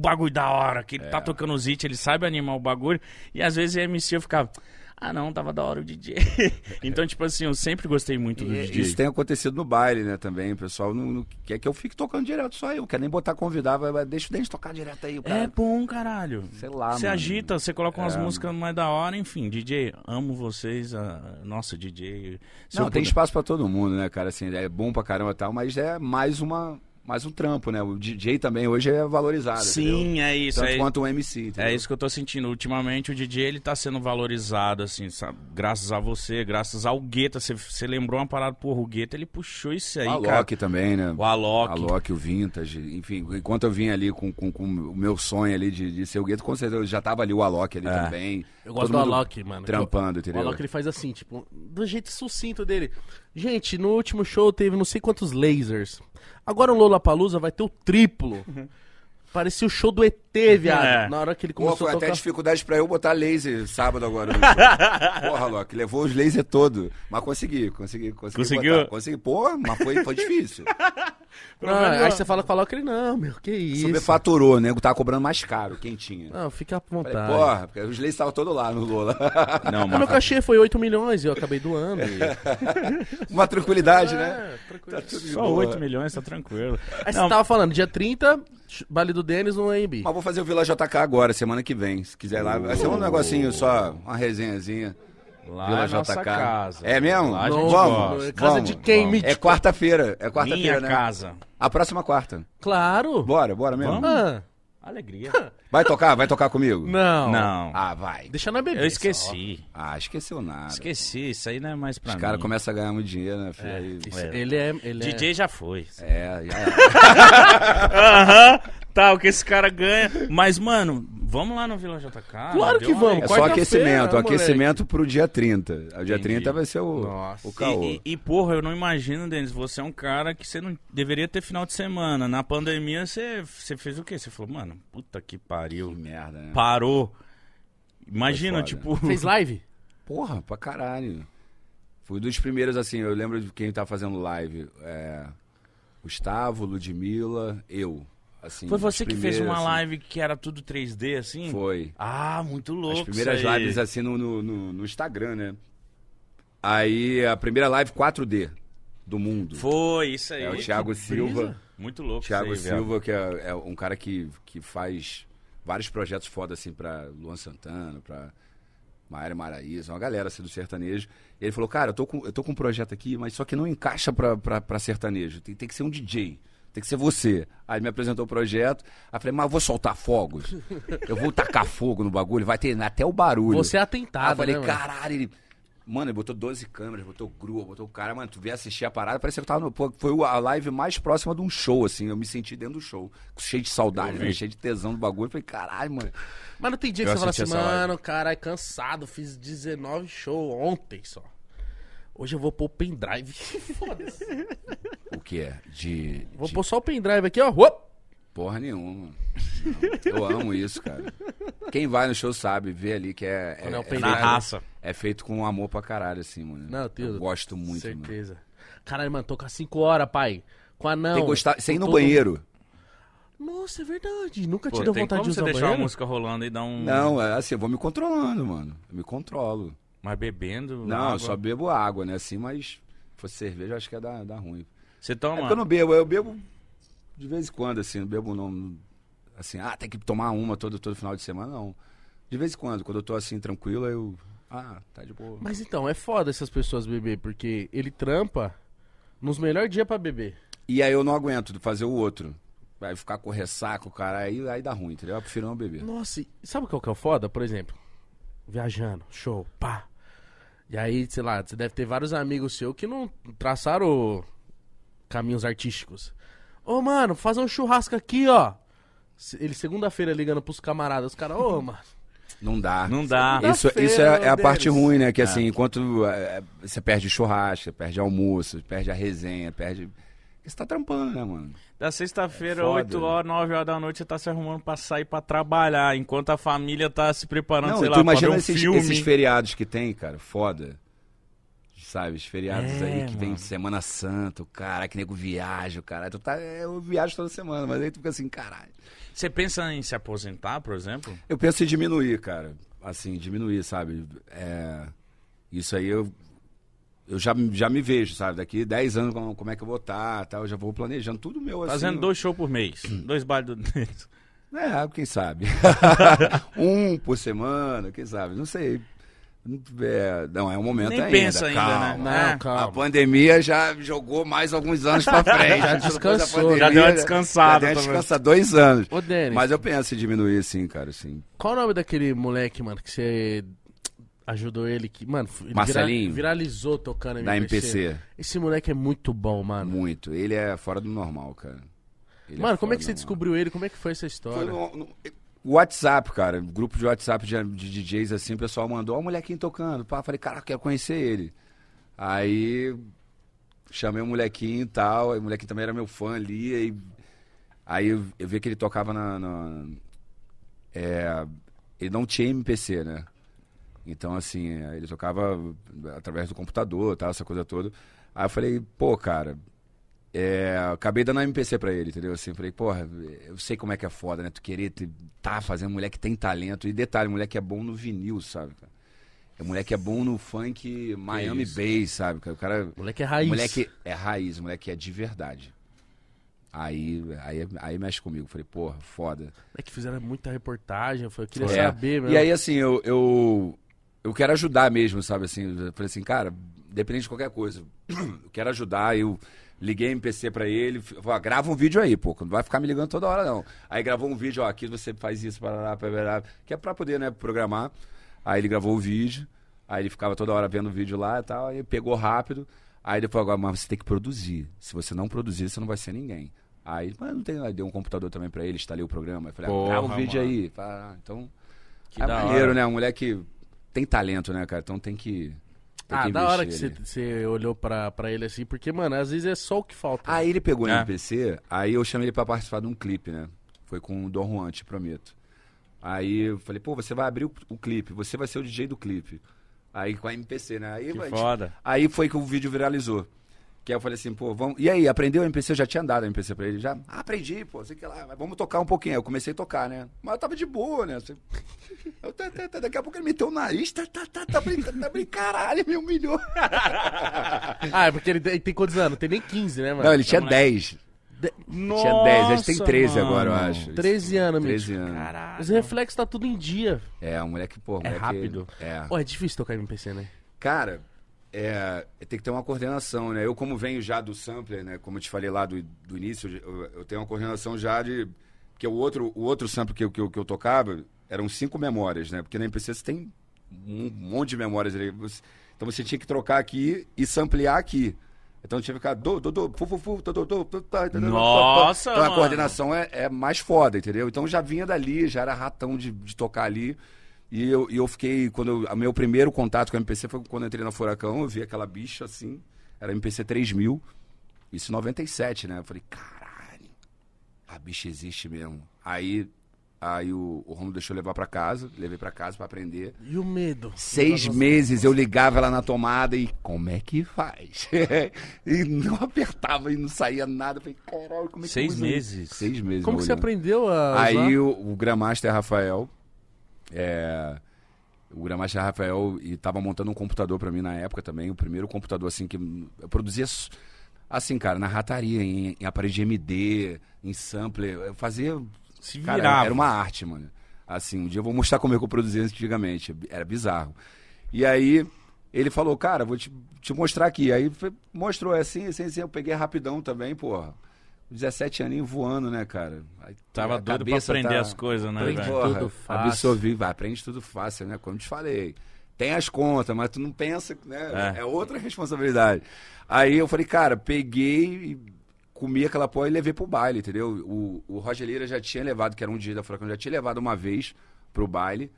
bagulho da hora, que ele É. tá tocando os hits, ele sabe animar o bagulho, e às vezes MC eu ficava. Ah, não, tava da hora o DJ. então, tipo assim, eu sempre gostei muito do E DJ. Isso tem acontecido no baile, né, também. O pessoal não, não quer que eu fique tocando direto, só eu. Quer nem botar convidado, vai- vai- deixa o Dente tocar direto aí. O cara, É bom, caralho. Sei lá, Você agita, você coloca umas É. músicas mais da hora, enfim. DJ, amo vocês. ah, nossa, DJ. Não, tem puder- espaço pra todo mundo, né, cara? Assim, é bom pra caramba e tal, mas é mais uma mais um trampo, né? O DJ também hoje é valorizado, entendeu? Sim, é isso. Tanto é, quanto o MC, entendeu? é isso que eu tô sentindo. Ultimamente o DJ ele tá sendo valorizado, assim, sabe? Graças a você, graças ao Guetta. Você- lembrou uma parada, porra, o Guetta ele puxou isso aí, O cara. Alok também, né? O Alok. Alok, o Vintage, enfim, enquanto eu vinha ali com, com, com o meu sonho ali de, de ser o Gueto, com certeza já tava ali o Alok ali É. também. Eu gosto Todo do Alok, mano. Trampando, O entendeu? Alok ele faz assim, tipo, do jeito sucinto dele. Gente, no último show teve não sei quantos lasers. Agora o Lollapalooza vai ter o triplo. Parecia o show do ET, viado. É. Na hora que ele Pô, começou foi a até tocar. dificuldade pra eu botar laser sábado agora. no show. Porra, Alok, levou os lasers todo. Mas consegui, consegui, consegui. Conseguiu? botar. Consegui. Pô, mas foi, foi difícil. Não, aí você fala com o Alok, ele, não, meu, que isso. Superfaturou, o nego tava cobrando mais caro, quem tinha. Não, fica à Falei, vontade. porra, porque os lasers estavam todos lá no Lola. Não, Ah, meu mas... cachê foi 8 milhões e eu acabei doando. e- Uma tranquilidade, né? É, tranquilo. Tá Só boa. 8 milhões, tá tranquilo. Aí Não, você tava falando, dia 30, Baile do Denis no AMB. Mas vou fazer o Vila JK agora, semana que vem. Se quiser lá, vai ser um negocinho só, uma resenhazinha. lá Vila é nossa JK. casa. É mesmo? Lá a gente Não, vamos, gosta. Casa vamos, de quem, vamos. mítico? É quarta-feira, é Minha quarta-feira, né? casa. A próxima quarta. Claro. Bora, bora mesmo. Vamos? Ah, Alegria. Vai tocar? Vai tocar comigo? não. Não. Ah, vai. Deixa na bebê. Eu esqueci. Ah, esqueceu nada. Esqueci, isso aí não é mais pra Os mim. caras começam a ganhar muito dinheiro, né, filho? Aí- Isso, É. Ele é. Ele é- DJ já foi. É, já é. Aham, tá, o que esse cara ganha. Mas, mano, vamos lá no Vila JK. Claro que vamos. É só aquecimento, moleque. aquecimento pro dia 30. O dia Entendi. 30 vai ser o, Nossa. o caô. E, e, e, porra, eu não imagino, Denis, você é um cara que você não deveria ter final de semana. Na pandemia, você, você fez o quê? Você falou, mano, puta que Que pariu. merda, né? Parou. Imagina, tipo... Fez live? Porra, pra caralho. Fui dos primeiros, assim, eu lembro de quem tá fazendo live. É, Gustavo, Ludmilla, eu. Assim, Foi você que fez uma assim. live que era tudo 3D, assim? Foi. Ah, muito louco As primeiras lives, assim, no, no, no- Instagram, né? Aí, a primeira live 4D do mundo. Foi, isso aí. É o Thiago Silva. Muito louco Thiago aí, velho. Silva, que é, é um cara que, que faz vários projetos foda assim pra Luan Santana, pra Maíra Maraíza, uma galera assim do sertanejo. E ele falou, cara, eu tô com, eu tô com um projeto aqui, mas só que não encaixa pra, pra, pra sertanejo. Tem, tem que ser um DJ. Tem que ser você. Aí me apresentou o projeto. Aí eu falei, mas eu vou soltar fogos. Eu vou tacar fogo no bagulho. Vai ter até o barulho. Você é Aí atentado, eu falei, né, mano? caralho, ele. Mano, ele botou 12 câmeras, botou grua, botou o cara, mano, tu vê assistir a parada, parecia que eu tava no. pô, Foi a live mais próxima de um show, assim. Eu me senti dentro do show. Cheio de saudade, Eu vi. né? cheio de tesão do bagulho. Eu falei, caralho, mano. Mas não tem dia que Eu você fala assisti assim, essa live. mano, caralho, cansado, fiz 19 shows ontem só. Hoje eu vou pôr o pendrive. Foda-se. O que é? De. Vou de pôr só o pendrive aqui, ó. Uop! porra nenhuma. Não. Eu amo isso, cara. Quem vai no show sabe, vê ali que é. Quando é o é, pendrive. Na feito, raça. é feito com amor pra caralho, assim, mano. Não, tenho- eu gosto muito, mano. Certeza. Caralho, mano, tô com 5 horas, pai. Com anão. Tem que gostar. Sem ir no todo- banheiro. Nossa, é verdade. Nunca Pô, te deu vontade como de você usar deixar a banheiro? música rolando e dar um... Não, é assim, eu vou me controlando, mano. Eu me controlo. Mas bebendo Não, água. eu só bebo água, né? Assim, mas se fosse cerveja, eu acho que ia dar, dar ruim. Você É toma... porque eu não bebo, eu bebo de vez em quando, assim, não bebo não. Assim, ah, tem que tomar uma todo, todo final de semana, não. De vez em quando, quando eu tô assim, tranquilo, eu. Ah, tá de boa. Mas então, é foda essas pessoas beber, porque ele trampa nos melhores dias pra beber. E aí eu não aguento de fazer o outro. Vai ficar com ressaco, cara, aí, aí dá ruim, entendeu? Eu prefiro não beber. Nossa, e sabe qual que é o foda? Por exemplo, viajando, show, pá. E aí, sei lá, você deve ter vários amigos seus que não traçaram caminhos artísticos. Ô, mano, fazer um churrasco aqui, ó. Ele segunda-feira ligando pros camaradas, os caras, ô, mano, Não dá. Não dá. Isso, isso é, é a parte ruim, né? Que assim, enquanto é, você perde churrasco, perde almoço, perde a resenha, perde. Você tá trampando, né, mano? Da sexta-feira, É foda, 8 horas, 9 horas da noite, você tá se arrumando pra sair pra trabalhar, enquanto a família tá se preparando, Não, sei lá, pra ver um esses, filme. esses feriados que tem, cara, foda. Sabe, os feriados É, aí que vem mano. Semana Santa, cara, que nego viaja, cara. Tu tá, eu viajo toda semana, mas aí tu fica assim, caralho. Você pensa em se aposentar, por exemplo? Eu penso em diminuir, cara. Assim, diminuir, sabe? É, isso aí eu, eu já, já me vejo, sabe? Daqui 10 anos, como, como é que eu vou estar, tal, eu já vou planejando tudo meu, assim. Fazendo dois shows por mês. dois bailes do mês. É, quem sabe? um por semana, quem sabe? Não sei. É, não, é um momento Nem ainda. pensa ainda, calma. né? Não, calma. A pandemia já jogou mais alguns anos pra frente. Já descansou, pandemia, já deu uma descansada Já deu uma também. descansada dois anos. Ô, Denis, Mas eu penso em diminuir, sim, cara, sim. qual o nome daquele moleque, mano, que você ajudou ele? Que, mano, ele Marcelinho? vira- viralizou tocando Da MPC. MPC. Esse moleque é muito bom, mano. Muito. Ele é fora do normal, cara. Ele Mano, como é que você normal. descobriu ele? Como é que foi essa história? Foi no, no- WhatsApp, cara. Grupo de WhatsApp de, de DJs, assim, o pessoal mandou, ó, o molequinho tocando. Pá, falei, cara, quero conhecer ele. Aí chamei o molequinho e tal. Aí o molequinho também era meu fã ali. Aí, aí eu, eu vi que ele tocava na. na- é, ele não tinha MPC, né? Então, assim, é, ele tocava através do computador, tal, essa coisa toda. Aí eu falei, pô, cara, é, acabei dando a MPC pra ele, entendeu? Assim, falei, porra, eu sei como é que é foda, né? Tu querer te, tá fazendo mulher que tem talento. E detalhe, mulher que é bom no vinil, sabe? cara? É mulher que é bom no funk Miami isso. Bass, sabe? cara? O cara. Moleque é raiz. Moleque é raiz, moleque é de verdade. Aí, aí, aí mexe comigo. Falei, porra, foda. Moleque fizeram muita reportagem. Eu queria É. saber, meu. E aí, assim, eu, eu, eu quero ajudar mesmo, sabe? Assim, eu falei assim, cara, dependente de qualquer coisa, eu quero ajudar. Eu liguei MPC pra ele, falei, ó, grava um vídeo aí, pô, não vai ficar me ligando toda hora, não. Aí gravou um vídeo, ó, aqui você faz isso, parará, parará, que é pra poder, né, programar. Aí ele gravou o vídeo, aí ele ficava toda hora vendo o vídeo lá e tal, aí pegou rápido. Aí depois, agora, mas você tem que produzir. Se você não produzir, você não vai ser ninguém. Aí, mas não tem, aí deu um computador também pra ele, instalei o programa. Aí falei, ah, grava um vídeo mano. aí. Falei, ah, então, Que é maneiro, hora. né? Um moleque tem talento, né, cara? Então tem que. Tem Ah, que da hora que você, olhou pra, pra ele assim, porque, mano, às vezes é só o que falta. Aí ele pegou o É. MPC, aí eu chamei ele pra participar de um clipe, né? Foi com o Dom Juan, te prometo. Aí eu falei, pô, você vai abrir o, o clipe, você vai ser o DJ do clipe. Aí com a MPC, né? Aí, Que foda. aí foi que o vídeo viralizou. Que aí eu falei assim, pô, vamos. E aí, aprendeu o MPC? Eu já tinha dado a MPC pra ele. Já, ah, aprendi, pô, sei que lá, mas vamos tocar um pouquinho. Aí eu comecei a tocar, né? Mas eu tava de boa, né? Assim, eu, tá, tá, tá, daqui a pouco ele meteu o nariz, tá, tá, tá, tá brincando, tá brincando, caralho, me humilhou. Ah, é porque ele tem, ele tem quantos anos? Tem nem 15, né, mano? Não, ele tinha moleque. 10. De- Nossa, tinha 10, ele tem 13 mano. agora, eu acho. 13 anos, 13 Mitch. anos. Caralho. Os reflexos tá tudo em dia. É, um moleque, pô, um É moleque- rápido. É. Pô, é difícil tocar MPC, né? Cara, é, tem que ter uma coordenação, né? Eu, como venho já do sampler, né? Como eu te falei lá do, do início, eu, eu tenho uma coordenação já de. Porque o outro, o outro sampler que, eu- que, que eu tocava eram cinco memórias, né? Porque na MPC você tem um monte de memórias ali. Então você tinha que trocar aqui e samplear aqui. Então tinha que ficar do, do, do, fu, fu, fu, do, do, do, do, tá, tá, tá, Nossa, Então a coordenação é, é mais foda, entendeu? Então já vinha dali, já era ratão de, de tocar ali. E eu, e eu fiquei, quando eu, o meu primeiro contato com a MPC foi quando eu entrei na Furacão, eu vi aquela bicha assim, era MPC 3000, isso em 97, né? Eu falei, caralho, a bicha existe mesmo. Aí, aí o, o Romulo deixou eu levar pra casa, levei pra casa pra aprender. E o medo? Seis meses eu ligava ela na tomada e como é que faz? e não apertava e não saía nada. Eu falei, caralho, como é que Seis usa isso?" meses? Seis meses. Como que você aprendeu a Aí usar? o, o Grandmaster Rafael, é, o Grandmaster Rafael e tava montando um computador pra mim na época também, o primeiro computador assim que eu produzia assim, cara, na rataria, em, em aparelho de MD, em sampler, eu fazia, Se cara, virava. era uma arte, mano. Assim, um dia eu vou mostrar como é que eu produzia antigamente, era bizarro. E aí ele falou, cara, vou te, te mostrar aqui. Aí mostrou é assim, assim, assim, eu peguei rapidão também, porra. 17 aninhos voando, né, cara? Aí, Tava a doido pra aprender tá- as coisas, né, Aprende velho? Tudo fácil. Absorvi, vai, aprende tudo fácil, né? Como eu te falei. Tem as contas, mas tu não pensa, né? É. É, outra responsabilidade. Aí eu falei, cara, peguei e comi aquela porra e levei pro baile, entendeu? O, o Roger Lira já tinha levado, que era um dia da Furacão, já tinha levado uma vez pro baile.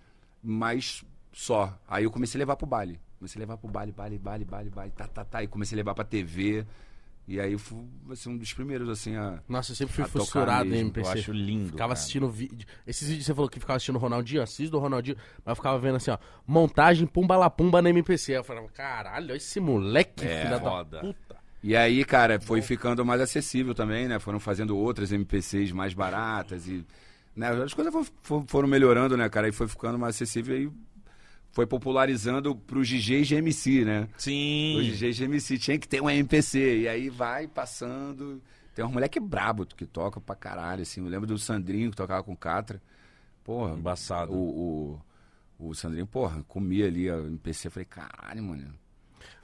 mas só. Aí eu comecei a levar pro baile. Comecei a levar pro baile, baile, baile, baile, baile, tá, tá, tá. E comecei a levar pra TV. E aí fui assim, um dos primeiros, assim, a. Nossa, eu sempre fui fissurado em MPC. Eu acho lindo. Ficava cara. assistindo vídeo. Esses vídeos você falou que ficava assistindo o Ronaldinho, assisto do Ronaldinho, mas eu ficava vendo assim, ó, montagem Pumba La Pumba na MPC. Eu falava, caralho, olha esse moleque, É, filha foda. da puta. E aí, cara, foi ficando mais acessível também, né? Foram fazendo outras MPCs mais baratas e. Né? As coisas fo- fo- foram melhorando, né, cara? E foi ficando mais acessível e foi popularizando pros DJs de MC, né? Os Sim. DJs de MC tinha que ter um MPC. E aí vai passando. Tem uns moleque brabo que toca pra caralho, assim. Eu lembro do Sandrinho que tocava com Catra. Porra. Embaçado. O, o, o Sandrinho, porra, comia ali a MPC. Eu falei, caralho, mano.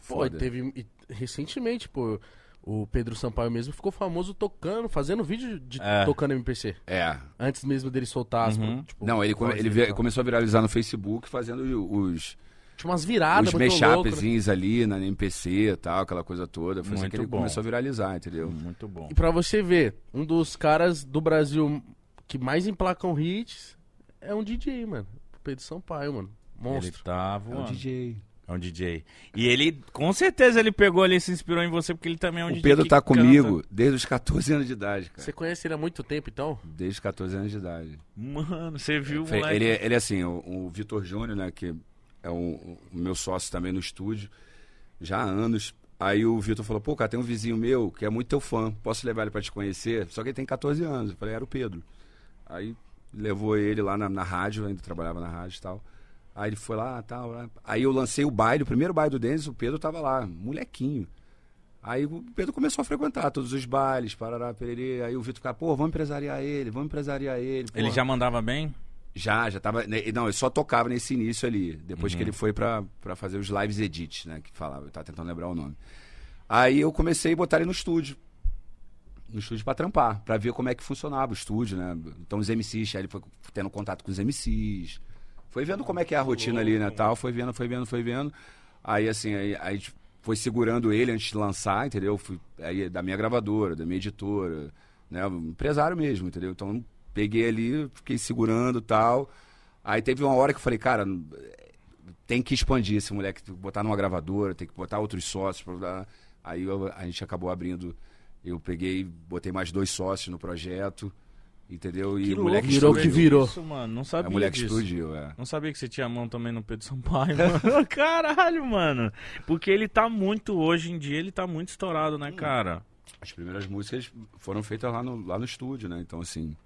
Pô, e Foda. teve. e recentemente, pô, o Pedro Sampaio mesmo ficou famoso tocando, fazendo vídeo de É. tocando MPC. É. Antes mesmo dele soltar as. Uhum. Tipo, Não, ele, come- ele dele vi- tal. começou a viralizar no Facebook fazendo os, Tinha umas viradas, os louco, né? mashupzinhos ali na MPC e tal, aquela coisa toda. Foi assim Muito que ele bom. começou a viralizar, entendeu? Muito bom. E pra você ver, um dos caras do Brasil que mais emplacam hits é um DJ, mano. Pedro Sampaio, mano. Ele Monstro. tá É voando. o DJ. É um DJ. E ele, com certeza, ele pegou ali e se inspirou em você, porque ele também é um O DJ. Pedro que tá canta. comigo desde os 14 anos de idade, cara. Você conhece ele há muito tempo, então? Desde os 14 anos de idade. Mano, você viu o moleque. Ele, ele é assim, o, o Vitor Júnior, né, que é o, o meu sócio também no estúdio, já há anos. Aí o Vitor falou, pô, cara, tem um vizinho meu que é muito teu fã, posso levar ele pra te conhecer? Só que ele tem 14 anos. Eu falei, era o Pedro. Aí levou ele lá na, na rádio, ainda trabalhava na rádio e tal. Aí ele foi lá, tal. lá. Aí eu lancei o baile, o primeiro baile do Denis, o Pedro tava lá, molequinho. Aí o Pedro começou a frequentar todos os bailes, parará, pererê. Aí o Vitor ficava, pô, vamos empresariar ele, vamos empresariar ele. Ele já mandava bem? Já, já tava. né, Não, ele só tocava nesse início ali. Depois Uhum. que ele foi pra fazer os lives edits, né? Que falava, eu tava tentando lembrar o nome. Aí eu comecei a botar ele no estúdio. No estúdio pra trampar, pra ver como é que funcionava o estúdio, né? Então os MCs, aí ele foi tendo contato com os MCs. Foi vendo como é que é a rotina ali, né? Tal, foi vendo, foi vendo, foi vendo. Aí assim, aí, aí gente foi segurando ele antes de lançar, entendeu? Fui, aí da minha gravadora, da minha editora, né? Empresário mesmo, entendeu? Então peguei ali, fiquei segurando tal. Aí teve uma hora que eu falei, cara, tem que expandir esse moleque, tem que botar numa gravadora, tem que botar outros sócios. Pra... Aí eu- a gente acabou abrindo, eu peguei, botei mais dois sócios no projeto, entendeu? E Que o moleque louco, virou o que virou. Isso, mano. Não Aí sabia o moleque disso. explodiu, é. Não sabia que você tinha mão também no Pedro Sampaio, mano. Caralho, mano. Porque ele tá muito, hoje em dia, ele tá muito estourado, né, cara? As primeiras músicas foram feitas lá no, lá no estúdio, né? Então, assim,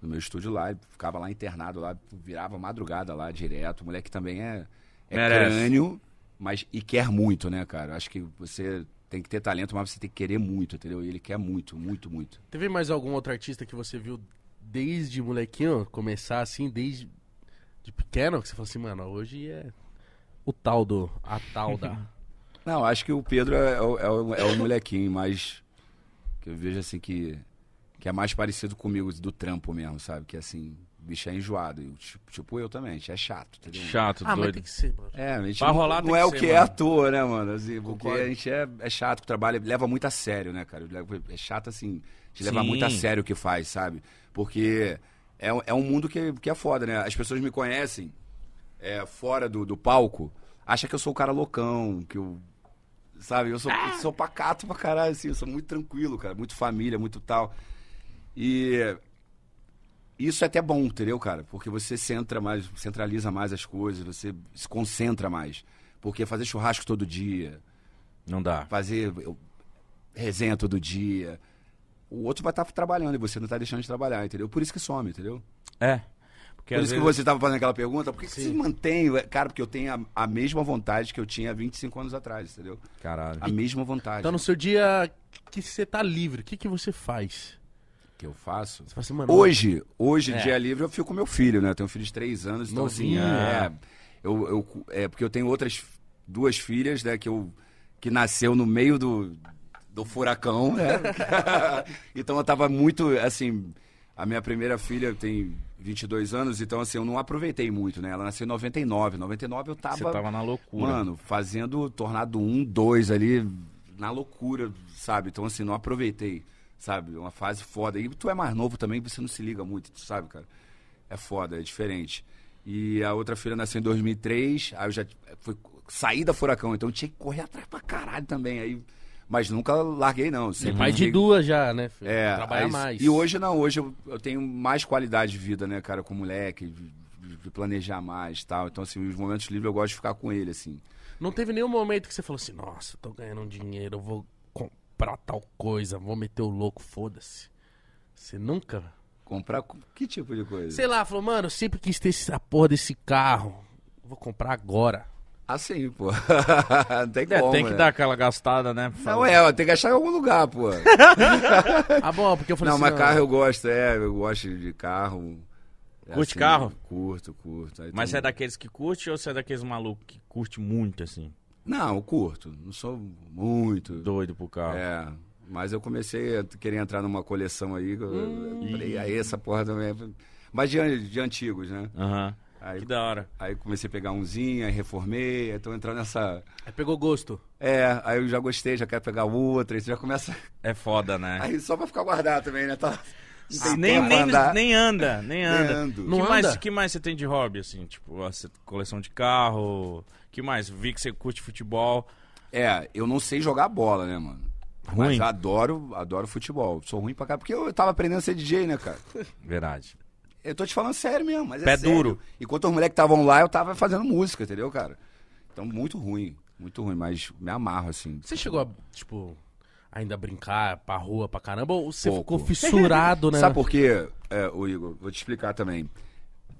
no meu estúdio lá, ele ficava lá internado lá, virava madrugada lá direto. O moleque também é, é Merece. crânio, mas e quer muito, né, cara? Acho que você tem que ter talento, mas você tem que querer muito, entendeu? E ele quer muito, muito, muito. Teve mais algum outro artista que você viu desde molequinho começar assim, desde de pequeno, que você falou assim, mano, hoje é o tal do, a tal da... Não, acho que o Pedro é, o- é o, é o molequinho mais. Que eu vejo assim que. Que é mais parecido comigo do trampo mesmo, sabe? Que assim, o bicho é enjoado. Tipo, tipo eu também, a gente é chato, entendeu? Chato, ah, mas doido. tem que ser, mano. É, a gente Pra não, rolar não é que o ser, que é à toa, né, mano? Assim, porque Concordo. a gente é, é chato o trabalho, leva muito a sério, né, cara? É chato assim, de levar Sim. muito a sério o que faz, sabe? Porque é, um- é um mundo que, que é foda, né? As pessoas me conhecem é, fora do, do palco, acham que eu sou o cara loucão, que eu. Sabe? Eu sou, eu sou pacato pra caralho, assim, eu sou muito tranquilo, cara, muito família, muito tal. E isso é até bom, entendeu, cara? Porque você centra mais, centraliza mais as coisas, você se concentra mais. Porque fazer churrasco todo dia, Não dá. fazer eu, resenha todo dia, o outro vai estar trabalhando e você não tá deixando de trabalhar, entendeu? Por isso que some, entendeu? É. Porque Por isso que vezes- você tava fazendo aquela pergunta, por que, que se mantém? Cara, porque eu tenho a, a mesma vontade que eu tinha há 25 anos atrás, entendeu? Caralho. A mesma vontade Então no seu dia que você tá livre, o que, que você faz? que eu faço. Você fala assim, mano... Hoje, hoje, É. dia livre, eu fico com meu filho, né? Eu tenho um filho de três anos, então assim, Novinho. é, eu, eu- é. Porque eu tenho outras duas filhas, né? Que, eu, que nasceu no meio do, do furacão, né? então eu tava muito, assim. A minha primeira filha tem 22 anos, então assim, eu não aproveitei muito, né? Ela nasceu em 99. 99 eu tava. Você tava na loucura. Mano, fazendo Tornado 1, 2 ali, na loucura, sabe? Então, assim, não aproveitei, sabe? Uma fase foda. E tu é mais novo também, você não se liga muito, tu sabe, cara? É foda, é diferente. E a outra filha nasceu em 2003. Aí eu já fui saí da Furacão, então eu tinha que correr atrás pra caralho também. Aí, mas nunca larguei, não. Sempre pai de duas já, né? filho? É, Trabalha aí- mais. E hoje não, hoje eu, eu tenho mais qualidade de vida, né, cara, com o moleque, de, de- planejar mais e tal. Então, assim, os momentos livres eu gosto de ficar com ele, assim. Não teve nenhum momento que você falou assim, nossa, eu tô ganhando um dinheiro, eu vou comprar tal coisa, vou meter o louco, foda-se. Você nunca? Comprar com- que tipo de coisa? Sei lá, falou, mano, eu sempre quis ter essa porra desse carro. Vou comprar agora. Assim, pô. não tem É, como, tem que né? dar aquela gastada, né? Não é, tem que achar em algum lugar, pô. Ah, bom, porque eu falei não, assim, mas carro eu gosto, é, eu gosto de carro. É Curte carro? Curto, curto. Aí Mas você tem- é daqueles que curte ou você é daqueles malucos que curte muito, assim? Não, eu curto. Não sou muito. Doido pro carro. É. Mas eu comecei a querer entrar numa coleção aí. Hum. eu falei, aí essa porra também. é- Mas de, de antigos, né? Aham. Aí, Que da hora. aí comecei a pegar umzinho, aí reformei, aí tô entrando nessa. Aí pegou gosto. É, aí eu já gostei, já quero pegar outra, aí você já começa. É foda, né? Aí só pra ficar guardado também, né? Tá... Nem, nem, nem anda, nem anda. ando. Que, mais, anda? que mais você tem de hobby, assim? Tipo, coleção de carro. Que mais? Vi que você curte futebol. É, eu não sei jogar bola, né, mano? Ruim? Mas adoro, adoro futebol. Sou ruim pra cá, porque eu tava aprendendo a ser DJ, né, cara? Verdade. Eu tô te falando sério mesmo, mas é Pé sério. duro. Enquanto os moleques estavam lá, eu tava fazendo música, entendeu, cara? Então, muito ruim, muito ruim, mas me amarro, assim. Você chegou a, tipo, ainda brincar pra rua pra caramba? Ou você Pouco. ficou fissurado, né? Sabe por quê, é, ô Igor? Vou te explicar também.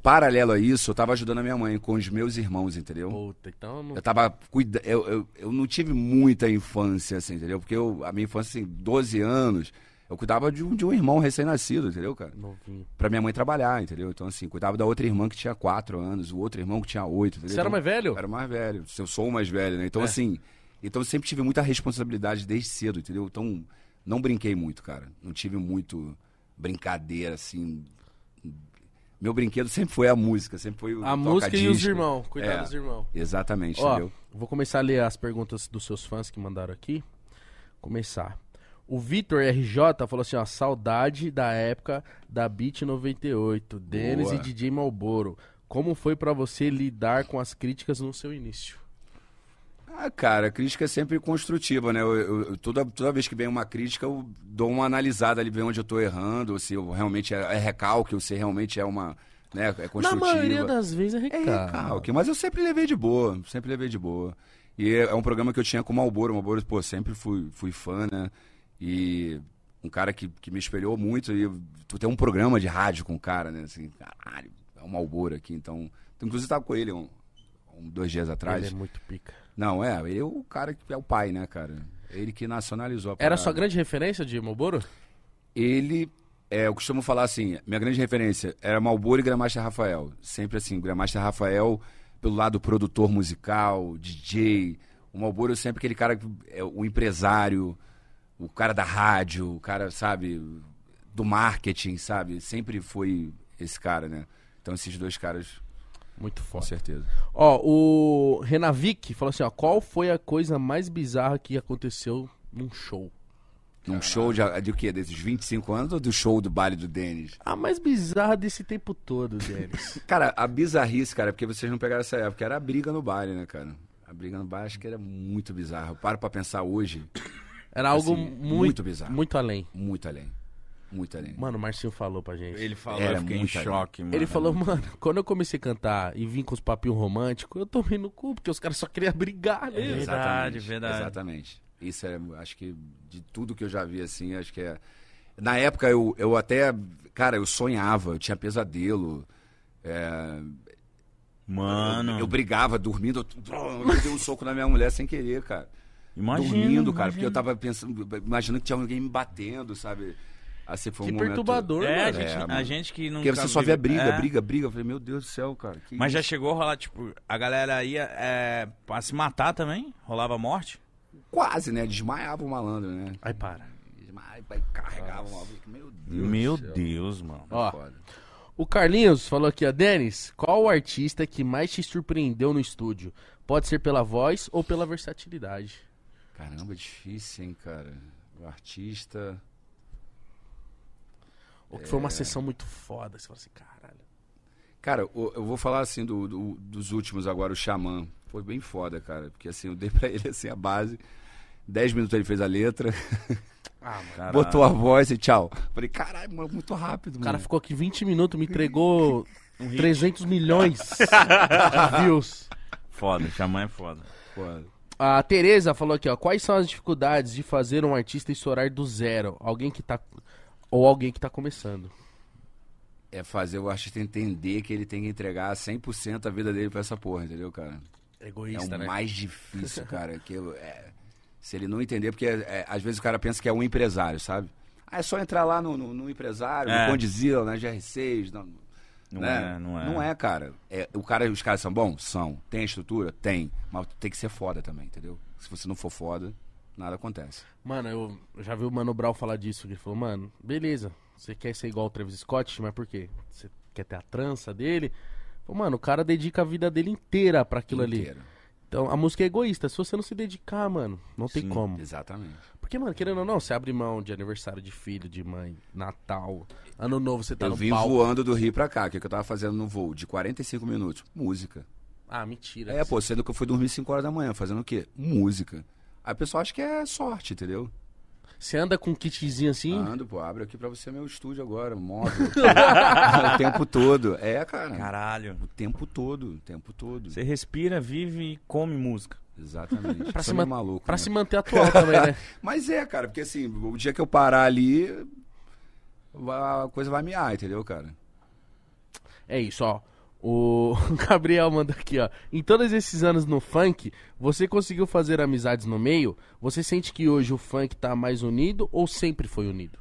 Paralelo a isso, eu tava ajudando a minha mãe com os meus irmãos, entendeu? Puta, então não... Eu tava cuida... eu, eu, eu não tive muita infância, assim, entendeu? Porque eu, a minha infância, assim, 12 anos, eu cuidava de um, de um irmão recém-nascido, entendeu, cara? Novinho. Pra minha mãe trabalhar, entendeu? Então, assim, cuidava da outra irmã que tinha 4 anos, o outro irmão que tinha 8, entendeu? Você era Então, mais velho? Era mais velho. Eu sou o mais velho, né? Então, É. assim, então eu sempre tive muita responsabilidade desde cedo, entendeu? Então, não brinquei muito, cara. Não tive muito brincadeira, assim. Meu brinquedo sempre foi a música, sempre foi o A música e os irmãos, cuidar É. dos irmãos. Exatamente, Ó, entendeu? vou começar a ler as perguntas dos seus fãs que mandaram aqui. Começar. O Vitor RJ falou assim, ó, saudade da época da Beat 98, Dennis Boa. e DJ Malboro. Como foi pra você lidar com as críticas no seu início? Ah, cara, a crítica é sempre construtiva, né? Eu, eu- toda, toda vez que vem uma crítica, eu dou uma analisada ali, ver onde eu tô errando, se eu realmente é, é recalque, ou se realmente é uma. Né, é Na construtiva. maioria das vezes é É recado. recalque, mas eu sempre levei de boa, sempre levei de boa. E é, é um programa que eu tinha com o Malboro, o Malboro, pô, sempre fui, fui fã, né? E um cara que, que me espelhou muito, e tu tem um programa de rádio com o cara, né? Assim, caralho, é um Malboro aqui, então... Inclusive, tava com ele um, um- dois dias atrás. Ele é muito pica. Não, é, ele é o cara que é o pai, né, cara? Ele que nacionalizou a Era parada. sua grande referência de Malboro? Ele, é, eu costumo falar assim, minha grande referência era Malboro e Grandmaster Rafael. Sempre assim, Grandmaster Rafael pelo lado produtor musical, DJ. O Malboro sempre aquele cara, que é o empresário, o cara da rádio, o cara, sabe, do marketing, sabe? Sempre foi esse cara, né? Então esses dois caras, Muito com foda. certeza. Ó, o Renavic falou assim, ó, qual foi a coisa mais bizarra que aconteceu num show? Num show de, de o quê? Desses 25 anos ou do show do baile do Denis? A mais bizarra desse tempo todo, Denis. Cara, a bizarrice, cara, é porque vocês não pegaram essa época, era a briga no baile, né, cara? A briga no baile acho que era muito bizarro. Eu paro pra pensar hoje, Era algo Assim, muito, muito bizarro. Muito além. muito além. Muito além. Mano, o Marcinho falou pra gente. Ele, Ele falou, Era eu fiquei em choque, mano. falou, mano, quando eu comecei a cantar e vim com os papinhos românticos, eu tomei no cu, porque os caras só queriam brigar, né? É. Verdade, verdade. Exatamente. Isso é, acho que de tudo que eu já vi, assim, acho que é. Na época eu, eu até. Cara, eu sonhava, eu tinha pesadelo. É, Mano, eu brigava dormindo, eu, eu dei um soco na minha mulher sem querer, cara. Imagina, dormindo, cara, porque eu tava pensando, imaginando que tinha alguém me batendo, sabe? Assim foi um Que momento... perturbador, É, a mano. gente, É, a gente que não. Porque você só vê a briga, briga, briga. Eu falei, meu Deus do céu, cara. que Mas já isso? chegou a rolar, tipo, a galera ia é, pra se matar também? Rolava morte? Quase, né? Desmaiava o malandro, né? Aí para. Desmaiava, aí carregava o malandro. Meu Deus Meu do céu. Deus, mano. Ó, o Carlinhos falou aqui, ó, Denis, qual o artista que mais te surpreendeu no estúdio? Pode ser pela voz ou pela versatilidade. Caramba, difícil, hein, cara. O artista... Ou que foi É. uma sessão muito foda, você fala assim, caralho. Cara, o- eu vou falar assim do, do- dos últimos agora, o Xamã. Foi bem foda, cara. Porque assim, eu dei pra ele assim a base. Dez minutos ele fez a letra, Ah, mano. Caralho. botou a voz e tchau. Falei, caralho, mano, muito rápido, O cara mano. ficou aqui 20 minutos, me entregou 300 milhões de views. Foda, Xamã é foda. Foda. A Tereza falou aqui, ó. Quais são as dificuldades de fazer um artista estourar do zero? Alguém que tá. Ou alguém que tá começando. É fazer o artista entender que ele tem que entregar 100% a vida dele pra essa porra, entendeu, cara? É Egoísta, o né? mais difícil, cara. Que eu- é, se ele não entender, porque é, às vezes o cara pensa que é um empresário, sabe? Ah, é só entrar lá no, no, no empresário, É. no Condizila, na GR6. Não, Não né? é, não é. Não é, cara. É, o cara. Os caras são bons? São. Tem a estrutura? Tem. Mas tem que ser foda também, entendeu? Se você não for foda, nada acontece. Mano, eu já vi o Mano Brown falar disso. que Ele falou, mano, beleza, você quer ser igual o Travis Scott, mas por quê? Você quer ter a trança dele? Falou, mano, o cara dedica a vida dele inteira pra aquilo ali. Inteiro. Então a música é egoísta. Se você não se dedicar, mano, não tem Sim, como. Exatamente. Porque, mano, querendo ou não, você abre mão de aniversário de filho, de mãe, Natal, Ano Novo, você tá eu no vim palco. voando do Rio pra cá. O que, que eu tava fazendo no voo? De 45 minutos. Música. Ah, mentira. É, pô, sendo que eu fui dormir 5 horas da manhã, fazendo o quê? Música. Aí o pessoal acha que é sorte, entendeu? Você anda com um kitzinho assim? Ando, pô, abre aqui pra você meu estúdio agora, móvel. o tempo todo. É, cara. Caralho. O tempo todo, o tempo todo. Você respira, vive e come música. Exatamente. Pra, se, meio man- maluco. pra né? se manter atual também, né? Mas é, cara, porque assim, o dia que eu parar ali, a coisa vai miar, entendeu, cara? É isso, ó. O Gabriel manda aqui, ó. Em todos esses anos no funk, você conseguiu fazer amizades no meio? Você sente que hoje o funk tá mais unido ou sempre foi unido?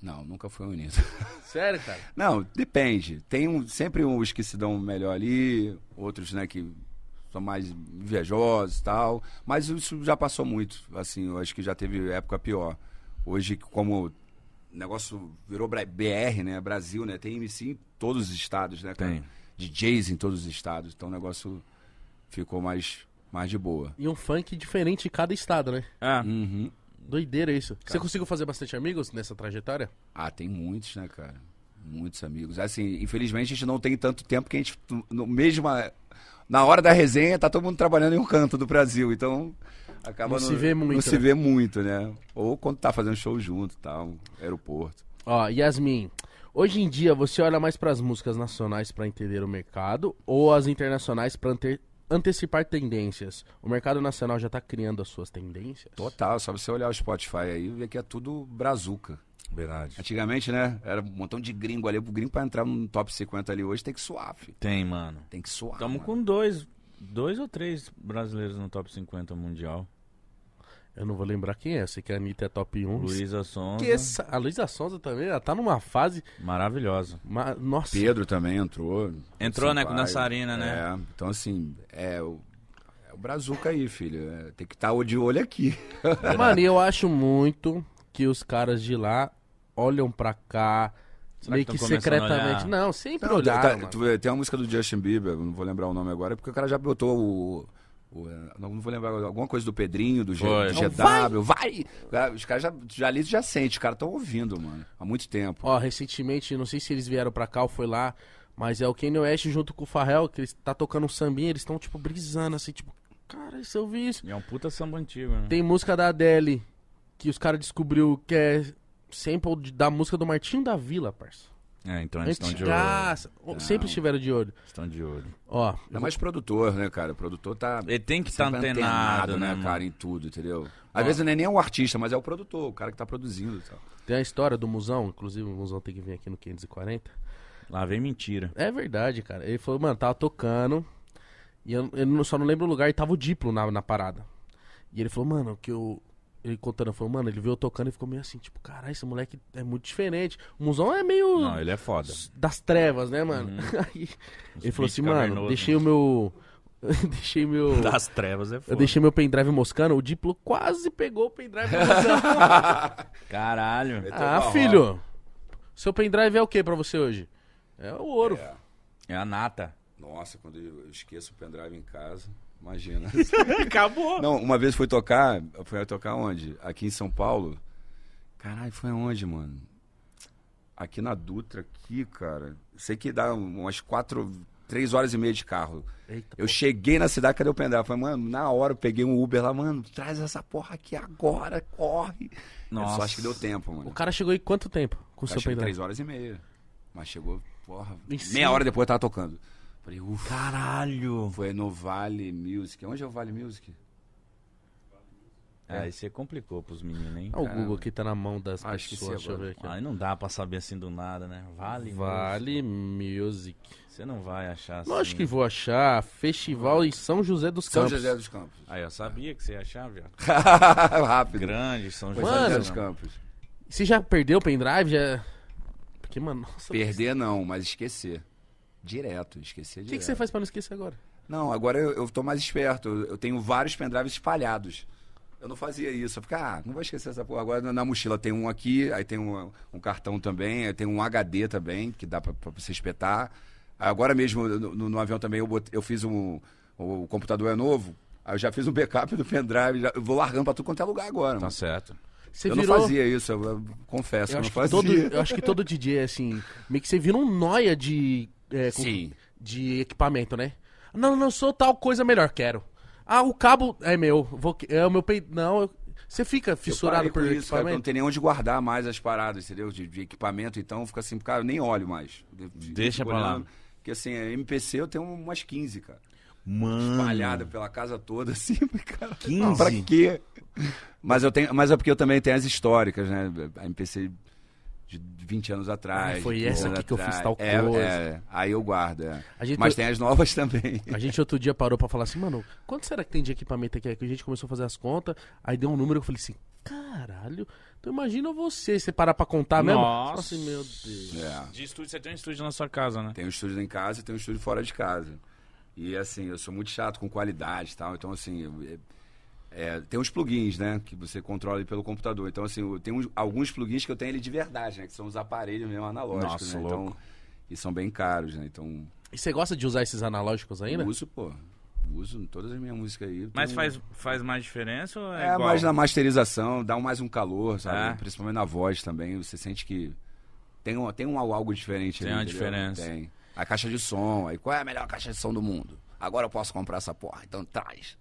Não, nunca foi unido. Sério, cara? Não, depende. Tem um, sempre uns que se dão melhor ali, outros, né, que são mais invejosos e tal. Mas isso já passou muito. Assim, eu acho que já teve época pior. Hoje, como o negócio virou BR, né? Brasil, né? Tem MC em todos os estados, né, cara? Tem. DJs em todos os estados. Então o negócio ficou mais, mais de boa. E um funk diferente em cada estado, né? Ah, Uhum. Doideira isso. Você conseguiu fazer bastante amigos nessa trajetória? Ah, tem muitos, né, cara? Muitos amigos. Assim, infelizmente a gente não tem tanto tempo que a gente, no mesma, na hora da resenha, tá todo mundo trabalhando em um canto do Brasil, então acaba Não se vê muito, Não se né? vê muito, né? Ou quando tá fazendo show junto, tal, aeroporto. Ó, Yasmin, hoje em dia você olha mais pras músicas nacionais pra entender o mercado ou as internacionais pra ante- antecipar tendências? O mercado nacional já tá criando as suas tendências? Total, só você olhar o Spotify aí e ver que é tudo brazuca. Verdade. Antigamente, né? Era um montão de gringo ali. O gringo pra entrar no top 50 ali hoje tem que suar, filho. Tem, mano. Tem que suar. Tamo mano. com dois, dois ou três brasileiros no top 50 mundial. Eu não vou lembrar quem é, sei que a Anitta é top 1. Luísa Sonza, Que essa- a Luísa Sonza também, ela tá numa fase. maravilhosa. ma- Nossa. Pedro também entrou. Entrou, né, com Sampaio. dançarina, né? É, então assim, é o, é o brazuca aí, filho. É, tem que estar de olho aqui. Mano, e eu acho muito que os caras de lá olham pra cá, Será meio que que, secretamente. Não, sempre Não, olharam. tá- tu tem uma música do Justin Bieber, não vou lembrar o nome agora, porque o cara já botou o. o, é, não, vou lembrar agora, alguma coisa do Pedrinho, do, G, do GW. Vai! Cara, Os caras já, já ali já sente, os caras estão ouvindo, mano, há muito tempo. Ó, recentemente, não sei se eles vieram pra cá ou foi lá, mas é o Kanye West junto com o Pharrell, que eles tá tocando um sambinha, eles estão, tipo, brisando, assim, tipo, cara, se eu vi isso. E é um puta samba antigo, né? Tem música da Adele, que os caras descobriu que é sample da música do Martinho da Vila, parça. É, então eles estão de olho. Antigaça. Sempre estiveram de olho. Estão de olho. Ó, É mais produtor, né, cara? O produtor tá. Ele tem que estar sempre antenado, né, cara, mano? em tudo, entendeu? Às vezes não é nem o artista, mas é o produtor, o cara que tá produzindo e tal. tem a história do Musão, inclusive o Musão tem que vir aqui no 540. Lá vem mentira. É verdade, cara. Ele falou, mano, tava tocando. E eu, eu não- só não lembro o lugar e tava o Diplo na, na parada. E ele falou, mano, que eu. Ele contando, falou, mano, ele veio eu tocando e ficou meio assim, tipo, caralho, esse moleque é muito diferente. O Musão é meio Não, ele é foda. das trevas, né, mano? Aí ele falou assim, mano, cavernosos, deixei o meu. deixei meu. Das trevas é foda. Eu deixei meu pendrive moscando, o Diplo quase pegou o pendrive moscando. Caralho. Ah, filho, seu pendrive é o que pra você hoje? É o ouro. É. É a nata. Nossa, quando eu esqueço o pendrive em casa, imagina. Acabou. Não, uma vez fui tocar, foi tocar onde? Aqui em São Paulo. Caralho, foi aonde, mano? aqui na Dutra, aqui, cara. Sei que dá umas quatro, três horas e meia de carro. Eita, Eu cheguei na cidade, cadê o pendrive? Falei, mano, na hora eu peguei um Uber lá, mano, traz essa porra aqui agora, corre. Nossa. Eu só acho que deu tempo, mano. O cara chegou em quanto tempo com o Eu seu pendrive? três horas e meia. Mas chegou, porra, meia hora depois eu tava tocando. Falei, ufa. Caralho! Foi no Vale Music. Onde é o Vale Music? É, aí você complicou pros meninos, hein? Ah, o Google aqui tá na mão das esqueci pessoas. Deixa eu agora. ver aqui. ó. Aí não dá pra saber assim do nada, né? Vale. Vale Music. Você não vai achar assim. Lógico que vou achar. Festival em São José dos São Campos. José dos Campos. Aí eu sabia que você ia achar, viado. Rápido. Grande, São Foi José. São José Mano. dos Campos. Você já perdeu o pendrive? Já... Porque, mano, nossa. Perder não, mas esquecer. Direto, esquecer O direto. que, que você faz pra não esquecer agora? Não, agora eu, eu tô mais esperto. Eu, eu tenho vários pendrives espalhados. Eu não fazia isso. Eu ficava, ah, não vou esquecer essa porra. Agora na, mochila tem um aqui, aí tem um, um cartão também, aí tem um HD também, que dá pra, pra você espetar. Agora mesmo, no, no- no avião também, eu, botei- eu fiz um. O computador é novo, aí eu já fiz um backup do pendrive. já- eu vou largando pra tudo quanto é lugar agora. Tá mano. certo. Você eu virou. não fazia isso, eu, eu confesso, Eu eu, acho, fazia. todo, eu acho que todo DJ é assim. Meio que você vira um noia de. É, com- Sim. De equipamento, né? Não, não sou tal coisa melhor, quero. Ah, o cabo é meu. Vou, é o meu peito. Não, eu- você fica fissurado por isso, cara, não tem nem onde guardar mais as paradas, entendeu? De, de equipamento, então fica assim, cara, eu nem olho mais. De- de- Deixa pra lá. olhando, Porque assim, é, MPC eu tenho umas 15, cara. Mano. Espalhada pela casa toda, assim, cara. 15? Pra quê? Mas, eu tenho, mas é porque eu também tenho as históricas, né? A MPC de 20 anos atrás. Ah, foi essa 15 aqui que eu fiz tal É, coisa. é, aí eu guardo, é. A gente- Mas tem as novas também. A gente outro dia parou pra falar assim, mano, quanto será que tem de equipamento aqui? Que a gente começou a fazer as contas, aí deu um número, eu falei assim, caralho, então imagina você, você parar pra contar mesmo? Nossa. Assim, meu Deus. É. De estúdio, você tem um estúdio na sua casa, né? Tem um estúdio em casa e tem um estúdio fora de casa. E assim, eu sou muito chato com qualidade e tal. Então, assim, eu- é- tem uns plugins, né? Que você controla pelo computador. Então, assim, eu tenho uns- alguns plugins que eu tenho ele de verdade, né? Que são os aparelhos mesmo analógicos, Nossa, né? louco. Então, e são bem caros, né? Então, E você gosta de usar esses analógicos ainda? eu uso, pô. Uso em todas as minhas músicas aí. Mas Tem- faz, faz mais diferença ou é, É, igual? mas na masterização dá um- mais um calor, sabe? É. Principalmente na voz também. Você sente que tem, um, tem um, algo diferente Tem ali, uma entendeu? diferença. Tem. A caixa de som. Aí, qual é a melhor caixa de som do mundo? Agora eu posso comprar essa porra, então traz.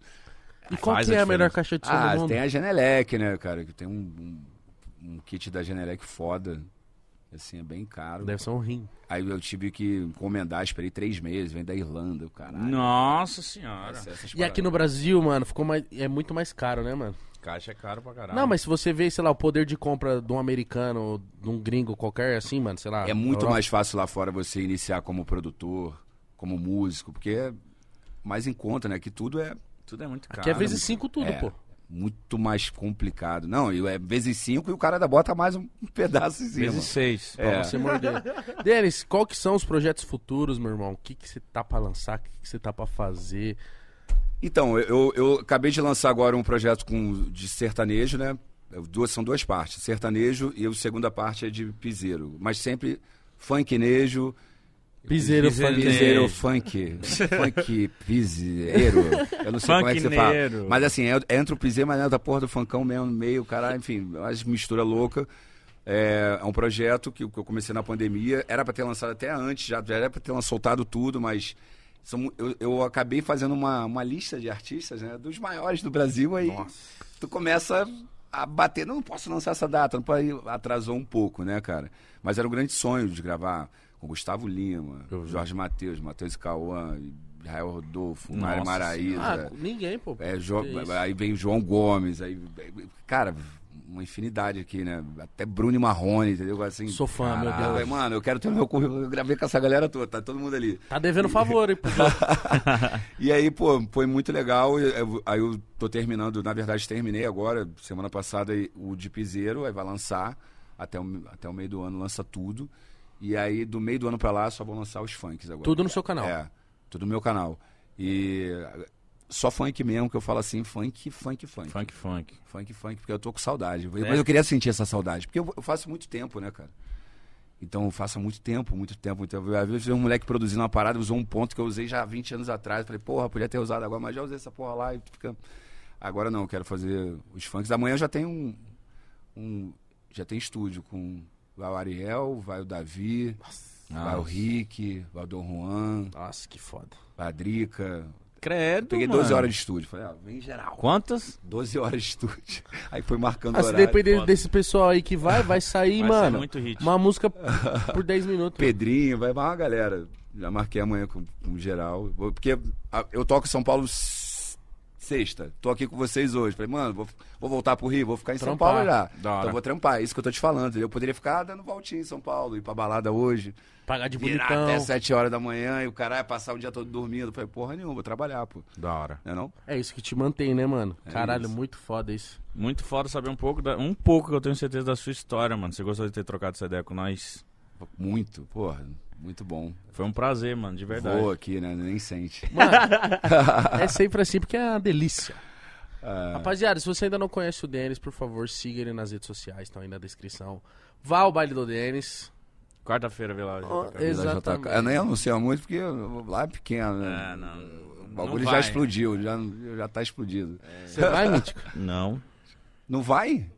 E qual que é a melhor caixa de som Ah, do mundo? tem a Genelec, né, cara? Que tem um, um, um kit da Genelec foda. Assim, é bem caro. Deve ser um rim. Aí eu tive que encomendar, esperei três meses, vem da Irlanda, o caralho. Nossa senhora. Essa- essas E aqui no. Brasil, mano, ficou mais, é muito mais caro, né, mano? Caixa é caro pra caralho. Não, mas se você vê, sei lá, o poder de compra de um americano, ou de um gringo qualquer, assim, mano, sei lá. É muito Europa. mais fácil lá fora você iniciar como produtor, como músico, porque é mais em conta, né? Que tudo é Tudo é muito caro. Aqui é vezes cinco tudo, é, pô. muito mais complicado. Não, e é vezes cinco e o cara ainda bota mais um pedaço em cima. Vezes seis. É. Pra você morder. Denis, qual que são os projetos futuros, meu irmão? O que que você tá pra lançar? O que que você tá pra fazer? Então, eu, eu acabei de lançar agora um projeto com, de sertanejo, né? Duas, são duas partes, sertanejo e a segunda parte é de piseiro. Mas sempre funknejo, Piseiro, Piseiro. funk, funk, piseiro. Eu não sei como é que você fala. Mas assim, é, é entre o piseiro, mas é da porra do funkão mesmo no meio, caralho, enfim, umas mistura louca. É, é um projeto que, que eu comecei na pandemia, era pra ter lançado até antes, já, já era pra ter soltado tudo, mas são eu, eu acabei fazendo uma, uma lista de artistas, né, dos maiores do Brasil, aí tu começa a bater, não posso lançar essa data, não pode, atrasou um pouco, né, cara? Mas era um grande sonho de gravar com Gustavo Lima, Jorge Matheus, Matheus Cauã, Israel Rodolfo, Mário Maraíza. Ah, ninguém, pô. É, Jo- aí vem o João Gomes, aí, cara, uma infinidade aqui, né? Até Bruno Marrone, entendeu? Assim, Sou fã, meu caralho, Deus. Mano, eu quero ter o meu currículo, eu gravei com essa galera toda, tá todo mundo ali. Tá devendo favor, hein, pô. E aí, pô, foi muito legal. e Aí eu tô terminando, na verdade, terminei agora, semana passada, o de Piseiro, aí vai lançar, até o, até o meio do ano lança tudo. E aí, do meio do ano pra lá, só vão lançar os funks agora. Tudo no seu canal. É, tudo no meu canal. E só funk mesmo, que eu falo assim, funk, funk, funk. Funk, funk. Funk, funk, porque eu tô com saudade. É. Mas eu queria sentir essa saudade, porque eu, eu faço muito tempo, né, cara? Então eu faço há muito tempo, muito tempo, muito tempo. Às vezes um moleque produzindo uma parada, usou um ponto que eu usei já há 20 anos atrás. Falei, porra, podia ter usado agora, mas já usei essa porra lá e fica. Agora não, eu quero fazer os funks. Amanhã eu já tenho um. um- já tem estúdio com Vai o Ariel, vai o Davi, vai o Nossa. Rick, vai o Dom Juan, Nossa, que foda. vai a Drica. Credo, Peguei mano. 12 horas de estúdio. Falei, ah, vem geral. Quantas? 12 horas de estúdio. Aí foi marcando Ah, se horário. depender foda. desse pessoal aí que vai, vai sair, Vai mano. muito hit. Uma música por 10 minutos. Pedrinho, vai mais uma galera. Já marquei amanhã com, com geral. Porque a- eu toco em São Paulo sexta. Tô aqui com vocês hoje. Falei, mano, vou, vou voltar pro Rio, vou ficar em São Trampar. Paulo já. Então vou trampar, é isso que eu tô te falando. entendeu? Eu poderia ficar dando voltinha em São Paulo, ir pra balada hoje, Pagar de virar bonitão. até 7 horas da manhã e o cara ia passar o dia todo dormindo. Eu Falei, porra nenhuma, vou trabalhar, pô. Da hora. Não é não? É isso que te mantém, né, mano? É Caralho, isso. muito foda isso. Muito foda saber um pouco, da, um pouco que eu tenho certeza da sua história, mano. Você gostou de ter trocado essa ideia com nós? Muito, porra, muito bom. Foi um prazer, mano, de verdade. Vou aqui, né? Nem sente. Mano, é sempre assim porque é uma delícia. Ah, Rapaziada, se você ainda não conhece o Denis, por favor, siga ele nas redes sociais, estão aí na descrição. Vá ao baile do Denis. Quarta-feira, JK. Vila Exatamente. JK. Eu nem anuncio muito porque lá é pequeno, né? É, não. O não bagulho já explodiu, já, já tá explodido. Você vai, Mítico? Não, Não vai?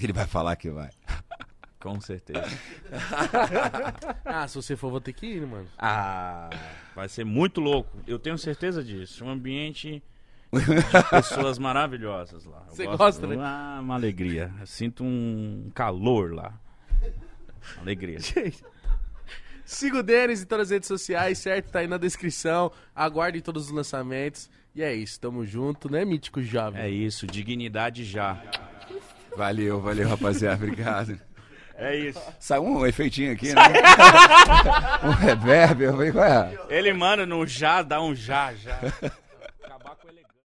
Ele vai falar que vai. Com certeza. Ah, se você for, vou ter que ir, mano. Ah, vai ser muito louco. Eu tenho certeza disso. Um ambiente de pessoas maravilhosas lá. Eu Você gosto- gosta, né? Ah, uma alegria. Eu sinto um calor lá. Alegria. Siga o Denis em todas as redes sociais, certo? Tá aí na descrição. Aguardem todos os lançamentos. E é isso, tamo junto, né, Mítico Jovem? É isso, dignidade já. Valeu, valeu, rapaziada. Obrigado. É isso. Saiu um efeitinho aqui, né? um reverb. Eu falei, qual é? Ele manda no já, dá um já, já.